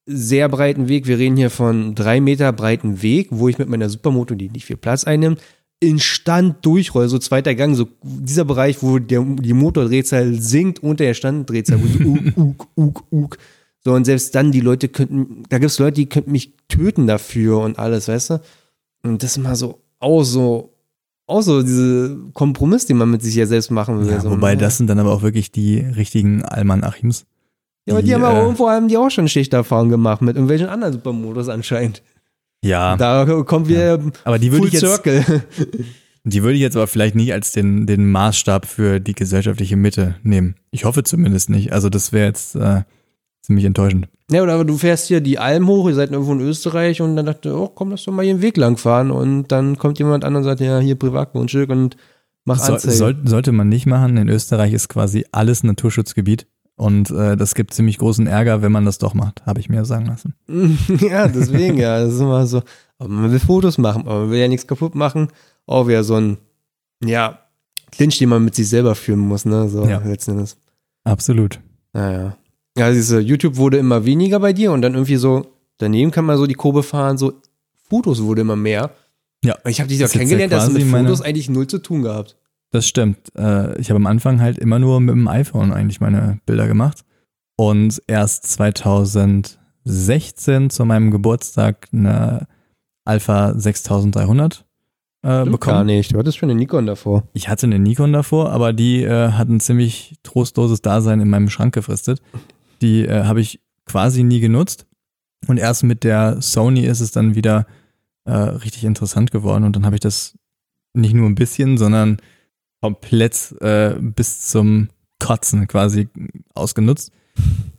sehr breiten Weg. Wir reden hier von drei Meter breiten Weg, wo ich mit meiner Supermoto, die nicht viel Platz einnimmt, in Stand durchrolle, so zweiter Gang, so dieser Bereich, wo der, die Motordrehzahl sinkt unter der Standdrehzahl, wo so uk, uk, uk, uk. So, und selbst dann, die Leute könnten, da gibt es Leute, die könnten mich töten dafür und alles, weißt du? Und das ist mal so, auch so, auch so diese Kompromiss, den man mit sich ja selbst machen will. ja so, wobei ne? das sind dann aber auch wirklich die richtigen Alman Achims. Ja, aber die, die, haben aber äh, irgendwo haben die auch schon Schichterfahrung gemacht mit irgendwelchen anderen Supermodus anscheinend. Ja, Da kommt wieder aber die würde ich jetzt, Circle. die würde ich jetzt aber vielleicht nicht als den, den Maßstab für die gesellschaftliche Mitte nehmen. Ich hoffe zumindest nicht. Also das wäre jetzt äh, ziemlich enttäuschend. Ja, oder du fährst hier die Alm hoch, ihr seid irgendwo in Österreich und dann dachte, oh, komm, lass doch mal hier den Weg lang fahren und dann kommt jemand an und sagt, ja, hier Privatgrundstück und mach So, Anzeige. soll, sollte man nicht machen. In Österreich ist quasi alles Naturschutzgebiet. Und äh, das gibt ziemlich großen Ärger, wenn man das doch macht, habe ich mir sagen lassen. ja, deswegen, ja, das ist immer so. Aber man will Fotos machen, aber man will ja nichts kaputt machen. Auch wieder so ein, ja, Clinch, den man mit sich selber führen muss, ne, so Ja. letzten Endes. Absolut. Naja. Ja, diese YouTube wurde immer weniger bei dir und dann irgendwie so, daneben kann man so die Kurve fahren, so Fotos wurde immer mehr. Ja. Ich habe dich ja Das kennengelernt, ja dass du mit meine- Fotos eigentlich null zu tun gehabt. Das stimmt. Äh, ich habe am Anfang halt immer nur mit dem iPhone eigentlich meine Bilder gemacht. Und erst 2016 zu meinem Geburtstag eine Alpha 6300 äh, Stimmt bekommen. Gar nicht. Du hattest schon eine Nikon davor. Ich hatte eine Nikon davor, aber die äh, hat ein ziemlich trostloses Dasein in meinem Schrank gefristet. Die äh, habe ich quasi nie genutzt. Und erst mit der Sony ist es dann wieder äh, richtig interessant geworden. Und dann habe ich das nicht nur ein bisschen, sondern komplett äh, bis zum Kotzen quasi ausgenutzt.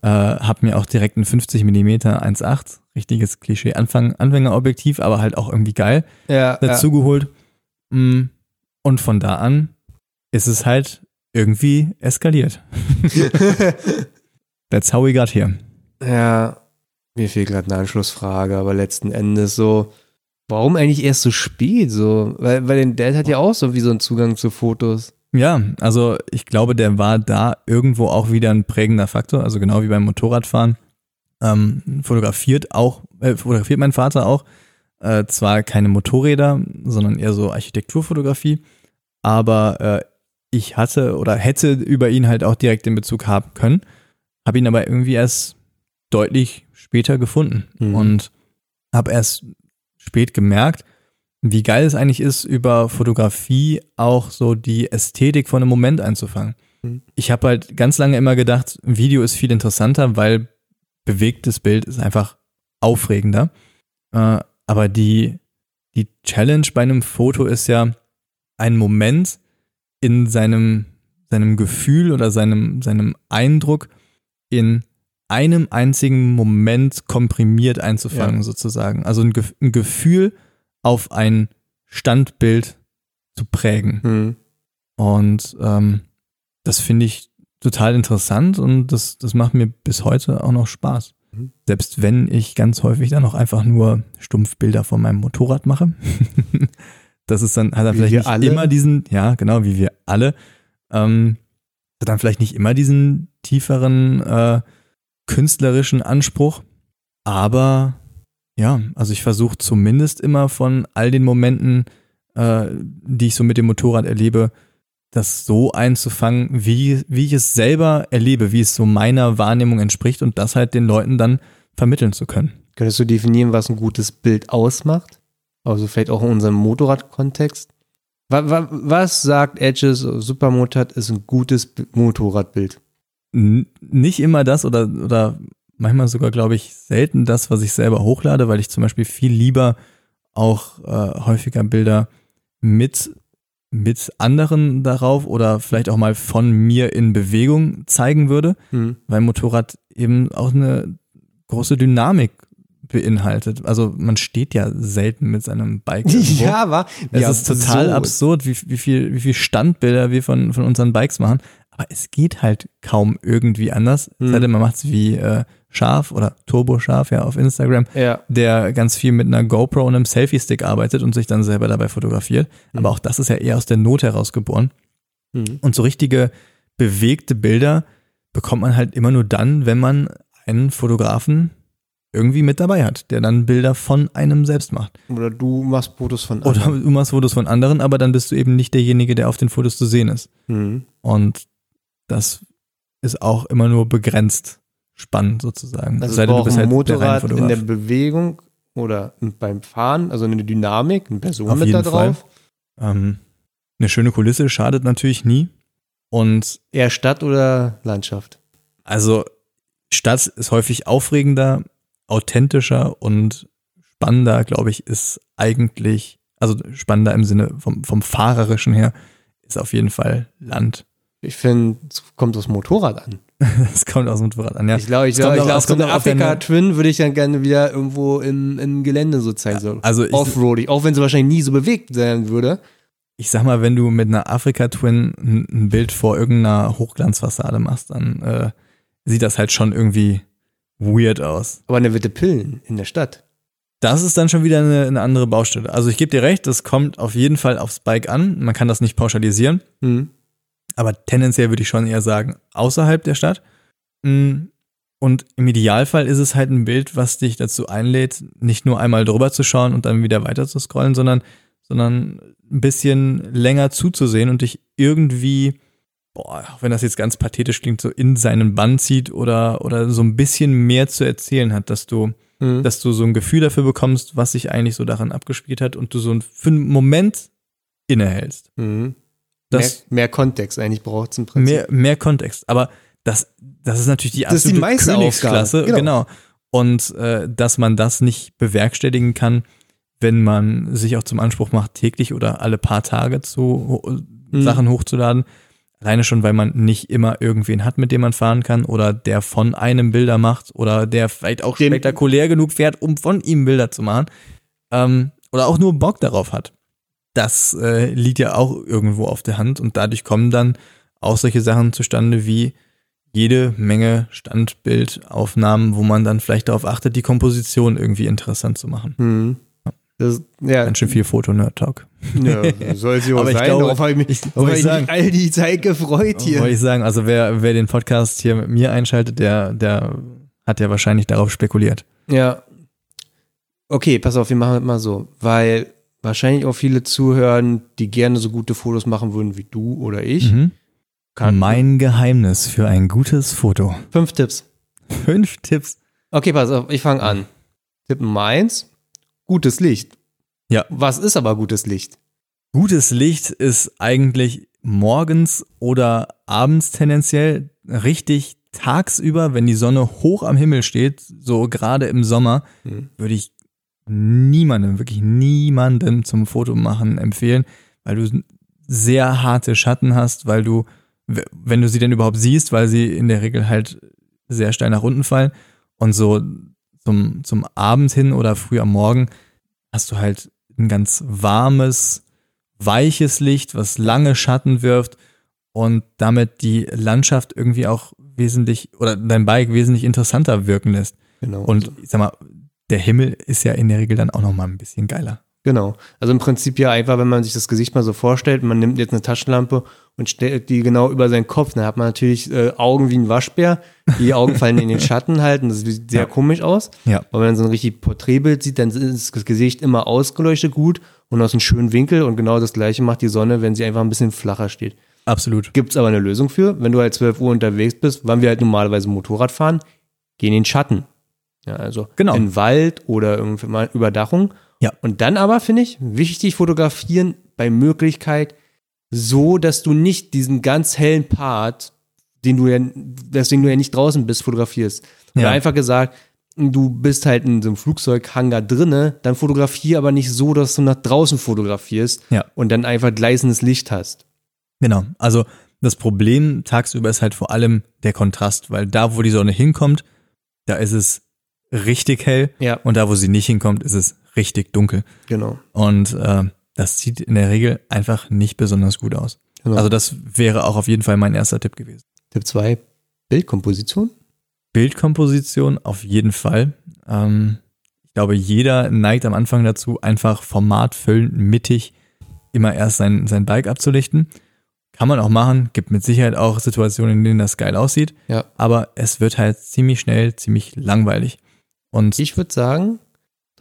Äh, hab mir auch direkt ein 50 mm 1.8, richtiges Klischee Anfang, Anfängerobjektiv, aber halt auch irgendwie geil Ja, dazu geholt. Mm, Und von da an ist es halt irgendwie eskaliert. That's how we got here. Ja, mir fehlt gerade eine Anschlussfrage, aber letzten Endes so, warum eigentlich erst so spät so? Weil, weil dein Dad hat ja auch so wie so einen Zugang zu Fotos. Ja, also ich glaube, der war da irgendwo auch wieder ein prägender Faktor, also genau wie beim Motorradfahren. Ähm, fotografiert auch, äh, fotografiert mein Vater auch. Äh, zwar keine Motorräder, sondern eher so Architekturfotografie, aber äh, ich hatte oder hätte über ihn halt auch direkt den Bezug haben können, habe ihn aber irgendwie erst deutlich später gefunden Mhm. und habe erst spät gemerkt, wie geil es eigentlich ist, über Fotografie auch so die Ästhetik von einem Moment einzufangen. Mhm. Ich habe halt ganz lange immer gedacht, Video ist viel interessanter, weil bewegtes Bild ist einfach aufregender. Äh, aber die, die Challenge bei einem Foto ist ja, einen Moment in seinem, seinem Gefühl oder seinem, seinem Eindruck in einem einzigen Moment komprimiert einzufangen, Ja. sozusagen. Also ein, Gef- ein Gefühl auf ein Standbild zu prägen. Hm. Und ähm, das finde ich total interessant und das, das macht mir bis heute auch noch Spaß. Mhm. Selbst wenn ich ganz häufig dann auch einfach nur Stumpfbilder von meinem Motorrad mache. das ist dann, hat dann Wie vielleicht nicht alle? immer diesen, ja, genau, wie wir alle, ähm, hat dann vielleicht nicht immer diesen tieferen äh, künstlerischen Anspruch. Aber ja, also ich versuche zumindest immer von all den Momenten, äh, die ich so mit dem Motorrad erlebe, das so einzufangen, wie, wie ich es selber erlebe, wie es so meiner Wahrnehmung entspricht und das halt den Leuten dann vermitteln zu können. Könntest du definieren, was ein gutes Bild ausmacht? Also vielleicht auch in unserem Motorradkontext? Wa- wa- Was sagt Edges Supermotard ist ein gutes Motorradbild? N nicht immer das oder, oder manchmal sogar, glaube ich, selten das, was ich selber hochlade, weil ich zum Beispiel viel lieber auch äh, häufiger Bilder mit, mit anderen darauf oder vielleicht auch mal von mir in Bewegung zeigen würde, Hm. weil Motorrad eben auch eine große Dynamik beinhaltet. Also man steht ja selten mit seinem Bike irgendwo. Ja, war. Es ist total absurd, wie, wie, viel, wie viel Standbilder wir von, von unseren Bikes machen. Aber es geht halt kaum irgendwie anders. Es Hm. sei denn, man macht es wie äh, Scharf oder Turbo Scharf ja auf Instagram, Ja. der ganz viel mit einer GoPro und einem Selfie-Stick arbeitet und sich dann selber dabei fotografiert. Aber auch das ist ja eher aus der Not heraus geboren. Hm. Und so richtige bewegte Bilder bekommt man halt immer nur dann, wenn man einen Fotografen irgendwie mit dabei hat, der dann Bilder von einem selbst macht. Oder du machst Fotos von Oder anderen. du machst Fotos von anderen, aber dann bist du eben nicht derjenige, der auf den Fotos zu sehen ist. Hm. Und das ist auch immer nur begrenzt spannend sozusagen. Also sei denn, braucht ein der reine Motorrad in Fotograf. der Bewegung oder beim Fahren, also eine Dynamik, eine Person Auf mit da drauf. ähm, eine schöne Kulisse schadet natürlich nie. Und Eher Stadt oder Landschaft? also Stadt ist häufig aufregender, authentischer und spannender, glaube ich, ist eigentlich, also spannender im Sinne vom, vom Fahrerischen her, ist auf jeden Fall Land. Ich finde, es kommt aufs Motorrad an. Das kommt aus dem Motorrad an, ja. Ich glaube, ich Es glaube, glaub, es so eine Afrika-Twin würde ich dann gerne wieder irgendwo im, im Gelände so zeigen. So Also ich, Offroadig, auch wenn sie wahrscheinlich nie so bewegt sein würde. ich sag mal, wenn du mit einer Afrika Twin ein, ein Bild vor irgendeiner Hochglanzfassade machst, dann äh, sieht das halt schon irgendwie weird aus. Aber eine Witte Pillen in der Stadt. Das ist dann schon wieder eine, eine andere Baustelle. Also ich gebe dir recht, das kommt auf jeden Fall aufs Bike an. Man kann das nicht pauschalisieren, Hm. aber tendenziell würde ich schon eher sagen, außerhalb der Stadt. Mm, Und im Idealfall ist es halt ein Bild, was dich dazu einlädt, nicht nur einmal drüber zu schauen und dann wieder weiter zu scrollen, sondern, sondern ein bisschen länger zuzusehen und dich irgendwie boah, auch wenn das jetzt ganz pathetisch klingt, so in seinen Bann zieht oder, oder so ein bisschen mehr zu erzählen hat, dass du, Mhm. dass du so ein Gefühl dafür bekommst, was sich eigentlich so daran abgespielt hat und du so ein, für einen Moment innehältst. Mhm. Das mehr, mehr Kontext eigentlich braucht es im Prinzip. mehr, mehr Kontext. Aber das, das ist natürlich die Das ist die absolute. Königsklasse. Genau. Genau. Und äh, dass man das nicht bewerkstelligen kann, wenn man sich auch zum Anspruch macht, täglich oder alle paar Tage zu Mhm. Sachen hochzuladen. Alleine schon, weil man nicht immer irgendwen hat, mit dem man fahren kann oder der von einem Bilder macht oder der vielleicht auch Den- spektakulär genug fährt, um von ihm Bilder zu machen. Ähm, oder auch nur Bock darauf hat. Das äh, liegt ja auch irgendwo auf der Hand und dadurch kommen dann auch solche Sachen zustande wie jede Menge Standbildaufnahmen, wo man dann vielleicht darauf achtet, die Komposition irgendwie interessant zu machen. Mhm. Das, ja, Ganz schön viel Foto-Nerd-Talk. ja, soll sie auch Aber ich sein. glaube, Darauf habe ich mich, ich- ich ich sagen. all die Zeit gefreut hier. Wollte ich sagen, also wer, wer den Podcast hier mit mir einschaltet, der, der hat ja wahrscheinlich darauf spekuliert. Ja. Okay, pass auf, wir machen es mal so, weil wahrscheinlich auch viele zuhören, die gerne so gute Fotos machen würden wie du oder ich. Mhm. Kann- Mein Geheimnis für ein gutes Foto. Fünf Tipps. Fünf Tipps. Okay, pass auf, ich fange an. Tipp Nummer eins, gutes Licht. Ja. Was ist aber gutes Licht? Gutes Licht ist eigentlich morgens oder abends tendenziell richtig tagsüber, wenn die Sonne hoch am Himmel steht, so gerade im Sommer, Mhm. würde ich niemandem, wirklich niemandem zum Foto machen empfehlen, weil du sehr harte Schatten hast, weil du, wenn du sie denn überhaupt siehst, weil sie in der Regel halt sehr steil nach unten fallen und so zum, zum Abend hin oder früh am Morgen hast du halt ein ganz warmes, weiches Licht, was lange Schatten wirft und damit die Landschaft irgendwie auch wesentlich oder dein Bike wesentlich interessanter wirken lässt. Genau. Und ich sag mal, der Himmel ist ja in der Regel dann auch noch mal ein bisschen geiler. Genau. Also im Prinzip ja einfach, wenn man sich das Gesicht mal so vorstellt, man nimmt jetzt eine Taschenlampe und stellt die genau über seinen Kopf, dann hat man natürlich äh, Augen wie ein Waschbär. Die Augen fallen in den Schatten halt und das sieht sehr Ja. komisch aus. Ja. Aber wenn man so ein richtig Porträtbild sieht, dann ist das Gesicht immer ausgeleuchtet gut und aus einem schönen Winkel und genau das gleiche macht die Sonne, wenn sie einfach ein bisschen flacher steht. Absolut. Gibt es aber eine Lösung für, wenn du halt 12 Uhr unterwegs bist, wann wir halt normalerweise Motorrad fahren, geh in den Schatten. Ja, also Genau. in den Wald oder irgendwie mal Überdachung. Ja. Und dann aber, finde ich, wichtig fotografieren bei Möglichkeit so, dass du nicht diesen ganz hellen Part, den du ja, deswegen du ja nicht draußen bist, fotografierst. Oder Ja. einfach gesagt, du bist halt in so einem Flugzeughangar drinne, dann fotografier aber nicht so, dass du nach draußen fotografierst Ja. und dann einfach gleißendes Licht hast. Genau. Also das Problem tagsüber ist halt vor allem der Kontrast, weil da, wo die Sonne hinkommt, da ist es richtig hell Ja, und da, wo sie nicht hinkommt, ist es richtig dunkel. genau. Und äh, das sieht in der Regel einfach nicht besonders gut aus. Genau. Also das wäre auch auf jeden Fall mein erster Tipp gewesen. Tipp 2, Bildkomposition. Bildkomposition auf jeden Fall. Ähm, ich glaube, jeder neigt am Anfang dazu, einfach formatfüllend, mittig immer erst sein, sein Bike abzulichten. Kann man auch machen, gibt mit Sicherheit auch Situationen, in denen das geil aussieht, Ja. aber es wird halt ziemlich schnell, ziemlich langweilig. Und Ich würde sagen,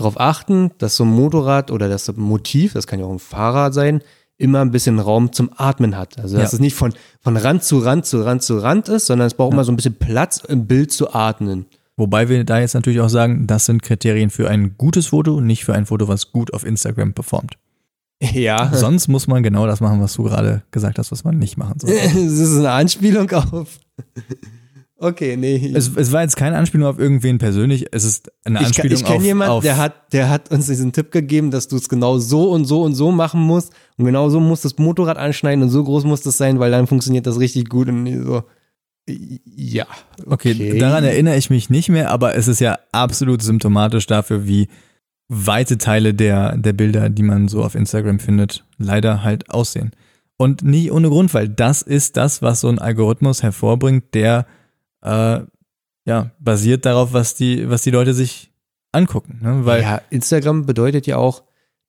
darauf achten, dass so ein Motorrad oder das Motiv, das kann ja auch ein Fahrrad sein, immer ein bisschen Raum zum Atmen hat. Also dass Ja. es nicht von, von Rand zu Rand zu Rand zu Rand ist, sondern es braucht immer so ein bisschen Platz im Bild zu atmen. wobei wir da jetzt natürlich auch sagen, das sind Kriterien für ein gutes Foto, nicht für ein Foto, was gut auf Instagram performt. Ja. Sonst muss man genau das machen, was du gerade gesagt hast, was man nicht machen soll. das ist eine Anspielung auf. Okay, nee. Es, es war jetzt keine Anspielung auf irgendwen persönlich, es ist eine ich kann- Anspielung ich kenne auf, jemanden, auf der hat, der hat uns diesen Tipp gegeben, dass du es genau so und so und so machen musst. Und genau so musst du das Motorrad anschneiden und so groß muss das sein, weil dann funktioniert das richtig gut. Und ich so, ja. Okay, daran erinnere ich mich nicht mehr, aber es ist ja absolut symptomatisch dafür, wie weite Teile der, der Bilder, die man so auf Instagram findet, leider halt aussehen. Und nicht ohne Grund, weil das ist das, was so ein Algorithmus hervorbringt, der äh, ja, basiert darauf, was die, was die Leute sich angucken. Ne? Weil ja, Instagram bedeutet ja auch,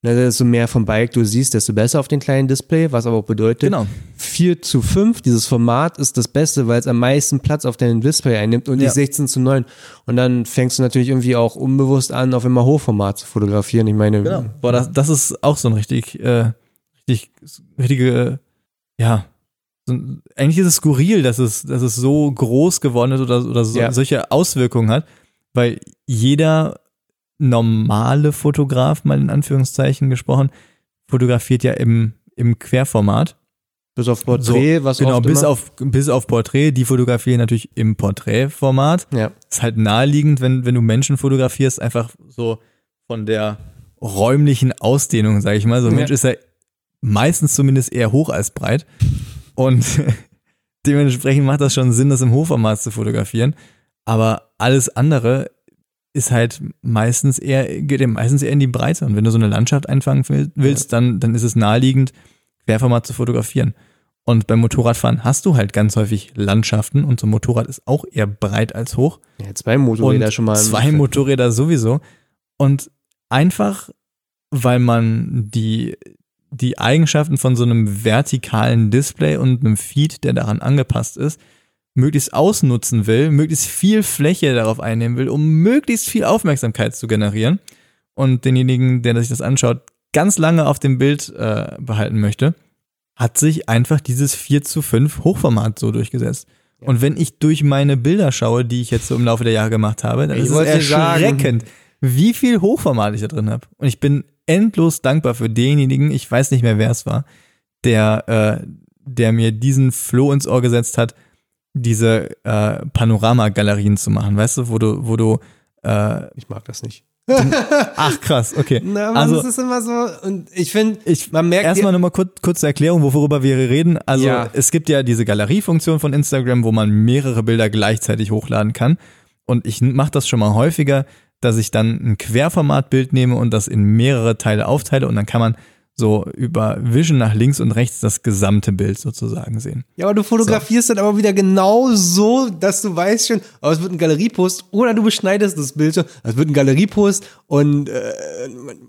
ne, desto mehr vom Bike du siehst, desto besser auf den kleinen Display, was aber auch bedeutet, genau. 4 zu 5, dieses Format ist das Beste, weil es am meisten Platz auf deinem Display einnimmt und Ja. nicht 16 zu 9. Und dann fängst du natürlich irgendwie auch unbewusst an, auf immer Hochformat zu fotografieren. Ich meine, Genau. Boah, das, das ist auch so ein richtig, äh, richtig, richtige, ja, eigentlich ist es skurril, dass es, dass es so groß geworden ist oder, oder so, Ja. solche Auswirkungen hat, weil jeder normale Fotograf, mal in Anführungszeichen gesprochen, fotografiert ja im, im Querformat. Bis auf Porträt, was Genau, bis immer, auf, bis auf Porträt. Die fotografieren natürlich im Porträtformat. Ja. Ist halt naheliegend, wenn, wenn du Menschen fotografierst, einfach so von der räumlichen Ausdehnung, sage ich mal. So ein Ja. Mensch ist ja meistens zumindest eher hoch als breit. Und dementsprechend macht das schon Sinn, das im Hochformat zu fotografieren. Aber alles andere ist halt meistens eher, geht meistens eher in die Breite. Und wenn du so eine Landschaft einfangen will- willst, dann, dann ist es naheliegend, Querformat zu fotografieren. Und beim Motorradfahren hast du halt ganz häufig Landschaften und so ein Motorrad ist auch eher breit als hoch. ja, zwei Motorräder Und schon mal. Zwei Motorräder sowieso. Und einfach, weil man die, die Eigenschaften von so einem vertikalen Display und einem Feed, der daran angepasst ist, möglichst ausnutzen will, möglichst viel Fläche darauf einnehmen will, um möglichst viel Aufmerksamkeit zu generieren und denjenigen, der sich das anschaut, ganz lange auf dem Bild äh, behalten möchte, hat sich einfach dieses 4 zu 5 Hochformat so durchgesetzt. Und wenn ich durch meine Bilder schaue, die ich jetzt so im Laufe der Jahre gemacht habe, dann Ich ist es wollte sagen- erschreckend, wie viel Hochformat ich da drin habe. Und ich bin endlos dankbar für denjenigen, ich weiß nicht mehr, wer es war, der, äh, der mir diesen Floh ins Ohr gesetzt hat, diese äh, Panorama-Galerien zu machen, weißt du, wo du, wo du, äh, Ich mag das nicht. ach krass, okay. Na, also das ist immer so. Und ich finde, ich, man merkt. Erstmal nochmal kurz, kurze Erklärung, worüber wir reden. Also Ja. es gibt ja diese Galeriefunktion von Instagram, wo man mehrere Bilder gleichzeitig hochladen kann. Und ich mache das schon mal häufiger, dass ich dann ein Querformatbild nehme und das in mehrere Teile aufteile und dann kann man so über Vision nach links und rechts das gesamte Bild sozusagen sehen. Ja, aber du fotografierst dann aber wieder genau so, dass du weißt schon, oh, es wird ein Galeriepost oder du beschneidest das Bild schon, es wird ein Galeriepost und äh,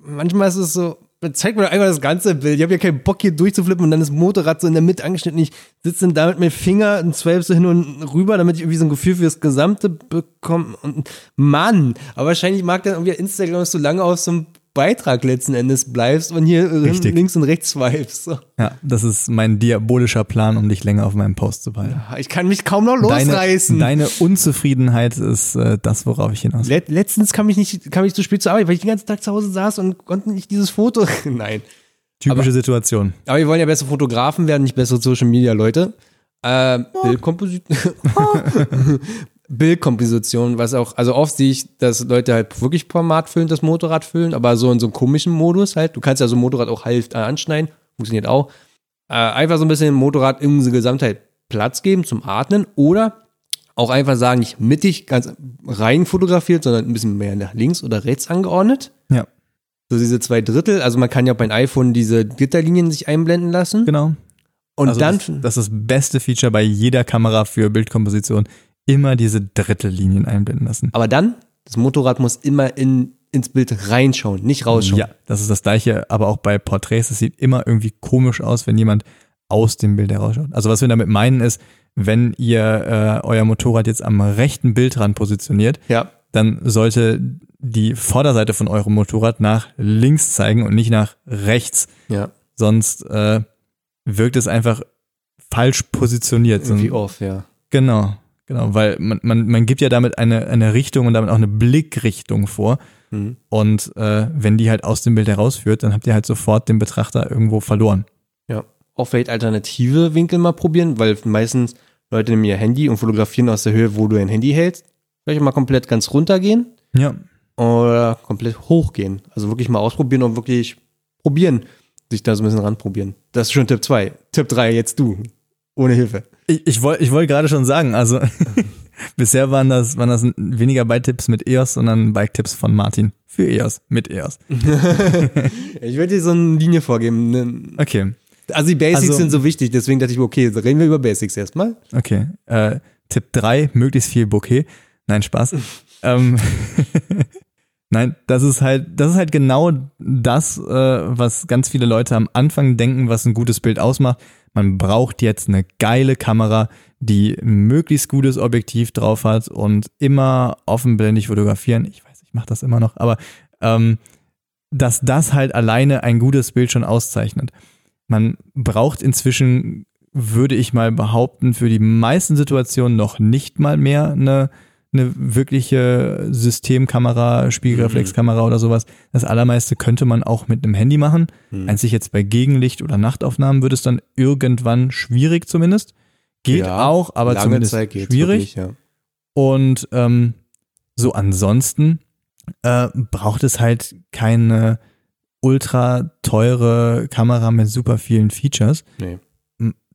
manchmal ist es so, zeig mir doch das ganze Bild. Ich habe ja keinen Bock hier durchzuflippen und dann das Motorrad so in der Mitte angeschnitten. Ich sitze dann da mit meinem Finger und swipe so hin und rüber, damit ich irgendwie so ein Gefühl für das Gesamte bekomme. Und Mann, aber wahrscheinlich mag dann irgendwie Instagram, du lange auf so einem Beitrag letzten Endes bleibst und hier äh, Richtig. links und rechts swipes. So. Ja, das ist mein diabolischer Plan, um dich länger auf meinem Post zu behalten. Ich kann mich kaum noch Deine, losreißen. deine Unzufriedenheit ist äh, das, worauf ich hinaus will. Let letztens kam ich nicht, kam ich zu spät zur Arbeit, weil ich den ganzen Tag zu Hause saß und konnte nicht dieses Foto. Nein. Typische Situation. Aber wir wollen ja bessere Fotografen werden, nicht bessere Social Media Leute. Äh, Bildkomposition. Bildkomposition, was auch, also oft sehe ich, dass Leute halt wirklich formatfüllend das Motorrad füllen, aber so in so einem komischen Modus halt. Du kannst ja so ein Motorrad auch halb anschneiden, funktioniert auch. Äh, einfach so ein bisschen dem Motorrad in der Gesamtheit Platz geben zum Atmen oder auch einfach sagen, nicht mittig ganz rein fotografiert, sondern ein bisschen mehr nach links oder rechts angeordnet. Ja, So diese zwei Drittel, also man kann ja beim iPhone diese Gitterlinien sich einblenden lassen. genau. Und also dann, das, das ist das beste Feature bei jeder Kamera für Bildkomposition. Immer diese Drittellinien einblenden lassen. aber dann, das Motorrad muss immer in, ins Bild reinschauen, nicht rausschauen. Ja, das ist das gleiche, aber auch bei Porträts. Es sieht immer irgendwie komisch aus, wenn jemand aus dem Bild herausschaut. Also was wir damit meinen ist, wenn ihr äh, euer Motorrad jetzt am rechten Bildrand positioniert, Ja. dann sollte die Vorderseite von eurem Motorrad nach links zeigen und nicht nach rechts. Ja. Sonst äh, wirkt es einfach falsch positioniert. Irgendwie off, ja. Genau, genau, weil man, man, man gibt ja damit eine, eine Richtung und damit auch eine Blickrichtung vor. Mhm. Und äh, wenn die halt aus dem Bild herausführt, dann habt ihr halt sofort den Betrachter irgendwo verloren. Ja. Auch vielleicht alternative Winkel mal probieren, weil meistens Leute nehmen ihr Handy und fotografieren aus der Höhe, wo du dein Handy hältst. Vielleicht mal komplett ganz runtergehen Ja, oder komplett hochgehen. Also wirklich mal ausprobieren und wirklich probieren, sich da so ein bisschen ranprobieren. Das ist schon Tipp 2. Tipp 3, jetzt du. Ohne Hilfe. Ich, ich wollte ich wollt gerade schon sagen, also bisher waren das, waren das weniger Bike-Tipps mit EOS, sondern Bike-Tipps von Martin für EOS, mit EOS. Ich werde dir so eine Linie vorgeben. ne? Okay, Also die Basics Also- sind so wichtig, deswegen dachte ich, okay, reden wir über Basics erstmal. okay. Äh, Tipp 3, möglichst viel Bouquet. Nein, Spaß. ähm, Nein, das ist halt, das ist halt genau das, äh, was ganz viele Leute am Anfang denken, was ein gutes Bild ausmacht. Man braucht jetzt eine geile Kamera, die möglichst gutes Objektiv drauf hat und immer offenblendig fotografieren. Ich weiß, ich mache das immer noch, aber ähm, dass das halt alleine ein gutes Bild schon auszeichnet. Man braucht inzwischen würde ich mal behaupten, für die meisten Situationen noch nicht mal mehr eine, eine wirkliche Systemkamera, Spiegelreflexkamera oder sowas. Das allermeiste könnte man auch mit einem Handy machen. Mhm. Einzig jetzt bei Gegenlicht oder Nachtaufnahmen wird es dann irgendwann schwierig zumindest. Geht Ja, auch, aber Lange zumindest schwierig. wirklich, ja. Und ähm, so ansonsten äh, braucht es halt keine ultra teure Kamera mit super vielen Features. Nee.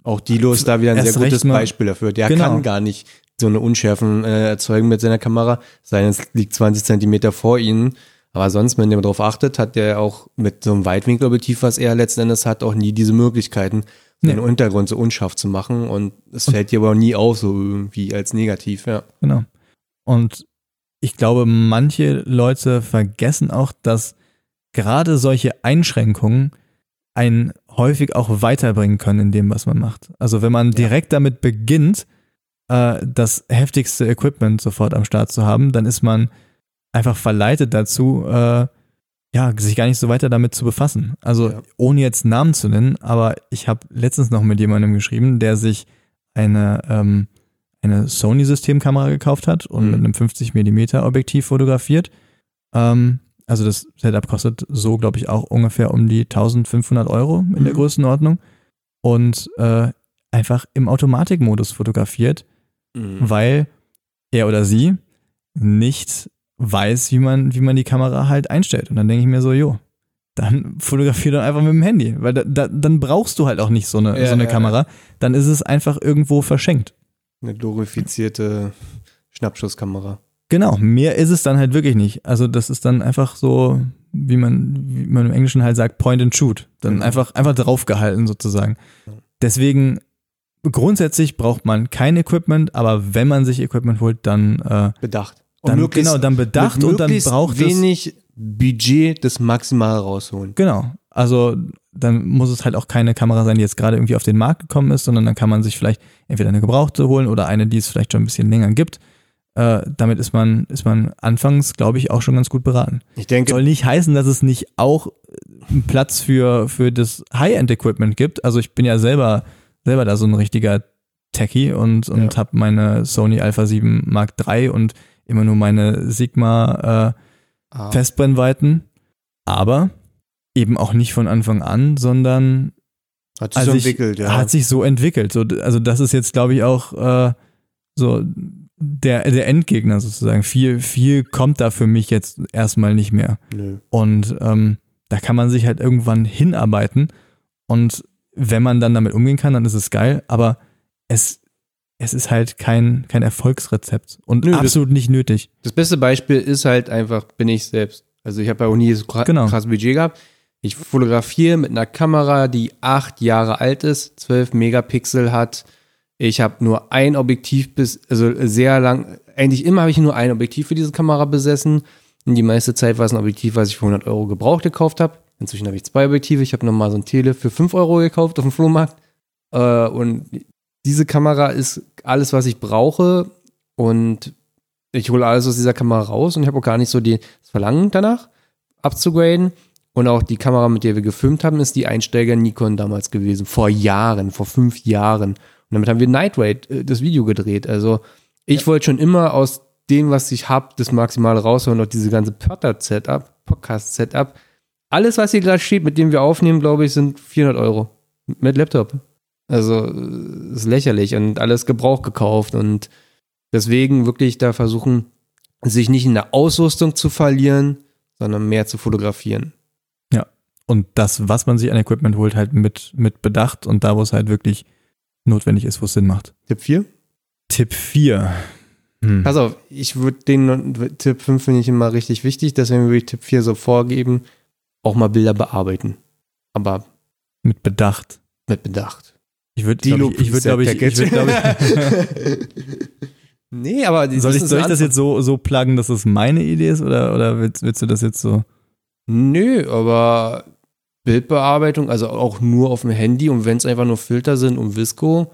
Auch Dilo ist da wieder ein Erst sehr gutes Beispiel dafür. Der Genau. kann gar nicht so eine Unschärfen äh, erzeugen mit seiner Kamera, sei denn es liegt 20 Zentimeter vor ihnen. Aber sonst, wenn der darauf achtet, hat der auch mit so einem Weitwinkelobjektiv, was er letzten Endes hat, auch nie diese Möglichkeiten, Nee. den Untergrund so unscharf zu machen. Und es fällt dir aber auch nie auf, so irgendwie als negativ, ja. Genau. Und ich glaube, manche Leute vergessen auch, dass gerade solche Einschränkungen einen häufig auch weiterbringen können in dem, was man macht. Also wenn man direkt damit beginnt, äh, das heftigste Equipment sofort am Start zu haben, dann ist man einfach verleitet dazu, äh, ja, sich gar nicht so weiter damit zu befassen. Also Ja. ohne jetzt Namen zu nennen, aber ich habe letztens noch mit jemandem geschrieben, der sich eine, ähm, eine Sony-Systemkamera gekauft hat und Mhm. mit einem 50 mm Objektiv fotografiert. Ähm, also das Setup kostet so, glaube ich, auch ungefähr um die 1500 Euro in der Mhm. Größenordnung und äh, einfach im Automatikmodus fotografiert, Mhm. weil er oder sie nicht weiß, wie man, wie man die Kamera halt einstellt. Und dann denke ich mir so, jo, dann fotografier doch einfach mit dem Handy, weil da, da, dann brauchst du halt auch nicht so eine, Ja, so eine ja, Kamera. Dann ist es einfach irgendwo verschenkt. Eine glorifizierte Schnappschusskamera. Genau, mehr ist es dann halt wirklich nicht. Also das ist dann einfach so, wie man, wie man im Englischen halt sagt, Point and Shoot. Dann Genau. einfach, einfach draufgehalten sozusagen. Ja. Deswegen, grundsätzlich braucht man kein Equipment, aber wenn man sich Equipment holt, dann, äh, Bedacht. Und dann möglichst- genau, dann bedacht und dann braucht es wenig Budget das maximal rausholen. Genau. Also dann muss es halt auch keine Kamera sein, die jetzt gerade irgendwie auf den Markt gekommen ist, sondern dann kann man sich vielleicht entweder eine gebrauchte holen oder eine, die es vielleicht schon ein bisschen länger gibt. Äh, damit ist man, ist man anfangs, glaube ich, auch schon ganz gut beraten. Ich denke, Soll nicht heißen, dass es nicht auch einen Platz für, für das High-End-Equipment gibt. Also ich bin ja selber, selber da so ein richtiger Techie und, und Ja. habe meine Sony Alpha 7 Mark III und immer nur meine Sigma äh, ah, Festbrennweiten, aber eben auch nicht von Anfang an, sondern hat sich also so ich- entwickelt, ja. hat sich so entwickelt. So, also das ist jetzt, glaube ich, auch äh, so der, der Endgegner sozusagen. Viel, viel kommt da für mich jetzt erstmal nicht mehr. Nö. Und ähm, da kann man sich halt irgendwann hinarbeiten. Und wenn man dann damit umgehen kann, dann ist es geil. Aber es, es ist halt kein, kein Erfolgsrezept und Nö, das- absolut nicht nötig. Das beste Beispiel ist halt einfach, bin ich selbst. Also ich habe ja auch nie so Genau. krass Budget gehabt. Ich fotografiere mit einer Kamera, die acht Jahre alt ist, 12 Megapixel hat. Ich habe nur ein Objektiv bis, also sehr lang, eigentlich immer habe ich nur ein Objektiv für diese Kamera besessen. Und die meiste Zeit war es ein Objektiv, was ich für 100 Euro gebraucht gekauft habe. Inzwischen habe ich zwei Objektive. Ich habe nochmal so ein Tele für 5 Euro gekauft auf dem Flohmarkt. Äh, und diese Kamera ist alles, was ich brauche. Und ich hole alles aus dieser Kamera raus und ich habe auch gar nicht so die, das Verlangen danach abzugraden. Und auch die Kamera, mit der wir gefilmt haben, ist die Einsteiger Nikon damals gewesen. Vor Jahren, vor fünf Jahren. Und damit haben wir Night Raid, äh, das Video gedreht. Also ich wollte schon immer aus dem, was ich habe, das Maximale rausholen. Und auch diese ganze Podcast-Setup, Podcast-Setup. Alles, was hier gerade steht, mit dem wir aufnehmen, glaube ich, sind 400 Euro. Mit Laptop. Also, ist lächerlich und alles Gebrauch gekauft und deswegen wirklich da versuchen, sich nicht in der Ausrüstung zu verlieren, sondern mehr zu fotografieren. Und das, was man sich an Equipment holt, halt mit, mit Bedacht und da, wo es halt wirklich notwendig ist, wo es Sinn macht. Tipp 4? Tipp 4. Hm. Pass auf, ich würde den Tipp 5 finde ich immer richtig wichtig, deswegen würde ich Tipp 4 so vorgeben, auch mal Bilder bearbeiten. Aber Mit Bedacht. mit Bedacht. Ich würde, glaube ich, ich würde, glaube ich, ich würde, glaube ich, nee, aber soll ich, soll ich das jetzt so, so pluggen, dass das meine Idee ist oder, oder willst, willst du das jetzt so? Nö, aber Bildbearbeitung, also auch nur auf dem Handy und wenn es einfach nur Filter sind und Visco,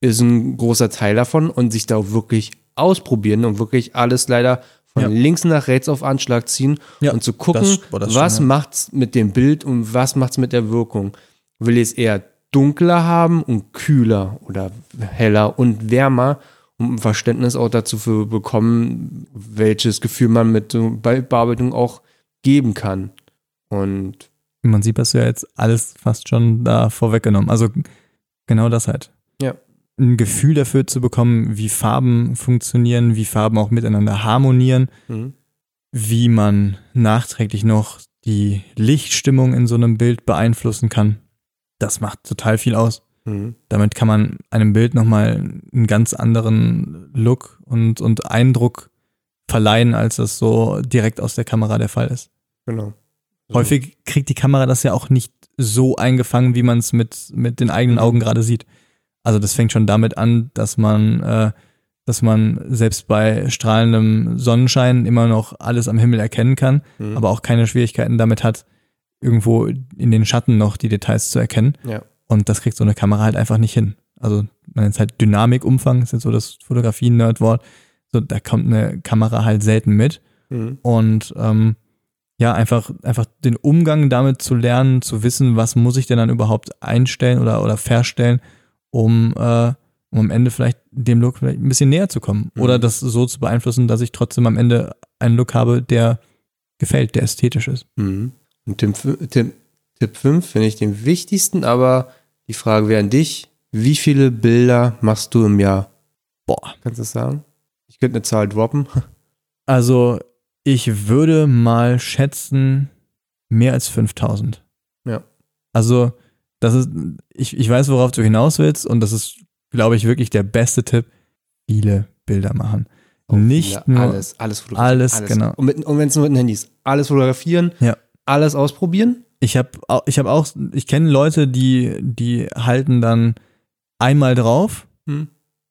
ist ein großer Teil davon und sich da auch wirklich ausprobieren und wirklich alles leider von Ja. links nach rechts auf Anschlag ziehen Ja, und zu gucken, das das schon, was ja. macht's mit dem Bild und was macht's mit der Wirkung. Will ich es eher dunkler haben und kühler oder heller und wärmer, um ein Verständnis auch dazu zu bekommen, welches Gefühl man mit so Bildbearbeitung auch geben kann. Und Man sieht, hast du ja jetzt alles fast schon da vorweggenommen. Also genau das halt. Ja. Ein Gefühl dafür zu bekommen, wie Farben funktionieren, wie Farben auch miteinander harmonieren, mhm. wie man nachträglich noch die Lichtstimmung in so einem Bild beeinflussen kann. Das macht total viel aus. Mhm. Damit kann man einem Bild nochmal einen ganz anderen Look und, und Eindruck verleihen, als das so direkt aus der Kamera der Fall ist. genau. Häufig kriegt die Kamera das ja auch nicht so eingefangen, wie man es mit, mit den eigenen Mhm. Augen gerade sieht. Also das fängt schon damit an, dass man, äh, dass man selbst bei strahlendem Sonnenschein immer noch alles am Himmel erkennen kann, Mhm. aber auch keine Schwierigkeiten damit hat, irgendwo in den Schatten noch die Details zu erkennen. Ja. Und das kriegt so eine Kamera halt einfach nicht hin. Also man nennt es halt Dynamikumfang, ist jetzt so das Fotografie-Nerdwort. So, da kommt eine Kamera halt selten mit. Mhm. Und ähm, ja, einfach, einfach den Umgang damit zu lernen, zu wissen, was muss ich denn dann überhaupt einstellen oder, oder verstellen, um, äh, um am Ende vielleicht dem Look vielleicht ein bisschen näher zu kommen. Mhm. Oder das so zu beeinflussen, dass ich trotzdem am Ende einen Look habe, der gefällt, der ästhetisch ist. Mhm. Und Tipp, fü- Tipp, Tipp 5 finde ich den wichtigsten, aber die Frage wäre an dich, wie viele Bilder machst du im Jahr? Boah. Kannst du das sagen? Ich könnte eine Zahl droppen. Also, ich würde mal schätzen, mehr als 5000. Ja. Also, das ist, ich, ich weiß, worauf du hinaus willst, und das ist, glaube ich, wirklich der beste Tipp. Viele Bilder machen. Nicht Ja, nur alles, alles fotografieren. alles, genau. Und, mit- und wenn es nur mit den Handys, alles fotografieren, Ja. alles ausprobieren. Ich habe ich hab auch, ich kenne Leute, die, die halten dann einmal drauf Hm.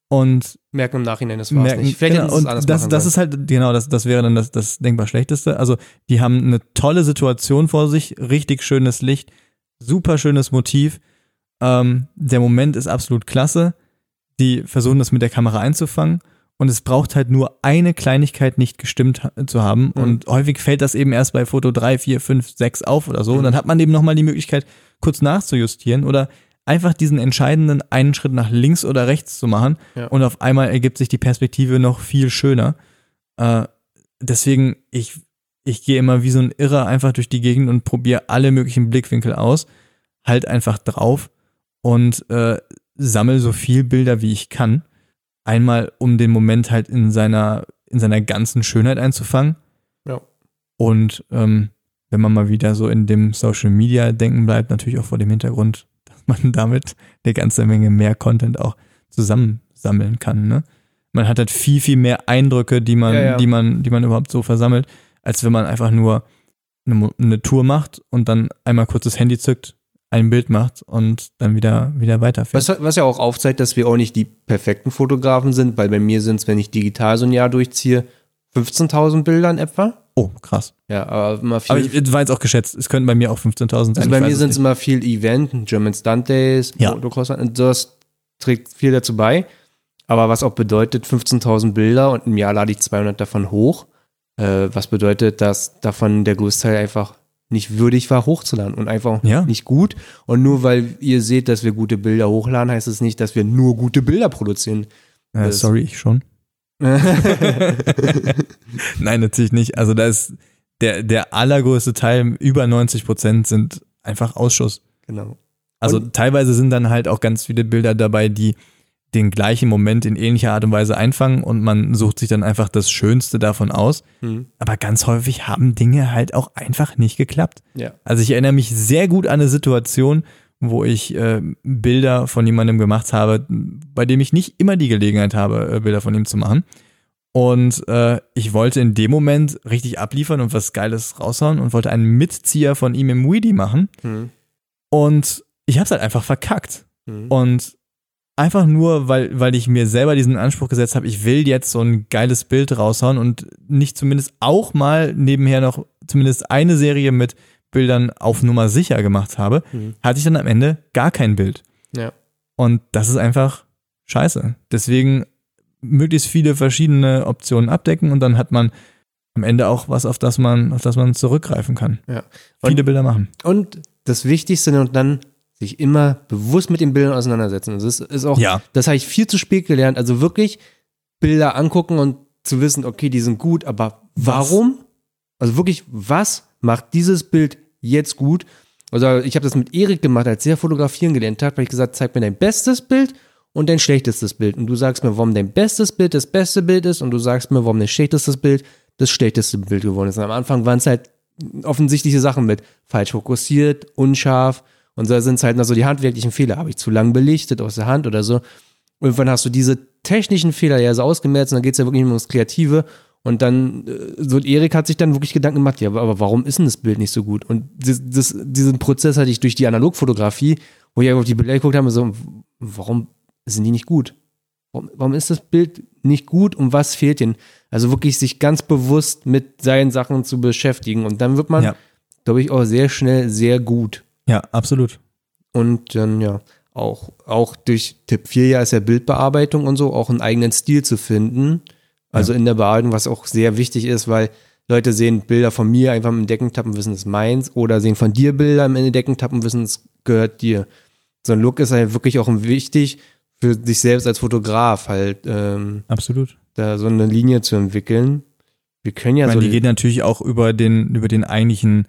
und Merken im Nachhinein, das war's merken, nicht. Vielleicht genau, und das, das sollen. ist halt, genau, das, das wäre dann das, das denkbar Schlechteste. Also, die haben eine tolle Situation vor sich, richtig schönes Licht, super schönes Motiv. Ähm, der Moment ist absolut klasse. Die versuchen das mit der Kamera einzufangen. Und es braucht halt nur eine Kleinigkeit nicht gestimmt ha- zu haben. Mhm. Und häufig fällt das eben erst bei Foto 3, 4, 5, 6 auf oder so. Mhm. Und dann hat man eben nochmal die Möglichkeit, kurz nachzujustieren oder einfach diesen entscheidenden einen Schritt nach links oder rechts zu machen. Ja. Und auf einmal ergibt sich die Perspektive noch viel schöner. Äh, deswegen, ich, ich gehe immer wie so ein Irrer einfach durch die Gegend und probiere alle möglichen Blickwinkel aus, halt einfach drauf und äh, sammel so viel Bilder, wie ich kann. Einmal, um den Moment halt in seiner, in seiner ganzen Schönheit einzufangen. Ja. Und ähm, wenn man mal wieder so in dem Social Media denken bleibt, natürlich auch vor dem Hintergrund, dass man damit eine ganze Menge mehr Content auch zusammensammeln kann. Ne? Man hat halt viel, viel mehr Eindrücke, die man, Ja, ja. die man, die man überhaupt so versammelt, als wenn man einfach nur eine, eine Tour macht und dann einmal kurz das Handy zückt, ein Bild macht und dann wieder, wieder weiterfährt. Was, was ja auch aufzeigt, dass wir auch nicht die perfekten Fotografen sind, weil bei mir sind es, wenn ich digital so ein Jahr durchziehe, 15.000 Bilder in etwa. Oh, krass. Ja, aber immer viel. Aber ich war jetzt auch geschätzt. Es könnten bei mir auch 15.000 sein. also bei mir sind es immer viel Event, German Stunt Days, Ja. Motocross, das trägt viel dazu bei. Aber was auch bedeutet, 15.000 Bilder und im Jahr lade ich 200 davon hoch. Äh, was bedeutet, dass davon der Großteil einfach nicht würdig war, hochzuladen und einfach Ja. nicht gut. Und nur weil ihr seht, dass wir gute Bilder hochladen, heißt es nicht, dass wir nur gute Bilder produzieren. Äh, das- sorry, ich schon. Nein, natürlich nicht. Also da ist der, der allergrößte Teil, über 90 Prozent sind einfach Ausschuss. genau. Also Und- teilweise sind dann halt auch ganz viele Bilder dabei, die den gleichen Moment in ähnlicher Art und Weise einfangen und man sucht sich dann einfach das Schönste davon aus. Hm. Aber ganz häufig haben Dinge halt auch einfach nicht geklappt. Ja. Also ich erinnere mich sehr gut an eine Situation, wo ich äh, Bilder von jemandem gemacht habe, bei dem ich nicht immer die Gelegenheit habe, äh, Bilder von ihm zu machen. Und äh, ich wollte in dem Moment richtig abliefern und was Geiles raushauen und wollte einen Mitzieher von ihm im Weedy machen. Hm. Und ich habe es halt einfach verkackt. Hm. Und einfach nur, weil, weil ich mir selber diesen Anspruch gesetzt habe, ich will jetzt so ein geiles Bild raushauen und nicht zumindest auch mal nebenher noch zumindest eine Serie mit Bildern auf Nummer sicher gemacht habe, Hm. hatte ich dann am Ende gar kein Bild. Ja. Und das ist einfach scheiße. Deswegen möglichst viele verschiedene Optionen abdecken und dann hat man am Ende auch was, auf das man, auf das man zurückgreifen kann. Ja. Viele Und- Bilder machen. Und das Wichtigste und dann sich immer bewusst mit den Bildern auseinandersetzen. Das ist auch, Ja. das habe ich viel zu spät gelernt. Also wirklich Bilder angucken und zu wissen, okay, die sind gut, aber warum? Also wirklich, was macht dieses Bild jetzt gut? Also ich habe das mit Erik gemacht, als er fotografieren gelernt hat, weil ich gesagt, zeig mir dein bestes Bild und dein schlechtestes Bild. Und du sagst mir, warum dein bestes Bild das beste Bild ist und du sagst mir, warum dein schlechtestes Bild das schlechteste Bild geworden ist. Und am Anfang waren es halt offensichtliche Sachen mit falsch fokussiert, unscharf und da sind es halt noch so die handwerklichen Fehler. Habe ich zu lang belichtet aus der Hand oder so. Irgendwann hast du diese technischen Fehler ja so ausgemerzt und dann geht es ja wirklich nur ums Kreative. Und dann, äh, so Erik hat sich dann wirklich Gedanken gemacht, ja, aber- warum ist denn das Bild nicht so gut? Und das, das, diesen Prozess hatte ich durch die Analogfotografie, wo ich auf die Bilder geguckt habe, so, warum sind die nicht gut? Warum, warum ist das Bild nicht gut und was fehlt denn? Also wirklich sich ganz bewusst mit seinen Sachen zu beschäftigen und dann wird man, Ja. glaube ich, auch sehr schnell sehr gut. Ja, absolut. Und dann, ja, auch, auch durch Tipp 4 ja ist ja Bildbearbeitung und so, auch einen eigenen Stil zu finden. Also in der Bearbeitung, was auch sehr wichtig ist, weil Leute sehen Bilder von mir einfach im Deckentab und wissen, es ist meins, oder sehen von dir Bilder im Deckentab und wissen, es gehört dir. So ein Look ist halt wirklich auch wichtig für sich selbst als Fotograf, halt ähm, Absolut. da so eine Linie zu entwickeln. Wir können ja ich meine, so die geht natürlich auch über den, über den eigentlichen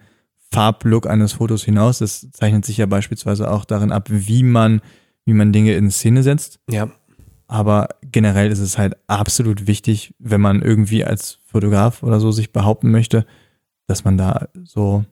Farblook eines Fotos hinaus. Das zeichnet sich ja beispielsweise auch darin ab, wie man, wie man Dinge in Szene setzt. ja, Aber generell ist es halt absolut wichtig, wenn man irgendwie als Fotograf oder so sich behaupten möchte, dass man da so,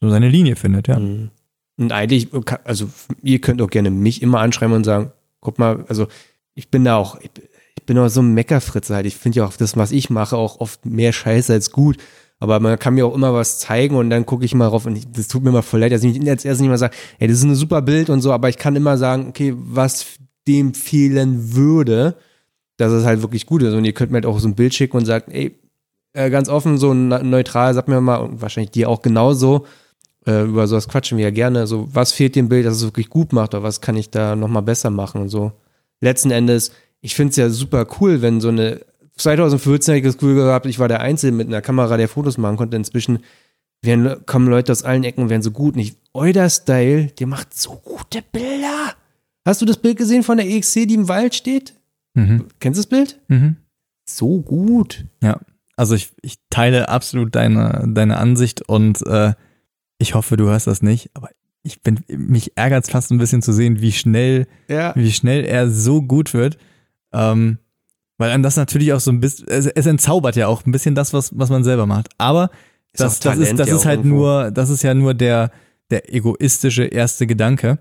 so seine Linie findet, ja. Mhm. Und eigentlich, also ihr könnt auch gerne mich immer anschreiben und sagen, guck mal, also ich bin da auch, ich, ich bin auch so ein Meckerfritze halt. Ich finde ja auch das, was ich mache, auch oft mehr Scheiße als gut. Aber man kann mir auch immer was zeigen und dann gucke ich mal rauf und ich, das tut mir mal voll leid, dass ich nicht als erstes nicht mal sage, ey, das ist ein super Bild und so, aber ich kann immer sagen, okay, was dem fehlen würde, dass es halt wirklich gut ist. Und ihr könnt mir halt auch so ein Bild schicken und sagt, ey, äh, ganz offen, so ne- neutral, sagt mir mal, und wahrscheinlich dir auch genauso, äh, über sowas quatschen wir ja gerne. So, was fehlt dem Bild, dass es wirklich gut macht oder was kann ich da nochmal besser machen und so. Letzten Endes, ich finde es ja super cool, wenn so eine 2014 habe ich das Gefühl gehabt, ich war der Einzige mit einer Kamera, der Fotos machen konnte. Inzwischen werden, kommen Leute aus allen Ecken und werden so gut. Nicht euer Style, der macht so gute Bilder. Hast du das Bild gesehen von der EXC, die im Wald steht? Mhm. Kennst du das Bild? Mhm. So gut. Ja, also ich, ich teile absolut deine, deine Ansicht und äh, ich hoffe, du hörst das nicht, aber ich bin, mich ärgert es fast ein bisschen zu sehen, wie schnell, Ja. wie schnell er so gut wird. Ähm, weil einem das natürlich auch so ein bisschen, es, es entzaubert ja auch ein bisschen das, was, was man selber macht. Aber Ist das, das ist, das ja ist halt irgendwo. nur, das ist ja nur der, der egoistische erste Gedanke.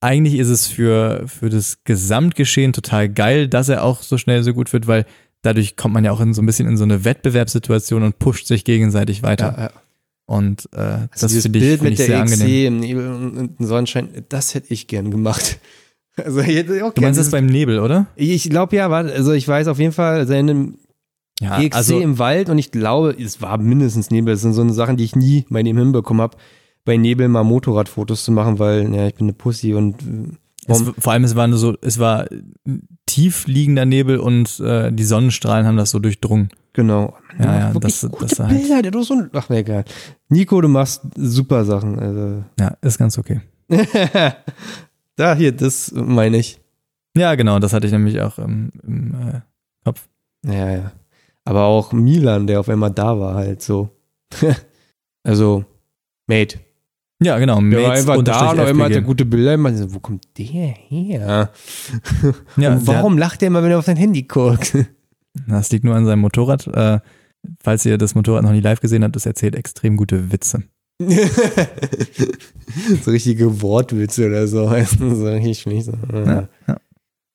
Eigentlich ist es für, für das Gesamtgeschehen total geil, dass er auch so schnell so gut wird, weil dadurch kommt man ja auch in so ein bisschen in so eine Wettbewerbssituation und pusht sich gegenseitig weiter. Ja, ja. Und äh, Also das finde ich, Bild find mit ich der sehr EXC angenehm. im Nebel und, und Sonnenschein, das hätte ich gern gemacht. Also auch Du meinst das beim Nebel, oder? Ich glaube ja, war, also ich weiß auf jeden Fall, seine Ja, EXC also im Wald und ich glaube, es war mindestens Nebel. Das sind so eine Sachen, die ich nie bei dem hinbekommen habe, bei Nebel mal Motorradfotos zu machen, weil ja, ich bin eine Pussy und äh, es, vor allem es war nur so, es war tief liegender Nebel und äh, die Sonnenstrahlen haben das so durchdrungen. genau. Ja, macht ja, wirklich das- gute das halt- Bilder, der doch so ein, ach na egal. Nico, du machst super Sachen. Also. Ja, ist ganz okay. da hier, das meine ich. Ja, genau, das hatte ich nämlich auch im, im äh, Kopf. Ja, ja. Aber auch Milan, der auf einmal da war, halt so. also, Mate. Ja, genau. Der war Mates einfach da und auf einmal hat er gute Bilder. Meine, so, wo kommt der her? Ja, warum lacht der immer, wenn er auf sein Handy guckt? Der, das liegt nur an seinem Motorrad. Äh, falls ihr das Motorrad noch nie live gesehen habt, das erzählt extrem gute Witze. so richtige Wortwitze oder so. Du, so richtig schmieß. Ja, ja.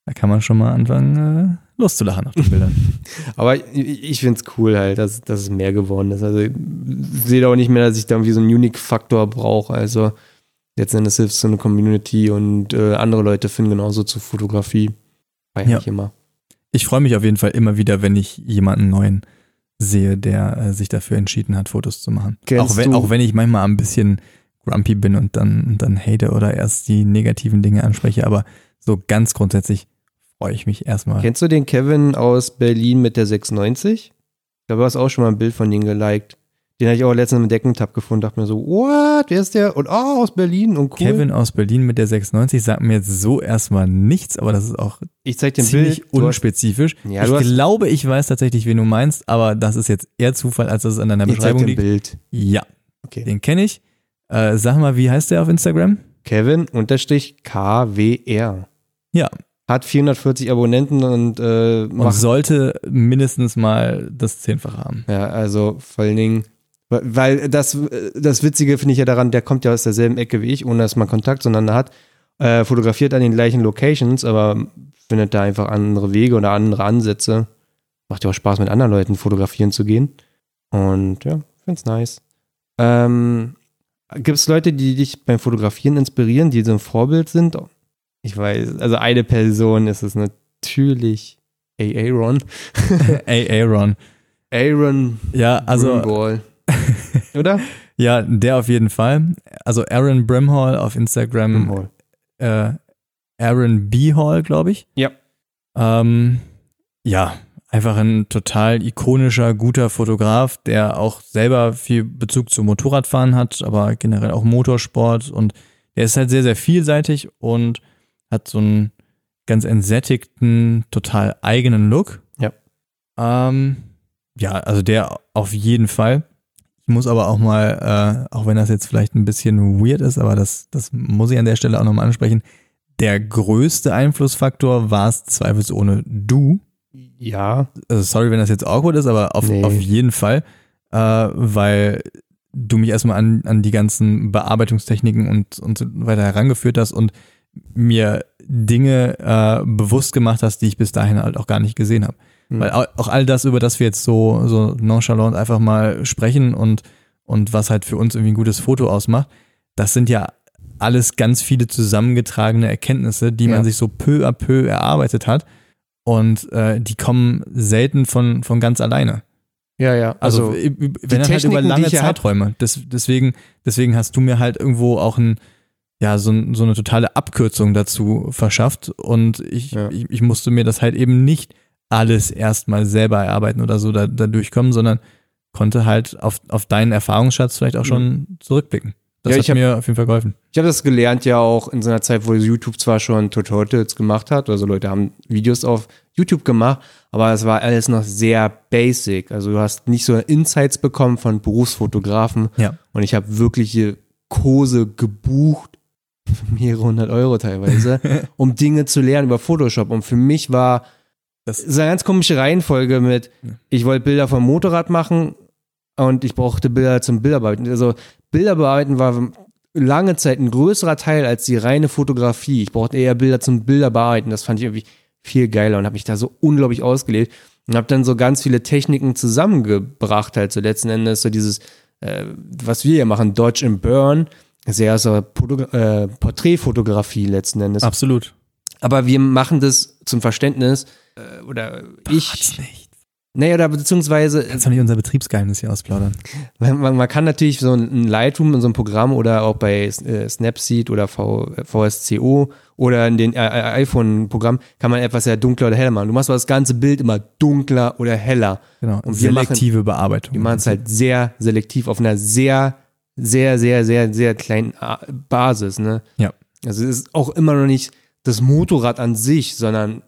Da kann man schon mal anfangen, äh, loszulachen auf den Bildern. Aber ich, ich finde es cool halt, dass, dass es mehr geworden ist. Also ich sehe auch nicht mehr, dass ich da irgendwie so einen Unique-Faktor brauche. Also letzten Endes hilft so eine Community und äh, andere Leute finden genauso zur Fotografie. Feier Ja. immer. Ich freue mich auf jeden Fall immer wieder, wenn ich jemanden neuen sehe, der äh, sich dafür entschieden hat, Fotos zu machen. Kennst Auch wenn, auch wenn ich manchmal ein bisschen grumpy bin und dann, dann hate oder erst die negativen Dinge anspreche, aber so ganz grundsätzlich freue ich mich erstmal. Kennst du den Kevin aus Berlin mit der 690? Ich glaube, du hast auch schon mal ein Bild von ihm geliked. Den habe ich auch letztens im Deckentab gefunden, dachte mir so, what, wer ist der? Und oh, aus Berlin und cool. Kevin aus Berlin mit der 96 sagt mir jetzt so erstmal nichts, aber das ist auch ich zeig dir ziemlich Bild. Du hast- unspezifisch. Ja, ich hast- glaube, ich weiß tatsächlich, wen du meinst, aber das ist jetzt eher Zufall, als dass es an deiner Ich zeig Beschreibung dir ein liegt. Bild. Ja, Okay. den kenne ich. Äh, sag mal, wie heißt der auf Instagram? Kevin unterstrich KWR. Ja. Hat 440 Abonnenten und, äh, Und sollte mindestens mal das Zehnfache haben. ja, also vor allen Dingen, weil- das, das Witzige finde ich ja daran, der kommt ja aus derselben Ecke wie ich, ohne dass man Kontakt zueinander hat, äh, fotografiert an den gleichen Locations, aber findet da einfach andere Wege oder andere Ansätze. Macht ja auch Spaß, mit anderen Leuten fotografieren zu gehen. Und ja, find's nice. Ähm, Gibt es Leute, die dich beim Fotografieren inspirieren, die so ein Vorbild sind? Ich weiß, also eine Person ist es natürlich Aaron. Ey, Aaron. Aaron Ja, also, Brimble. Oder? ja, der auf jeden Fall. Also Aaron Brimhall auf Instagram. Brimble. Äh, Aaron B. Hall, glaube ich. Ja. Ähm, ja, einfach ein total ikonischer, guter Fotograf, der auch selber viel Bezug zum Motorradfahren hat, aber generell auch Motorsport und der ist halt sehr, sehr vielseitig und hat so einen ganz entsättigten, total eigenen Look. Ja. Ähm, ja, also der auf jeden Fall. Ich muss aber auch mal, äh, auch wenn das jetzt vielleicht ein bisschen weird ist, aber das, das muss ich an der Stelle auch nochmal ansprechen. Der größte Einflussfaktor war es zweifelsohne du. Ja. Also sorry, wenn das jetzt awkward ist, aber auf, Nee. auf jeden Fall, äh, weil du mich erstmal an, an die ganzen Bearbeitungstechniken und, und so weiter herangeführt hast und mir Dinge äh, bewusst gemacht hast, die ich bis dahin halt auch gar nicht gesehen habe. Hm. Weil au- auch all das, über das wir jetzt so, so nonchalant einfach mal sprechen und, und was halt für uns irgendwie ein gutes Foto ausmacht, das sind ja alles ganz viele zusammengetragene Erkenntnisse, die Ja. man sich so peu à peu erarbeitet hat. Und äh, die kommen selten von, von ganz alleine. Ja, ja. Also, Also, wenn dann halt über lange Zeiträume. Das, deswegen, deswegen hast du mir halt irgendwo auch ein, ja, so, so eine totale Abkürzung dazu verschafft. Und ich, Ja. ich, ich musste mir das halt eben nicht alles erstmal selber erarbeiten oder so da, da durchkommen, sondern konnte halt auf, auf deinen Erfahrungsschatz vielleicht auch schon zurückblicken. Das Ja, hat ich hab- mir auf jeden Fall geholfen. ich habe das gelernt ja auch in so einer Zeit, wo YouTube zwar schon Tutorials gemacht hat, also Leute haben Videos auf YouTube gemacht, aber es war alles noch sehr basic. Also du hast nicht so Insights bekommen von Berufsfotografen Ja. und ich habe wirkliche Kurse gebucht, mehrere hundert Euro teilweise, um Dinge zu lernen über Photoshop. Und für mich war Das- ist eine ganz komische Reihenfolge mit, ich wollte Bilder vom Motorrad machen und ich brauchte Bilder zum Bilderbearbeiten. Also Bilder bearbeiten war lange Zeit ein größerer Teil als die reine Fotografie. Ich brauchte eher Bilder zum Bilderbearbeiten. Das fand ich irgendwie viel geiler und habe mich da so unglaublich ausgelebt und habe dann so ganz viele Techniken zusammengebracht, halt so letzten Endes so dieses, äh, was wir hier machen, Dodge and Burn, ja so äh, Porträtfotografie letzten Endes. Absolut. Aber wir machen das zum Verständnis, äh, oder ich, nicht. naja, oder beziehungsweise, Kannst du nicht unser Betriebsgeheimnis hier ausplaudern? man, man, man kann natürlich so ein Lightroom in so einem Programm oder auch bei äh, Snapseed oder v, VSCO oder in den äh, äh, iPhone-Programm kann man etwas sehr dunkler oder heller machen. Du machst aber das ganze Bild immer dunkler oder heller. Genau. Und wir machen- Selektive Bearbeitung. Wir machen es halt sehr selektiv auf einer sehr, sehr, sehr, sehr, sehr kleinen A- Basis. Ne? Ja. Also es ist auch immer noch nicht das Motorrad an sich, sondern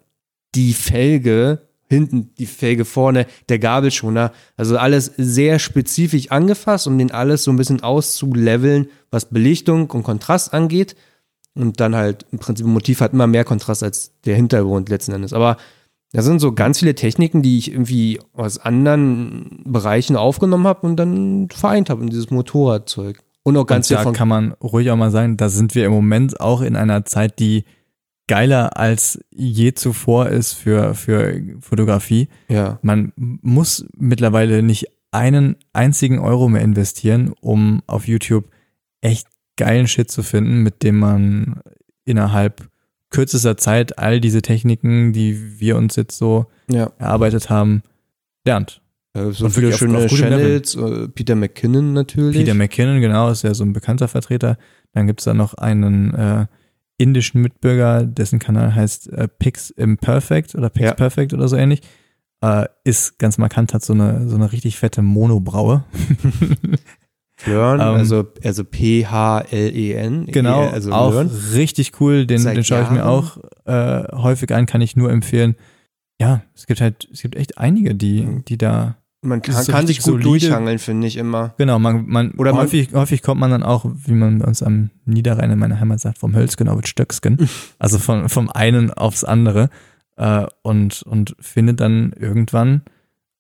die Felge, hinten die Felge vorne, der Gabelschoner. Also alles sehr spezifisch angefasst, um den alles so ein bisschen auszuleveln, was Belichtung und Kontrast angeht. Und dann halt im Prinzip ein Motiv hat immer mehr Kontrast als der Hintergrund letzten Endes. Aber das sind so ganz viele Techniken, die ich irgendwie aus anderen Bereichen aufgenommen habe und dann vereint habe in dieses Motorradzeug. Und auch ganz und viel da von kann man ruhig auch mal sagen, da sind wir im Moment auch in einer Zeit, die geiler als je zuvor ist für, für Fotografie. ja. Man muss mittlerweile nicht einen einzigen Euro mehr investieren, um auf YouTube echt geilen Shit zu finden, mit dem man innerhalb kürzester Zeit all diese Techniken, die wir uns jetzt so Ja. erarbeitet haben, lernt. Äh, So Und viele schöne gutem Level. Channels. äh, Peter McKinnon natürlich. Peter McKinnon, genau, ist ja so ein bekannter Vertreter. Dann gibt es da noch einen äh, indischen Mitbürger, dessen Kanal heißt äh, Pix Imperfect oder Pix Ja. Perfect oder so ähnlich. äh, ist ganz markant, hat so eine, so eine richtig fette Monobraue. Flirn, Ähm, also, also P-H-L-E-N. Genau, also auch Learn. richtig cool. Den, Seit den schaue ich mir auch äh, häufig an, kann ich nur empfehlen. Ja, es gibt halt, es gibt echt einige, die, Mhm. die da, Man kann, kann sich gut solide- durchhangeln, finde ich immer. genau, man, man, Oder man- häufig, häufig kommt man dann auch, wie man bei uns am Niederrhein in meiner Heimat sagt, vom Hölzgen auf das Stöcksken. also von, vom einen aufs andere. Äh, und, und findet dann irgendwann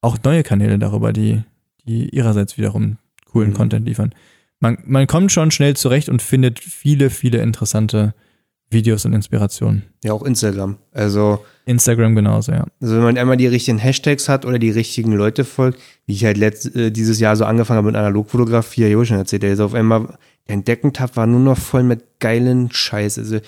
auch neue Kanäle darüber, die, die ihrerseits wiederum coolen Mhm. Content liefern. Man, man kommt schon schnell zurecht und findet viele, viele interessante Videos und Inspirationen. Ja, auch Instagram. Also, Instagram genauso, ja. also wenn man einmal die richtigen Hashtags hat oder die richtigen Leute folgt, wie ich halt letzt, äh, dieses Jahr so angefangen habe mit Analogfotografie, habe ich schon erzählt, der ist auf einmal, der Entdeckentab war nur noch voll mit geilen Scheiß. Also,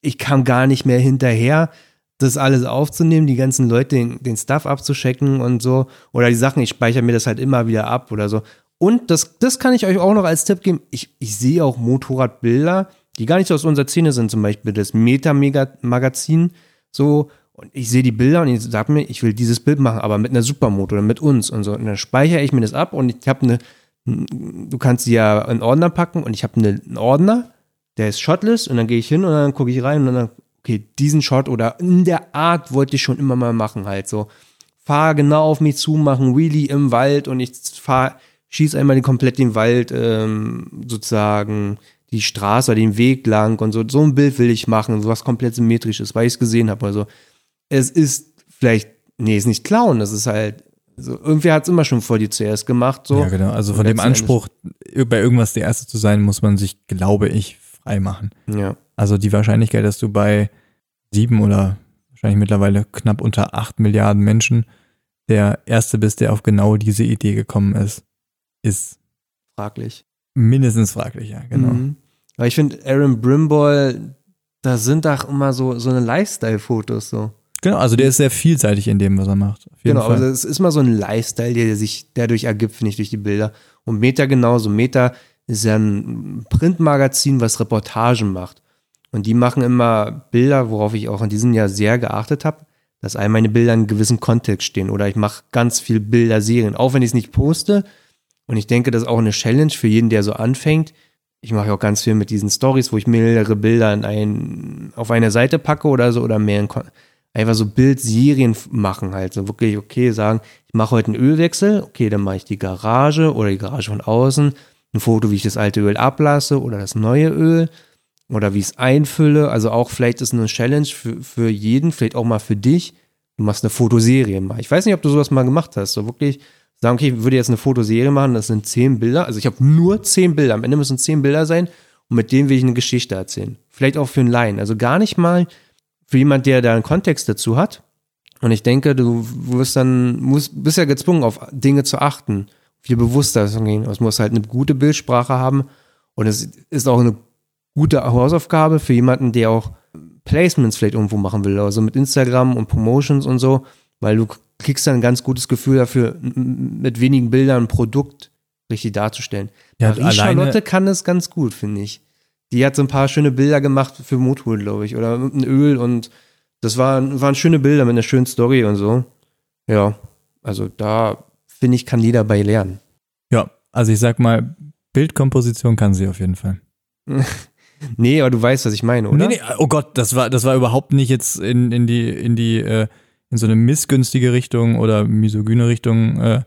ich kam gar nicht mehr hinterher, das alles aufzunehmen, die ganzen Leute, den, den Stuff abzuschecken und so. Oder die Sachen, ich speichere mir das halt immer wieder ab oder so. Und das, das kann ich euch auch noch als Tipp geben. Ich, ich sehe auch Motorradbilder, die gar nicht so aus unserer Szene sind, zum Beispiel das Meta-Magazin. So, und ich sehe die Bilder und ich sage mir, ich will dieses Bild machen, aber mit einer Supermoto oder mit uns und so. Und dann speichere ich mir das ab und ich habe eine, du kannst sie ja in Ordner packen und ich habe eine, einen Ordner, der ist Shotlist und dann gehe ich hin und dann gucke ich rein und dann, okay, diesen Shot oder in der Art wollte ich schon immer mal machen, halt so. Fahr genau auf mich zu, machen Wheelie im Wald und ich fahr, schieß einmal komplett den Wald, ähm, sozusagen die Straße oder den Weg lang und so. So ein Bild will ich machen, sowas komplett symmetrisch ist, weil ich es gesehen habe. Also es ist vielleicht, nee, ist nicht Clown, das ist halt, so, irgendwer hat es immer schon vor dir zuerst gemacht, so. Ja, genau. Also von dem Anspruch, bei irgendwas der Erste zu sein, muss man sich, glaube ich, frei machen. Ja. Also die Wahrscheinlichkeit, dass du bei sieben oder wahrscheinlich mittlerweile knapp unter acht Milliarden Menschen der Erste bist, der auf genau diese Idee gekommen ist, ist fraglich. mindestens fraglich, ja, genau. Mhm. Aber ich finde, Aaron Brimball, da sind doch immer so, so eine Lifestyle-Fotos so. Genau, also der ist sehr vielseitig in dem, was er macht. Auf jeden Genau, Fall. also es ist mal so ein Lifestyle, der sich dadurch ergibt, finde ich, durch die Bilder. Und Meta genauso. Meta ist ja ein Printmagazin, was Reportagen macht. Und die machen immer Bilder, worauf ich auch in diesem Jahr sehr geachtet habe, dass all meine Bilder in einem gewissen Kontext stehen. Oder ich mache ganz viel Bilderserien, auch wenn ich es nicht poste. Und ich denke, das ist auch eine Challenge für jeden, der so anfängt. Ich mache ja auch ganz viel mit diesen Stories, wo ich mehrere Bilder in ein, auf eine Seite packe oder so oder mehr einfach so Bildserien machen halt. So wirklich, okay, sagen, ich mache heute einen Ölwechsel, okay, dann mache ich die Garage oder die Garage von außen, ein Foto, wie ich das alte Öl ablasse oder das neue Öl oder wie ich es einfülle. Also auch vielleicht ist eine Challenge für, für jeden, vielleicht auch mal für dich. Du machst eine Fotoserie mal. Ich weiß nicht, ob du sowas mal gemacht hast. So wirklich sagen, okay, ich würde jetzt eine Fotoserie machen, das sind zehn Bilder. Also ich habe nur zehn Bilder. Am Ende müssen zehn Bilder sein und mit denen will ich eine Geschichte erzählen. Vielleicht auch für einen Laien. Also gar nicht mal für jemand, der da einen Kontext dazu hat. Und ich denke, du wirst dann, musst, bist ja gezwungen, auf Dinge zu achten, viel bewusster zu gehen. Es muss halt eine gute Bildsprache haben. Und es ist auch eine gute Hausaufgabe für jemanden, der auch Placements vielleicht irgendwo machen will, also mit Instagram und Promotions und so, weil du kriegst dann ein ganz gutes Gefühl dafür, mit wenigen Bildern ein Produkt richtig darzustellen. Ja, Marie alleine- Charlotte kann das ganz gut, finde ich. Die hat so ein paar schöne Bilder gemacht für Motoröl, glaube ich, oder mit einem Öl und das waren, waren schöne Bilder mit einer schönen Story und so. Ja, also da finde ich, kann jeder bei lernen. ja, also ich sag mal, Bildkomposition kann sie auf jeden Fall. Nee, aber du weißt, was ich meine, oder? Nee, nee, oh Gott, das war, das war überhaupt nicht jetzt in, in die, in die, äh, in so eine missgünstige Richtung oder misogyne Richtung äh,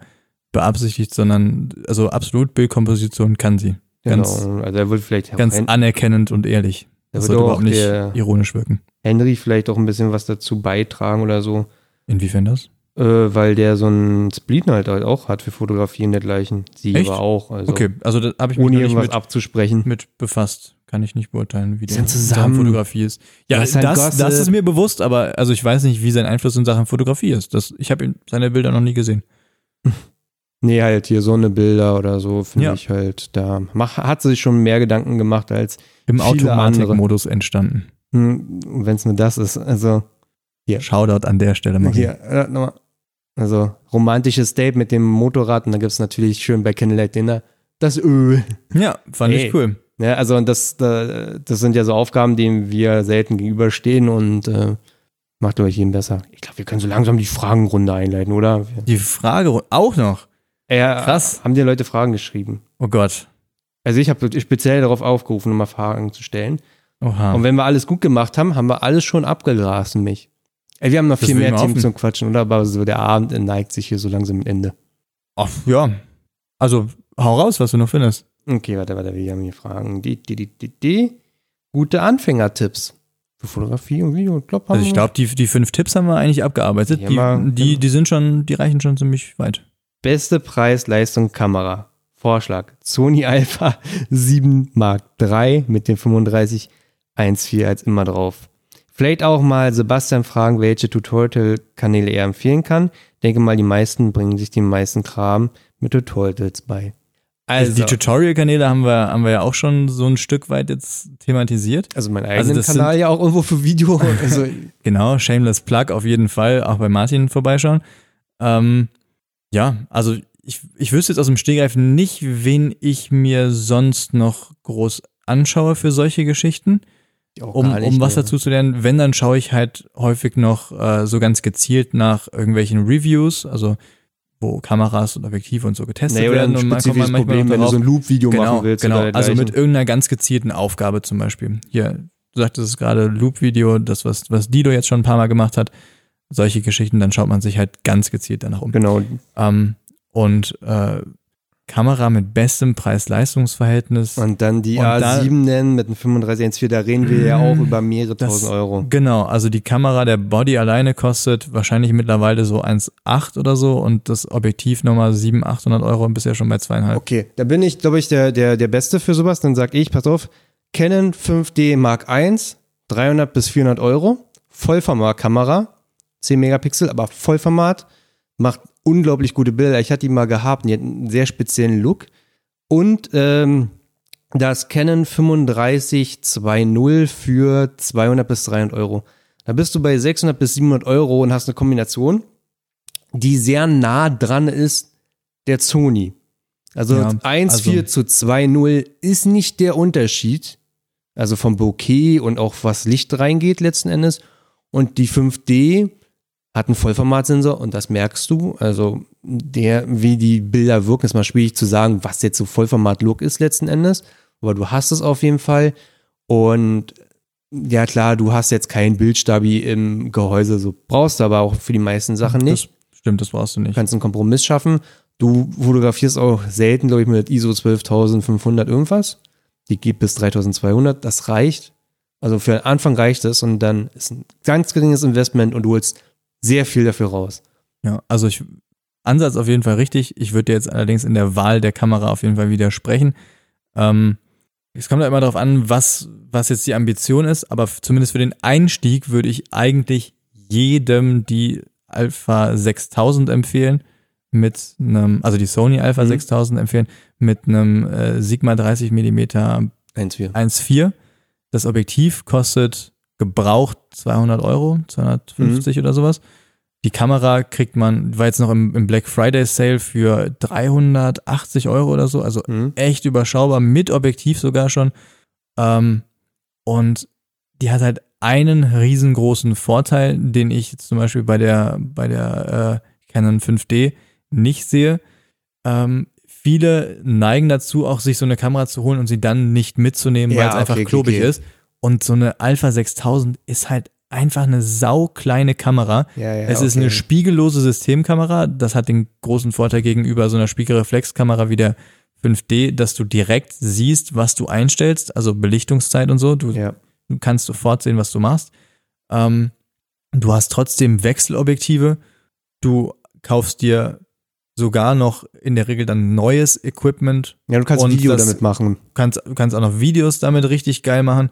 beabsichtigt, sondern also absolut Bildkomposition kann sie. Ganz, genau. Also er wird vielleicht ganz Hen anerkennend und ehrlich. Da Das wird sollte auch überhaupt nicht ironisch wirken. Henry vielleicht auch ein bisschen was dazu beitragen oder so, Inwiefern das? äh, weil der so einen Spleen halt auch hat für Fotografie und dergleichen. Sie Echt? aber auch. Also okay, also da habe ich mich ohne irgendwas mit, abzusprechen. mit befasst. Kann ich nicht beurteilen, wie der zusammen. Fotografie ist. Ja, Das das, ist halt das, Gossip. ist mir bewusst, aber also ich weiß nicht, wie sein Einfluss in Sachen Fotografie ist. Das, ich habe seine Bilder noch nie gesehen. Nee, halt hier so eine Bilder oder so, finde Ja. ich halt, da mach, hat sie sich schon mehr Gedanken gemacht als, Im Automatikmodus entstanden. wenn es nur das ist. Also, Ja. Shoutout an der Stelle mal. hier, äh, nochmal. Also, romantisches Date mit dem Motorrad und da gibt es natürlich schön bei Candlelight Dinner das Öl. Ja, fand Ey. ich cool. Ja, also und das, da- das sind ja so Aufgaben, denen wir selten gegenüberstehen und äh, Macht euch jeden besser. Ich glaube, wir können so langsam die Fragenrunde einleiten, oder? Die Frage auch noch. Ja, Krass. Haben dir Leute Fragen geschrieben? Oh Gott. Also ich habe speziell darauf aufgerufen, um mal Fragen zu stellen. Oha. Und wenn wir alles gut gemacht haben, haben wir alles schon abgelassen, mich. Ey, wir haben noch Das viel ich mehr Themen zum Quatschen, oder? Aber so der Abend neigt sich hier so langsam am Ende. Ach, ja. Also, hau raus, was du noch findest. Okay, warte, warte, wir haben hier Fragen. Die, die, die, die, die. Gute Anfängertipps für Fotografie und Video. Ich glaub, Also ich wir- glaube, die, die fünf Tipps haben wir eigentlich abgearbeitet. Ja, Die, mal- die, die sind schon, die reichen schon ziemlich weit. Beste Preis, Leistung, Kamera. Vorschlag. Sony Alpha 7 Mark III mit dem 35 1.4 als immer drauf. Vielleicht auch mal Sebastian fragen, welche Tutorial-Kanäle er empfehlen kann. Denke mal, die meisten bringen sich den meisten Kram mit Tutorials bei. Also Also, die Tutorial-Kanäle haben wir, haben wir ja auch schon so ein Stück weit jetzt thematisiert. also mein also eigenen das Kanal ja auch irgendwo für Video. Also, Genau, Shameless Plug auf jeden Fall, auch bei Martin vorbeischauen. Ähm, ja, also ich, ich wüsste jetzt aus dem Stegreif nicht, wen ich mir sonst noch groß anschaue für solche Geschichten, um, nicht, um was dazu zu lernen. Wenn, dann schaue ich halt häufig noch äh, so ganz gezielt nach irgendwelchen Reviews, also wo Kameras und Objektive und so getestet Nee, oder werden. ein und man kommt spezifisches manchmal Problem, wenn du so ein Loop-Video genau, machen willst. Genau, also mit irgendeiner ganz gezielten Aufgabe zum Beispiel. Hier, du sagtest es gerade, Loop-Video, das, was, was Dido jetzt schon ein paar Mal gemacht hat. Solche Geschichten, dann schaut man sich halt ganz gezielt danach um. Genau. Ähm, und äh, Kamera mit bestem Preis-Leistungs-Verhältnis. Und dann die Und A7 da- nennen mit einem 3514, da reden wir ja auch über mehrere Das- tausend Euro. Genau, also die Kamera, der Body alleine kostet wahrscheinlich mittlerweile so 1,8 oder so und das Objektiv nochmal 700, 800 Euro und bisher schon bei zweieinhalb. Okay, da bin ich, glaube ich, der, der, der Beste für sowas. Dann sag ich, pass auf, Canon 5D Mark I, 300 bis 400 Euro, Vollformat-Kamera, 10 Megapixel, aber Vollformat, macht unglaublich gute Bilder. Ich hatte die mal gehabt und die hat einen sehr speziellen Look. Und ähm, das Canon 3520 für 200 bis 300 Euro. Da bist du bei 600 bis 700 Euro und hast eine Kombination, die sehr nah dran ist der Sony. Also Ja, 1,4 also- zu 2,0 ist nicht der Unterschied. Also vom Bokeh und auch was Licht reingeht letzten Endes. Und die 5D hat einen Vollformatsensor und das merkst du. Also der, wie die Bilder wirken, ist mal schwierig zu sagen, was jetzt so Vollformat-Look ist letzten Endes. Aber du hast es auf jeden Fall. Und ja klar, du hast jetzt keinen Bildstabi im Gehäuse, so brauchst du aber auch für die meisten Sachen nicht. Das, stimmt, das brauchst du Du nicht. kannst einen Kompromiss schaffen. Du fotografierst auch selten, glaube ich, mit ISO 12500 irgendwas. Die geht bis 3200. Das reicht. Also für den Anfang reicht es und dann ist ein ganz geringes Investment und du holst sehr viel dafür raus. Ja, also ich, Ansatz auf jeden Fall richtig. Ich würde dir jetzt allerdings in der Wahl der Kamera auf jeden Fall widersprechen. Ähm, es kommt ja immer darauf an, was, was jetzt die Ambition ist, aber zumindest für den Einstieg würde ich eigentlich jedem die Alpha 6000 empfehlen mit einem, also die Sony Alpha Mhm. 6000 empfehlen mit einem äh, Sigma 30 Millimeter 1,4. 1,4. Das Objektiv kostet gebraucht 200 Euro, 250 Mhm. oder sowas. Die Kamera kriegt man, war jetzt noch im, im Black Friday Sale für 380 Euro oder so, also Mhm. echt überschaubar, mit Objektiv sogar schon. Ähm, und die hat halt einen riesengroßen Vorteil, den ich jetzt zum Beispiel bei der, bei der äh, Canon 5D nicht sehe. Ähm, viele neigen dazu, auch sich so eine Kamera zu holen und sie dann nicht mitzunehmen, weil Ja, es einfach okay, klobig okay. ist. Und so eine Alpha 6000 ist halt einfach eine saukleine Kamera. Ja, ja, es ist okay. eine spiegellose Systemkamera. Das hat den großen Vorteil gegenüber so einer Spiegelreflexkamera wie der 5D, dass du direkt siehst, was du einstellst, also Belichtungszeit und so. Du, Ja. du kannst sofort sehen, was du machst. Ähm, du hast trotzdem Wechselobjektive. Du kaufst dir sogar noch in der Regel dann neues Equipment. ja, du kannst Video damit machen. Du kannst, du kannst auch noch Videos damit richtig geil machen.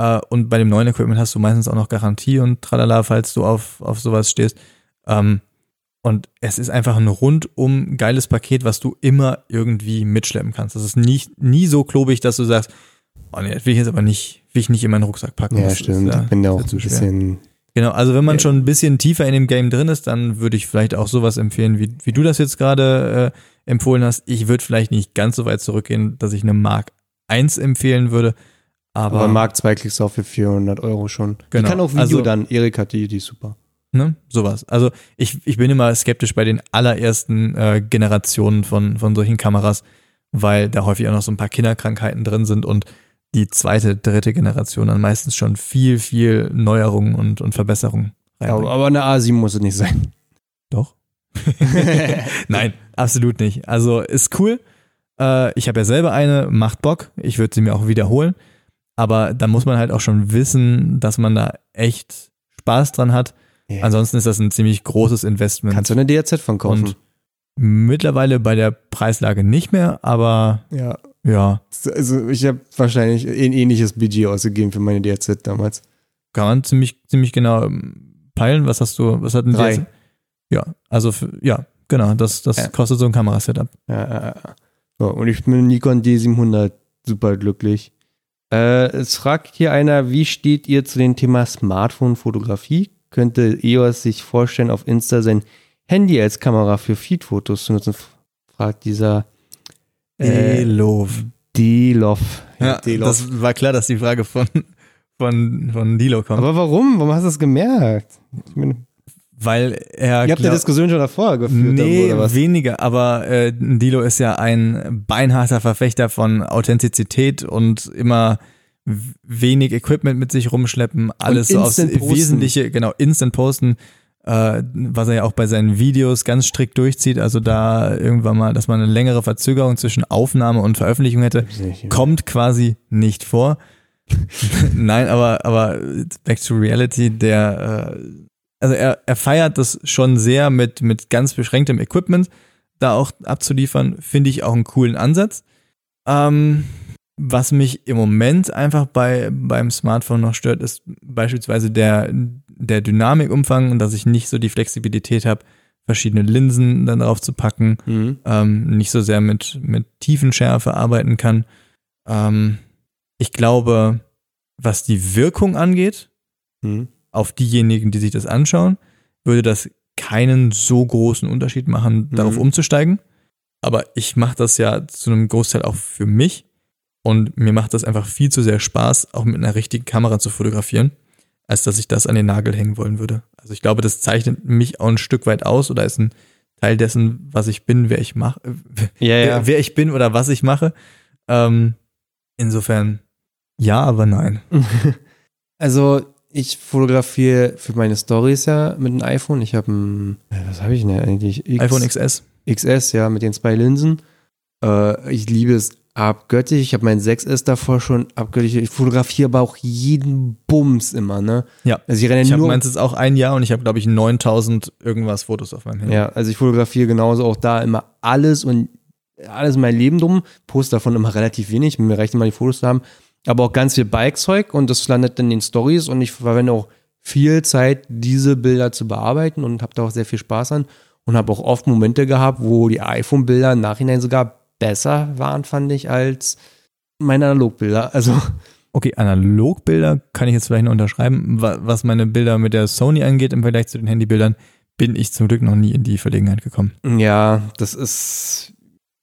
Äh, und bei dem neuen Equipment hast du meistens auch noch Garantie und tralala, falls du auf, auf sowas stehst. Ähm, und es ist einfach ein rundum geiles Paket, was du immer irgendwie mitschleppen kannst. Das ist nie, nie so klobig, dass du sagst, oh nee, das will ich jetzt aber nicht, will ich nicht in meinen Rucksack packen. Ja, Das stimmt. Ist, ja, ich bin ist auch ein bisschen. Genau, also wenn man schon ein bisschen tiefer in dem Game drin ist, dann würde ich vielleicht auch sowas empfehlen, wie, wie du das jetzt gerade äh, empfohlen hast. Ich würde vielleicht nicht ganz so weit zurückgehen, dass ich eine Mark 1 empfehlen würde, Aber, Aber Mark 2 kriegst du auch für 400 Euro schon. Genau. Die kann auch Video Also- dann. Erik hat die, die ist super. ne, sowas. Also ich, ich bin immer skeptisch bei den allerersten äh, Generationen von, von solchen Kameras, weil da häufig auch noch so ein paar Kinderkrankheiten drin sind und die zweite, dritte Generation dann meistens schon viel, viel Neuerungen und, und Verbesserungen Ja, aber eine A7 muss es nicht sein. Doch. Nein, absolut nicht. Also ist cool. Äh, ich habe ja selber eine, macht Bock. Ich würde sie mir auch wiederholen. Aber da muss man halt auch schon wissen, dass man da echt Spaß dran hat. Ja. Ansonsten ist das ein ziemlich großes Investment. Kannst du eine DRZ von kaufen? Und mittlerweile bei der Preislage nicht mehr, aber ja. ja, Also ich habe wahrscheinlich ein ähnliches Budget ausgegeben für meine DRZ damals. kann man ziemlich, ziemlich genau ähm, peilen. Was hast du, was hat denn Drei. der? Ja, also für, ja, genau, das, das Ja. kostet so ein Kamerasetup. Ja, ja, ja. So, und ich bin mit Nikon D700 super glücklich. Äh, es fragt hier einer, wie steht ihr zu dem Thema Smartphone-Fotografie? Könnte EOS sich vorstellen, auf Insta sein Handy als Kamera für Feed-Fotos zu nutzen? Fragt dieser äh, Elov. D-Love. Ja, D-Love. das war klar, dass die Frage von, von, von Dilo kommt. Aber warum? Warum hast du das gemerkt? Ich meine, weil er. ihr habt glaub- Diskussion schon davor geführt. Nee, oder was? weniger, aber äh, Dilo ist ja ein beinharter Verfechter von Authentizität und immer wenig Equipment mit sich rumschleppen, alles so aufs posten. Wesentliche, genau, instant posten, äh, was er ja auch bei seinen Videos ganz strikt durchzieht, also da irgendwann mal, dass man eine längere Verzögerung zwischen Aufnahme und Veröffentlichung hätte, kommt quasi nicht vor. Nein, aber, aber back to reality, der, äh, also er, er feiert das schon sehr mit, mit ganz beschränktem Equipment, da auch abzuliefern, finde ich auch einen coolen Ansatz. Ähm, was mich im Moment einfach bei, beim Smartphone noch stört, ist beispielsweise der, der Dynamikumfang und dass ich nicht so die Flexibilität habe, verschiedene Linsen dann drauf zu packen Mhm. ähm, nicht so sehr mit, mit Tiefenschärfe arbeiten kann. Ähm, ich glaube, was die Wirkung angeht, Mhm. Auf diejenigen, die sich das anschauen, würde das keinen so großen Unterschied machen, darauf Mhm. umzusteigen. Aber ich mache das ja zu einem Großteil auch für mich. Und mir macht das einfach viel zu sehr Spaß, auch mit einer richtigen Kamera zu fotografieren, als dass ich das an den Nagel hängen wollen würde. Also ich glaube, das zeichnet mich auch ein Stück weit aus oder ist ein Teil dessen, was ich bin, wer ich mache, Ja, ja. wer, wer ich bin oder was ich mache. Ähm, insofern ja, aber nein. Also, ich fotografiere für meine Stories ja mit einem iPhone. Ich habe ein, äh, was habe ich denn eigentlich? X, iPhone XS. XS, ja, mit den zwei Linsen. Äh, ich liebe es abgöttisch. Ich habe mein 6S davor schon abgöttisch. Ich fotografiere aber auch jeden Bums immer, ne? Ja. Also ich renne Ich habe meins jetzt auch ein Jahr und ich habe, glaube ich, 9000 irgendwas Fotos auf meinem Handy. Ja, also ich fotografiere genauso auch da immer alles und alles in mein Leben drum. Poste davon immer relativ wenig. Mir reicht immer die Fotos zu haben. Aber auch ganz viel Bikezeug und das landet dann in den Stories und ich verwende auch viel Zeit, diese Bilder zu bearbeiten und habe da auch sehr viel Spaß an und habe auch oft Momente gehabt, wo die iPhone-Bilder im Nachhinein sogar besser waren, fand ich, als meine Analogbilder. Also, Okay, Analogbilder kann ich jetzt vielleicht noch unterschreiben. Wa- Was meine Bilder mit der Sony angeht im Vergleich zu den Handybildern, bin ich zum Glück noch nie in die Verlegenheit gekommen. ja, das ist,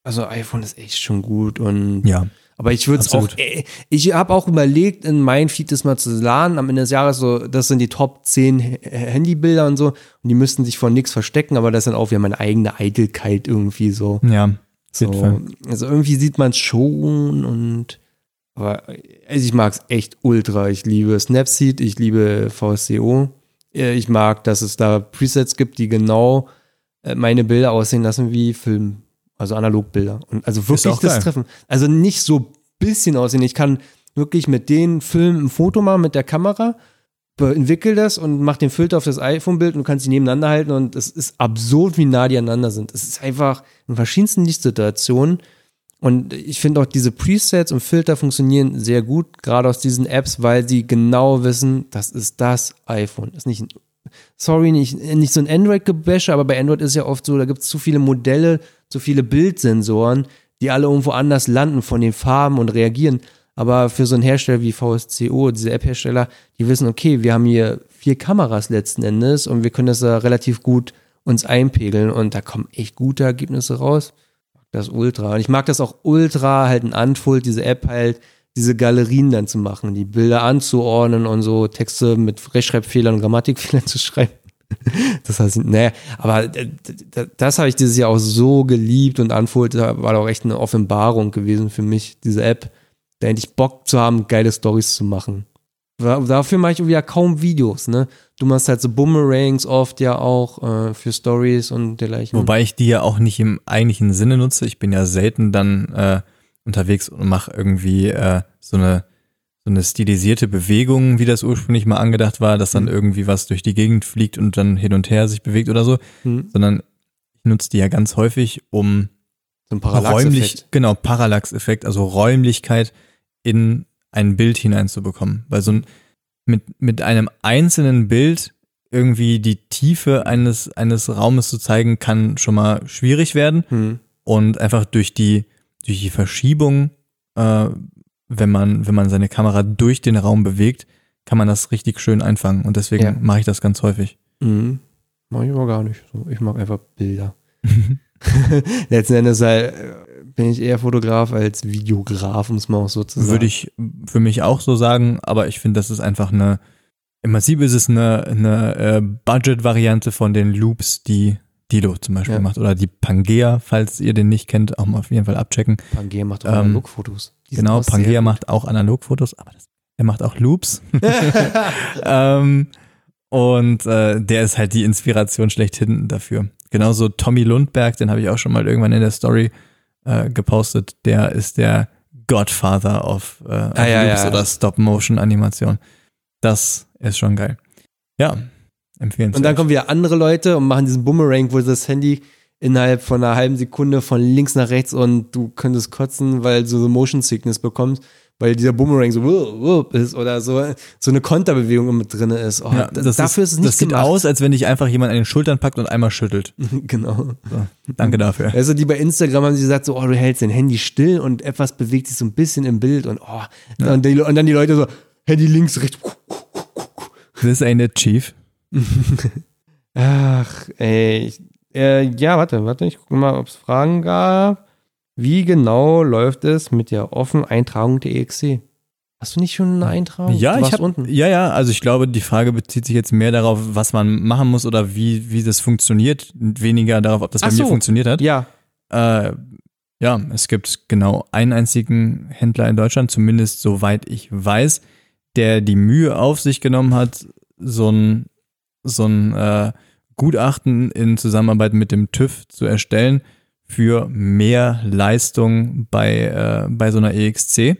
also iPhone ist echt schon gut und Ja. Aber ich würde es auch, äh, ich habe auch überlegt, in mein Feed das mal zu laden, am Ende des Jahres so, das sind die Top 10 H- Handybilder und so, und die müssten sich vor nichts verstecken, aber das ist dann auch wieder meine eigene Eitelkeit irgendwie so. Ja, so also irgendwie sieht man es schon und, aber also ich mag es echt ultra. Ich liebe Snapseed, ich liebe VSCO. Äh, Ich mag, dass es da Presets gibt, die genau äh, meine Bilder aussehen lassen wie Film, also Analogbilder. Und also wirklich das geil. treffen. Also nicht so bisschen aussehen. Ich kann wirklich mit den Filmen ein Foto machen mit der Kamera, entwickel das und mach den Filter auf das iPhone-Bild und du kannst sie nebeneinander halten und es ist absurd, wie nah die aneinander sind. Es ist einfach in verschiedensten Lichtsituationen und ich finde auch diese Presets und Filter funktionieren sehr gut, gerade aus diesen Apps, weil sie genau wissen, das ist das iPhone. Ist nicht ein, sorry, nicht, nicht so ein Android-Gebäsche, aber bei Android ist ja oft so, da gibt es zu viele Modelle, zu viele Bildsensoren, die alle irgendwo anders landen von den Farben und reagieren. Aber für so einen Hersteller wie VSCO, diese App-Hersteller, die wissen, okay, wir haben hier vier Kameras letzten Endes und wir können das da relativ gut uns einpegeln und da kommen echt gute Ergebnisse raus. Das Ultra. Und ich mag das auch Ultra, halt ein Unfold, diese App halt, diese Galerien dann zu machen, die Bilder anzuordnen und so Texte mit Rechtschreibfehlern und Grammatikfehlern zu schreiben. Das heißt, naja, aber das habe ich dieses Jahr auch so geliebt und Unfold war auch echt eine Offenbarung gewesen für mich, diese App, da endlich Bock zu haben, geile Stories zu machen. Dafür mache ich wieder kaum Videos, ne? Du machst halt so Boomerangs oft ja auch äh, für Stories und dergleichen. Wobei ich die ja auch nicht im eigentlichen Sinne nutze. Ich bin ja selten dann äh, unterwegs und mache irgendwie äh, so eine so eine stilisierte Bewegung, wie das ursprünglich mal angedacht war, dass dann mhm. irgendwie was durch die Gegend fliegt und dann hin und her sich bewegt oder so, mhm. sondern ich nutze die ja ganz häufig, um so ein räumlich, genau, Parallax-Effekt, also Räumlichkeit in ein Bild hineinzubekommen. Weil so ein, mit, mit einem einzelnen Bild irgendwie die Tiefe eines, eines Raumes zu zeigen, kann schon mal schwierig werden. Mhm. Und einfach durch die, durch die Verschiebung äh, wenn man, wenn man seine Kamera durch den Raum bewegt, kann man das richtig schön einfangen. Und deswegen ja. mache ich das ganz häufig. Mhm. Mache ich aber gar nicht so. Ich mag einfach Bilder. Letzten Endes halt, bin ich eher Fotograf als Videograf, um es mal auch so zu sagen. Würde ich für mich auch so sagen, aber ich finde, das ist einfach eine, im Prinzip ist es eine, eine äh, Budget-Variante von den Loops, die Dilo zum Beispiel ja. macht. Oder die Pangea, falls ihr den nicht kennt, auch mal auf jeden Fall abchecken. Pangea macht auch ähm, Analogfotos. Genau, Pangea macht auch Analogfotos, aber das, er macht auch Loops. ähm, und äh, der ist halt die Inspiration schlechthin dafür. Genauso Tommy Lundberg, den habe ich auch schon mal irgendwann in der Story äh, gepostet. Der ist der Godfather of, äh, ah, ja, Loops ja. oder Stop-Motion-Animation. Das ist schon geil. Ja, empfehlen. Und dann kommen wieder andere Leute und machen diesen Boomerang, wo das Handy innerhalb von einer halben Sekunde von links nach rechts und du könntest kotzen, weil du so Motion Sickness bekommst, weil dieser Boomerang so ist oder so, so eine Konterbewegung mit drin ist. Oh, ja, das dafür ist, ist es nicht Das sieht gemacht. aus, als wenn dich einfach jemand an den Schultern packt und einmal schüttelt. genau. So, danke dafür. Also die bei Instagram haben sie gesagt so, oh, du hältst dein Handy still und etwas bewegt sich so ein bisschen im Bild und oh, ja. und, die, und dann die Leute so, Handy links, rechts. This ain't it, Chief. Ach, ey. Äh, ja, warte, warte, ich gucke mal, ob es Fragen gab. Wie genau läuft es mit der offenen Eintragung der EXC? Hast du nicht schon eine Eintragung? Ja, ich hab, unten. ja, ja. Also ich glaube, die Frage bezieht sich jetzt mehr darauf, was man machen muss oder wie, wie das funktioniert, weniger darauf, ob das Ach bei so. mir funktioniert hat. Ja. Äh, ja, es gibt genau einen einzigen Händler in Deutschland, zumindest soweit ich weiß, der die Mühe auf sich genommen hat, so ein so ein äh, Gutachten in Zusammenarbeit mit dem TÜV zu erstellen für mehr Leistung bei, äh, bei so einer EXC.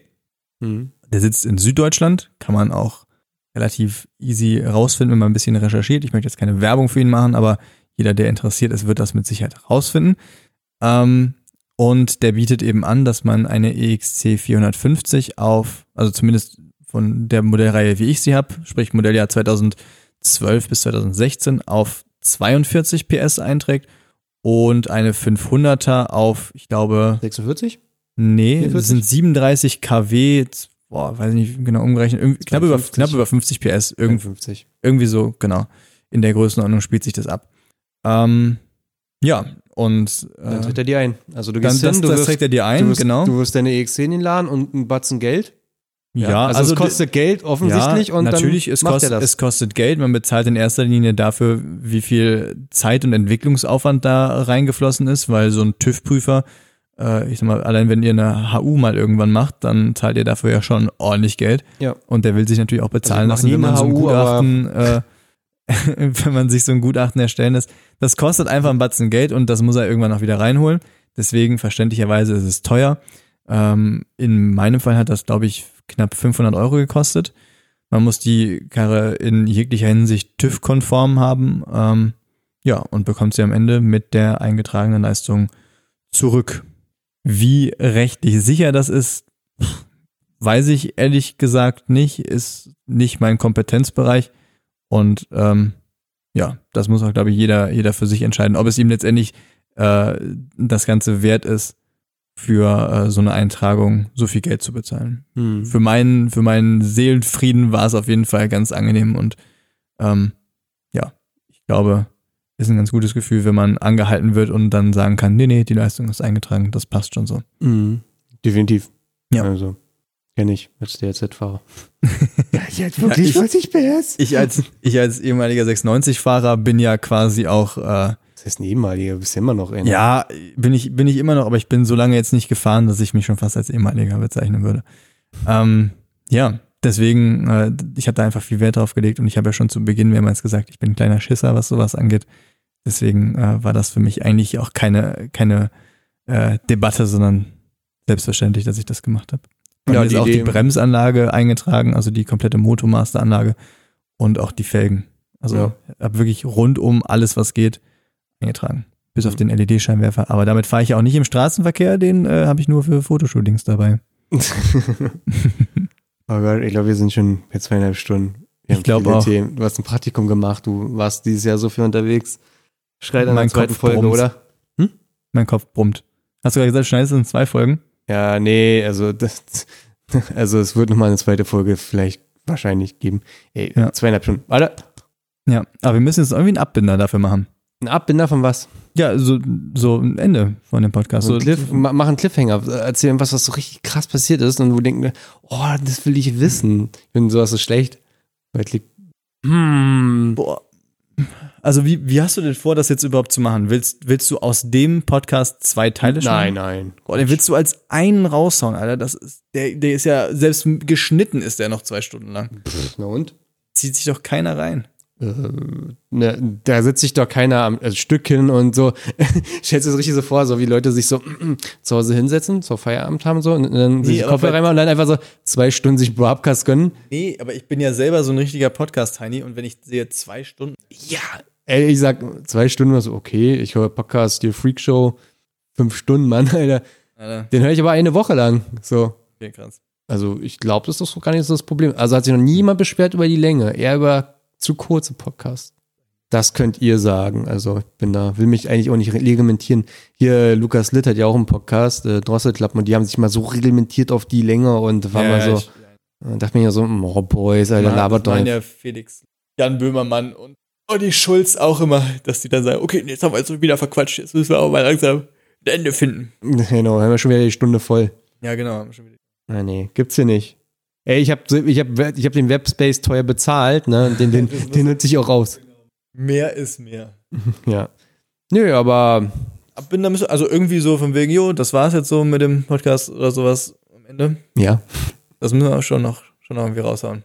Mhm. Der sitzt in Süddeutschland, kann man auch relativ easy rausfinden, wenn man ein bisschen recherchiert. Ich möchte jetzt keine Werbung für ihn machen, aber jeder, der interessiert ist, wird das mit Sicherheit rausfinden. Ähm, und der bietet eben an, dass man eine EXC 450 auf, also zumindest von der Modellreihe, wie ich sie habe, sprich Modelljahr 2000 2012 bis 2016 auf 42 PS einträgt und eine 500er auf, ich glaube. 46? Nee, 44? das sind 37 kW, boah, weiß nicht genau umgerechnet, knapp über, knapp über 50 PS. Irgend, 50. Irgendwie so, genau. In der Größenordnung spielt sich das ab. Ähm, ja, und. Äh, dann trägt er dir ein. Also du gehst dann, hin, das, du das wirst, trägt er dir ein, du wirst, genau. Du wirst deine EX10 in den Laden und einen Batzen Geld. Ja, also, also, es kostet Geld offensichtlich ja, und natürlich, es, kostet, es kostet Geld. Man bezahlt in erster Linie dafür, wie viel Zeit und Entwicklungsaufwand da reingeflossen ist, weil so ein TÜV-Prüfer, äh, ich sag mal, allein wenn ihr eine HU mal irgendwann macht, dann zahlt ihr dafür ja schon ordentlich Geld. Ja. Und der will sich natürlich auch bezahlen also lassen, wenn man HU, so ein Gutachten, äh, wenn man sich so ein Gutachten erstellen lässt. Das kostet einfach ein Batzen Geld und das muss er irgendwann auch wieder reinholen. Deswegen verständlicherweise ist es teuer. Ähm, in meinem Fall hat das, glaube ich, knapp 500 Euro gekostet. Man muss die Karre in jeglicher Hinsicht TÜV-konform haben. Ähm, ja, und bekommt sie am Ende mit der eingetragenen Leistung zurück. Wie rechtlich sicher das ist, weiß ich ehrlich gesagt nicht, ist nicht mein Kompetenzbereich. Und ähm, ja, das muss auch, glaube ich, jeder, jeder für sich entscheiden, ob es ihm letztendlich äh, das Ganze wert ist, für äh, so eine Eintragung so viel Geld zu bezahlen. Hm. Für meinen, für meinen Seelenfrieden war es auf jeden Fall ganz angenehm und ähm, ja, ich glaube, ist ein ganz gutes Gefühl, wenn man angehalten wird und dann sagen kann, nee, nee, die Leistung ist eingetragen, das passt schon so. Mhm. Definitiv. Ja. Also. Kenn ich, als DRZ-Fahrer. ja, ich wirklich ja, ich, 40 PS. Ich als, ich als ehemaliger 690-Fahrer bin ja quasi auch. Äh, heißt ein ehemaliger, bist du immer noch in. Ja, bin ich, bin ich immer noch, aber ich bin so lange jetzt nicht gefahren, dass ich mich schon fast als ehemaliger bezeichnen würde. Ähm, ja, deswegen, äh, ich habe da einfach viel Wert drauf gelegt und ich habe ja schon zu Beginn mehrmals gesagt, ich bin ein kleiner Schisser, was sowas angeht. Deswegen äh, war das für mich eigentlich auch keine, keine äh, Debatte, sondern selbstverständlich, dass ich das gemacht habe. Bei ja, ist auch die Bremsanlage eingetragen, also die komplette Motomaster-Anlage und auch die Felgen. Also ja. habe wirklich rundum alles, was geht, eingetragen. Bis auf den LED-Scheinwerfer. Aber damit fahre ich ja auch nicht im Straßenverkehr, den äh, habe ich nur für Fotoshootings dabei. oh Gott, ich glaube, wir sind schon bei zweieinhalb Stunden. ich glaube auch. Themen. Du hast ein Praktikum gemacht, du warst dieses Jahr so viel unterwegs. Schreit an der zweiten Kopf Folge, brummt. oder? Hm? Mein Kopf brummt. Hast du gerade gesagt, schneidest du in zwei Folgen? Ja, nee, also das, also es wird nochmal eine zweite Folge vielleicht wahrscheinlich geben. Ey, ja. zweieinhalb Stunden. Warte. Ja, aber wir müssen jetzt irgendwie einen Abbinder dafür machen. Ein Abbinder von was? Ja, so, so ein Ende von dem Podcast. So, Cliff, mach einen Cliffhanger, erzählen was, was so richtig krass passiert ist und wo denken, oh, das will ich wissen. Ich finde sowas so schlecht. Weil hm. Boah, also wie, wie hast du denn vor, das jetzt überhaupt zu machen? Willst, willst du aus dem Podcast zwei Teile schneiden? Nein, nein. Boah, den willst du als einen raushauen, Alter. Das ist, der, der ist ja, selbst geschnitten ist der noch zwei Stunden lang. Na und? Zieht sich doch keiner rein. Äh, ne, da sitzt sich doch keiner am Stück hin und so. Stellst du es richtig so vor, so wie Leute sich so zu Hause hinsetzen, zur Feierabend haben so und dann nee, sich Kopfhörer reinmachen und dann einfach so zwei Stunden sich Broadcast gönnen. Nee, aber ich bin ja selber so ein richtiger Podcast-Heini und wenn ich sehe zwei Stunden. Ja, ey, ich sag zwei Stunden, so, also okay, ich höre Podcast, die Freakshow, fünf Stunden, Mann, Alter. Alter. Den höre ich aber eine Woche lang. So. Okay, krass. Also ich glaube, das ist doch gar nicht so das Problem. Also hat sich noch niemand beschwert über die Länge, eher über zu kurze Podcasts. Das könnt ihr sagen. Also ich bin da, will mich eigentlich auch nicht reglementieren. Hier, Lukas Litt hat ja auch einen Podcast, äh, Drosselklappen, und die haben sich mal so reglementiert auf die Länge und war ja, mal so. Ich, ja. dachte mir ja so, oh Boys, Alter, labert doch. ja Felix, Jan Böhmermann und Olli Schulz auch immer, dass die dann sagen, okay, jetzt haben wir jetzt wieder verquatscht, jetzt müssen wir auch mal langsam ein Ende finden. Genau, haben wir schon wieder die Stunde voll. Ja, genau, haben wir schon wieder. Ah, nee, gibt's hier nicht. Ey, ich habe ich hab, ich hab den Webspace teuer bezahlt, ne? Den, den, den nutze ich auch raus. Mehr ist mehr. ja. Nö, aber. Bin da also irgendwie so von wegen, jo, das war's jetzt so mit dem Podcast oder sowas am Ende. Ja. Das müssen wir schon noch, schon noch irgendwie raushauen.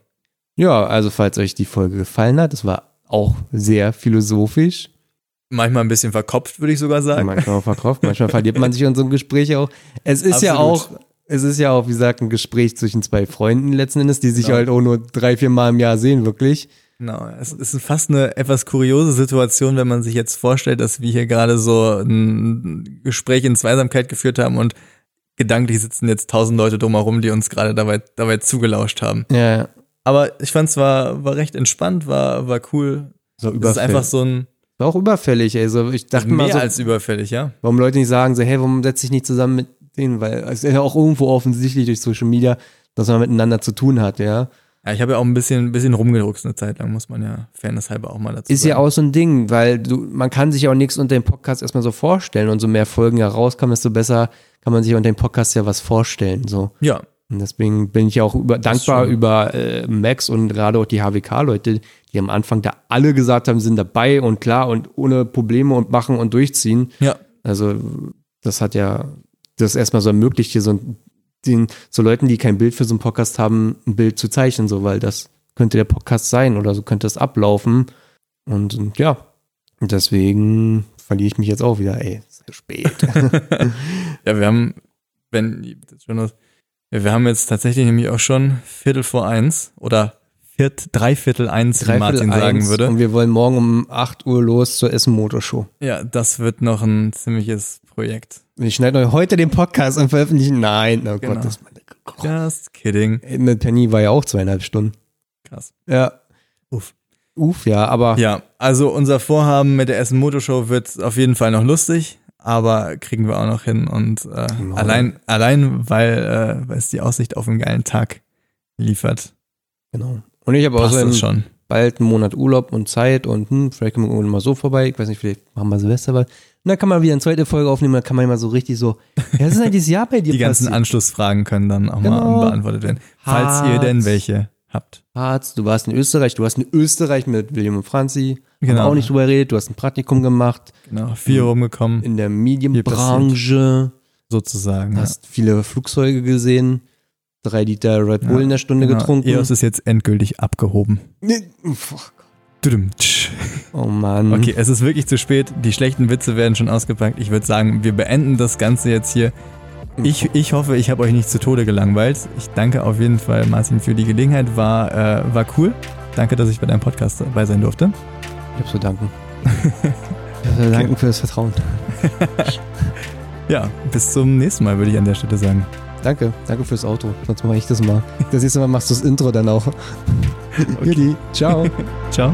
Ja, also falls euch die Folge gefallen hat, das war auch sehr philosophisch. Manchmal ein bisschen verkopft, würde ich sogar sagen. Manchmal auch verkopft, manchmal verliert man sich in so einem Gespräch auch. Es ist Absolut. ja auch es ist ja auch, wie gesagt, ein Gespräch zwischen zwei Freunden letzten Endes, die sich genau. halt auch nur drei, vier Mal im Jahr sehen, wirklich. Genau, es ist fast eine etwas kuriose Situation, wenn man sich jetzt vorstellt, dass wir hier gerade so ein Gespräch in Zweisamkeit geführt haben und gedanklich sitzen jetzt tausend Leute drumherum, die uns gerade dabei, dabei zugelauscht haben. Ja. Aber ich fand es war, war recht entspannt, war, war cool. So überfällig. Das ist einfach so ein. War auch überfällig, also ich dachte mehr mal. so, als überfällig, ja. Warum Leute nicht sagen, so, hey, warum setze ich nicht zusammen mit denen, weil es ist ja auch irgendwo offensichtlich durch Social Media, dass man miteinander zu tun hat, ja. Ja, ich habe ja auch ein bisschen, ein bisschen rumgedruckst eine Zeit lang, muss man ja fairnesshalber auch mal dazu Ist sagen. ja auch so ein Ding, weil du, man kann sich ja auch nichts unter dem Podcast erstmal so vorstellen und so mehr Folgen ja rauskommen, desto besser kann man sich unter dem Podcast ja was vorstellen, so. Ja. Und deswegen bin ich auch über, dankbar über äh, Max und gerade auch die HWK-Leute, die am Anfang da alle gesagt haben, sind dabei und klar und ohne Probleme und machen und durchziehen. Ja. Also, das hat ja das erstmal so ermöglicht, hier so, den, so Leuten, die kein Bild für so einen Podcast haben, ein Bild zu zeichnen, so, weil das könnte der Podcast sein oder so könnte es ablaufen. Und, und ja, deswegen verliere ich mich jetzt auch wieder, ey, sehr spät. ja, wir haben, wenn, wir haben jetzt tatsächlich nämlich auch schon Viertel vor eins oder Viert, Dreiviertel eins, Dreiviertel wie Martin sagen würde. Und wir wollen morgen um 8 Uhr los zur Essen Motorshow. Ja, das wird noch ein ziemliches Projekt. Ich schneide heute den Podcast und veröffentlichen. Nein, oh genau. Gott, das meine oh. Just kidding. Eine Penny war ja auch zweieinhalb Stunden. Krass. Ja. Uff. Uff, ja, aber. Ja, also unser Vorhaben mit der Essen Motorshow wird auf jeden Fall noch lustig, aber kriegen wir auch noch hin. Und äh, genau. allein, allein weil, äh, weil es die Aussicht auf einen geilen Tag liefert. Genau. Und ich habe außerdem bald einen Monat Urlaub und Zeit und hm, vielleicht kommen wir irgendwann mal so vorbei. Ich weiß nicht, vielleicht machen wir Silvester was. Und dann kann man wieder eine zweite Folge aufnehmen, dann kann man immer so richtig so, ja, was ist denn dieses Jahr bei dir Die ganzen passiert? Anschlussfragen können dann auch Genau. mal beantwortet werden. Falls ihr denn welche habt. Harz, du warst in Österreich, du warst in Österreich mit William und Franzi, haben Genau. wir auch nicht drüber geredet, du hast ein Praktikum gemacht Genau, viel rumgekommen, in der Medienbranche, sozusagen. ja. hast viele Flugzeuge gesehen, drei Liter Red Bull in der Stunde Genau. getrunken. EOS ist jetzt endgültig abgehoben. Nee, tsch. Oh Mann. Okay, es ist wirklich zu spät. Die schlechten Witze werden schon ausgepackt. Ich würde sagen, wir beenden das Ganze jetzt hier. Ich, ich hoffe, ich habe euch nicht zu Tode gelangweilt. Ich danke auf jeden Fall, Martin, für die Gelegenheit. War, äh, war cool. Danke, dass ich bei deinem Podcast dabei sein durfte. Ich hab zu danken. Ich hab zu danken für das Vertrauen. Ja, bis zum nächsten Mal, würde ich an der Stelle sagen. Danke, danke fürs Auto. Sonst mache ich das mal. Das nächste Mal machst du das Intro dann auch. Judy, ciao. Ciao.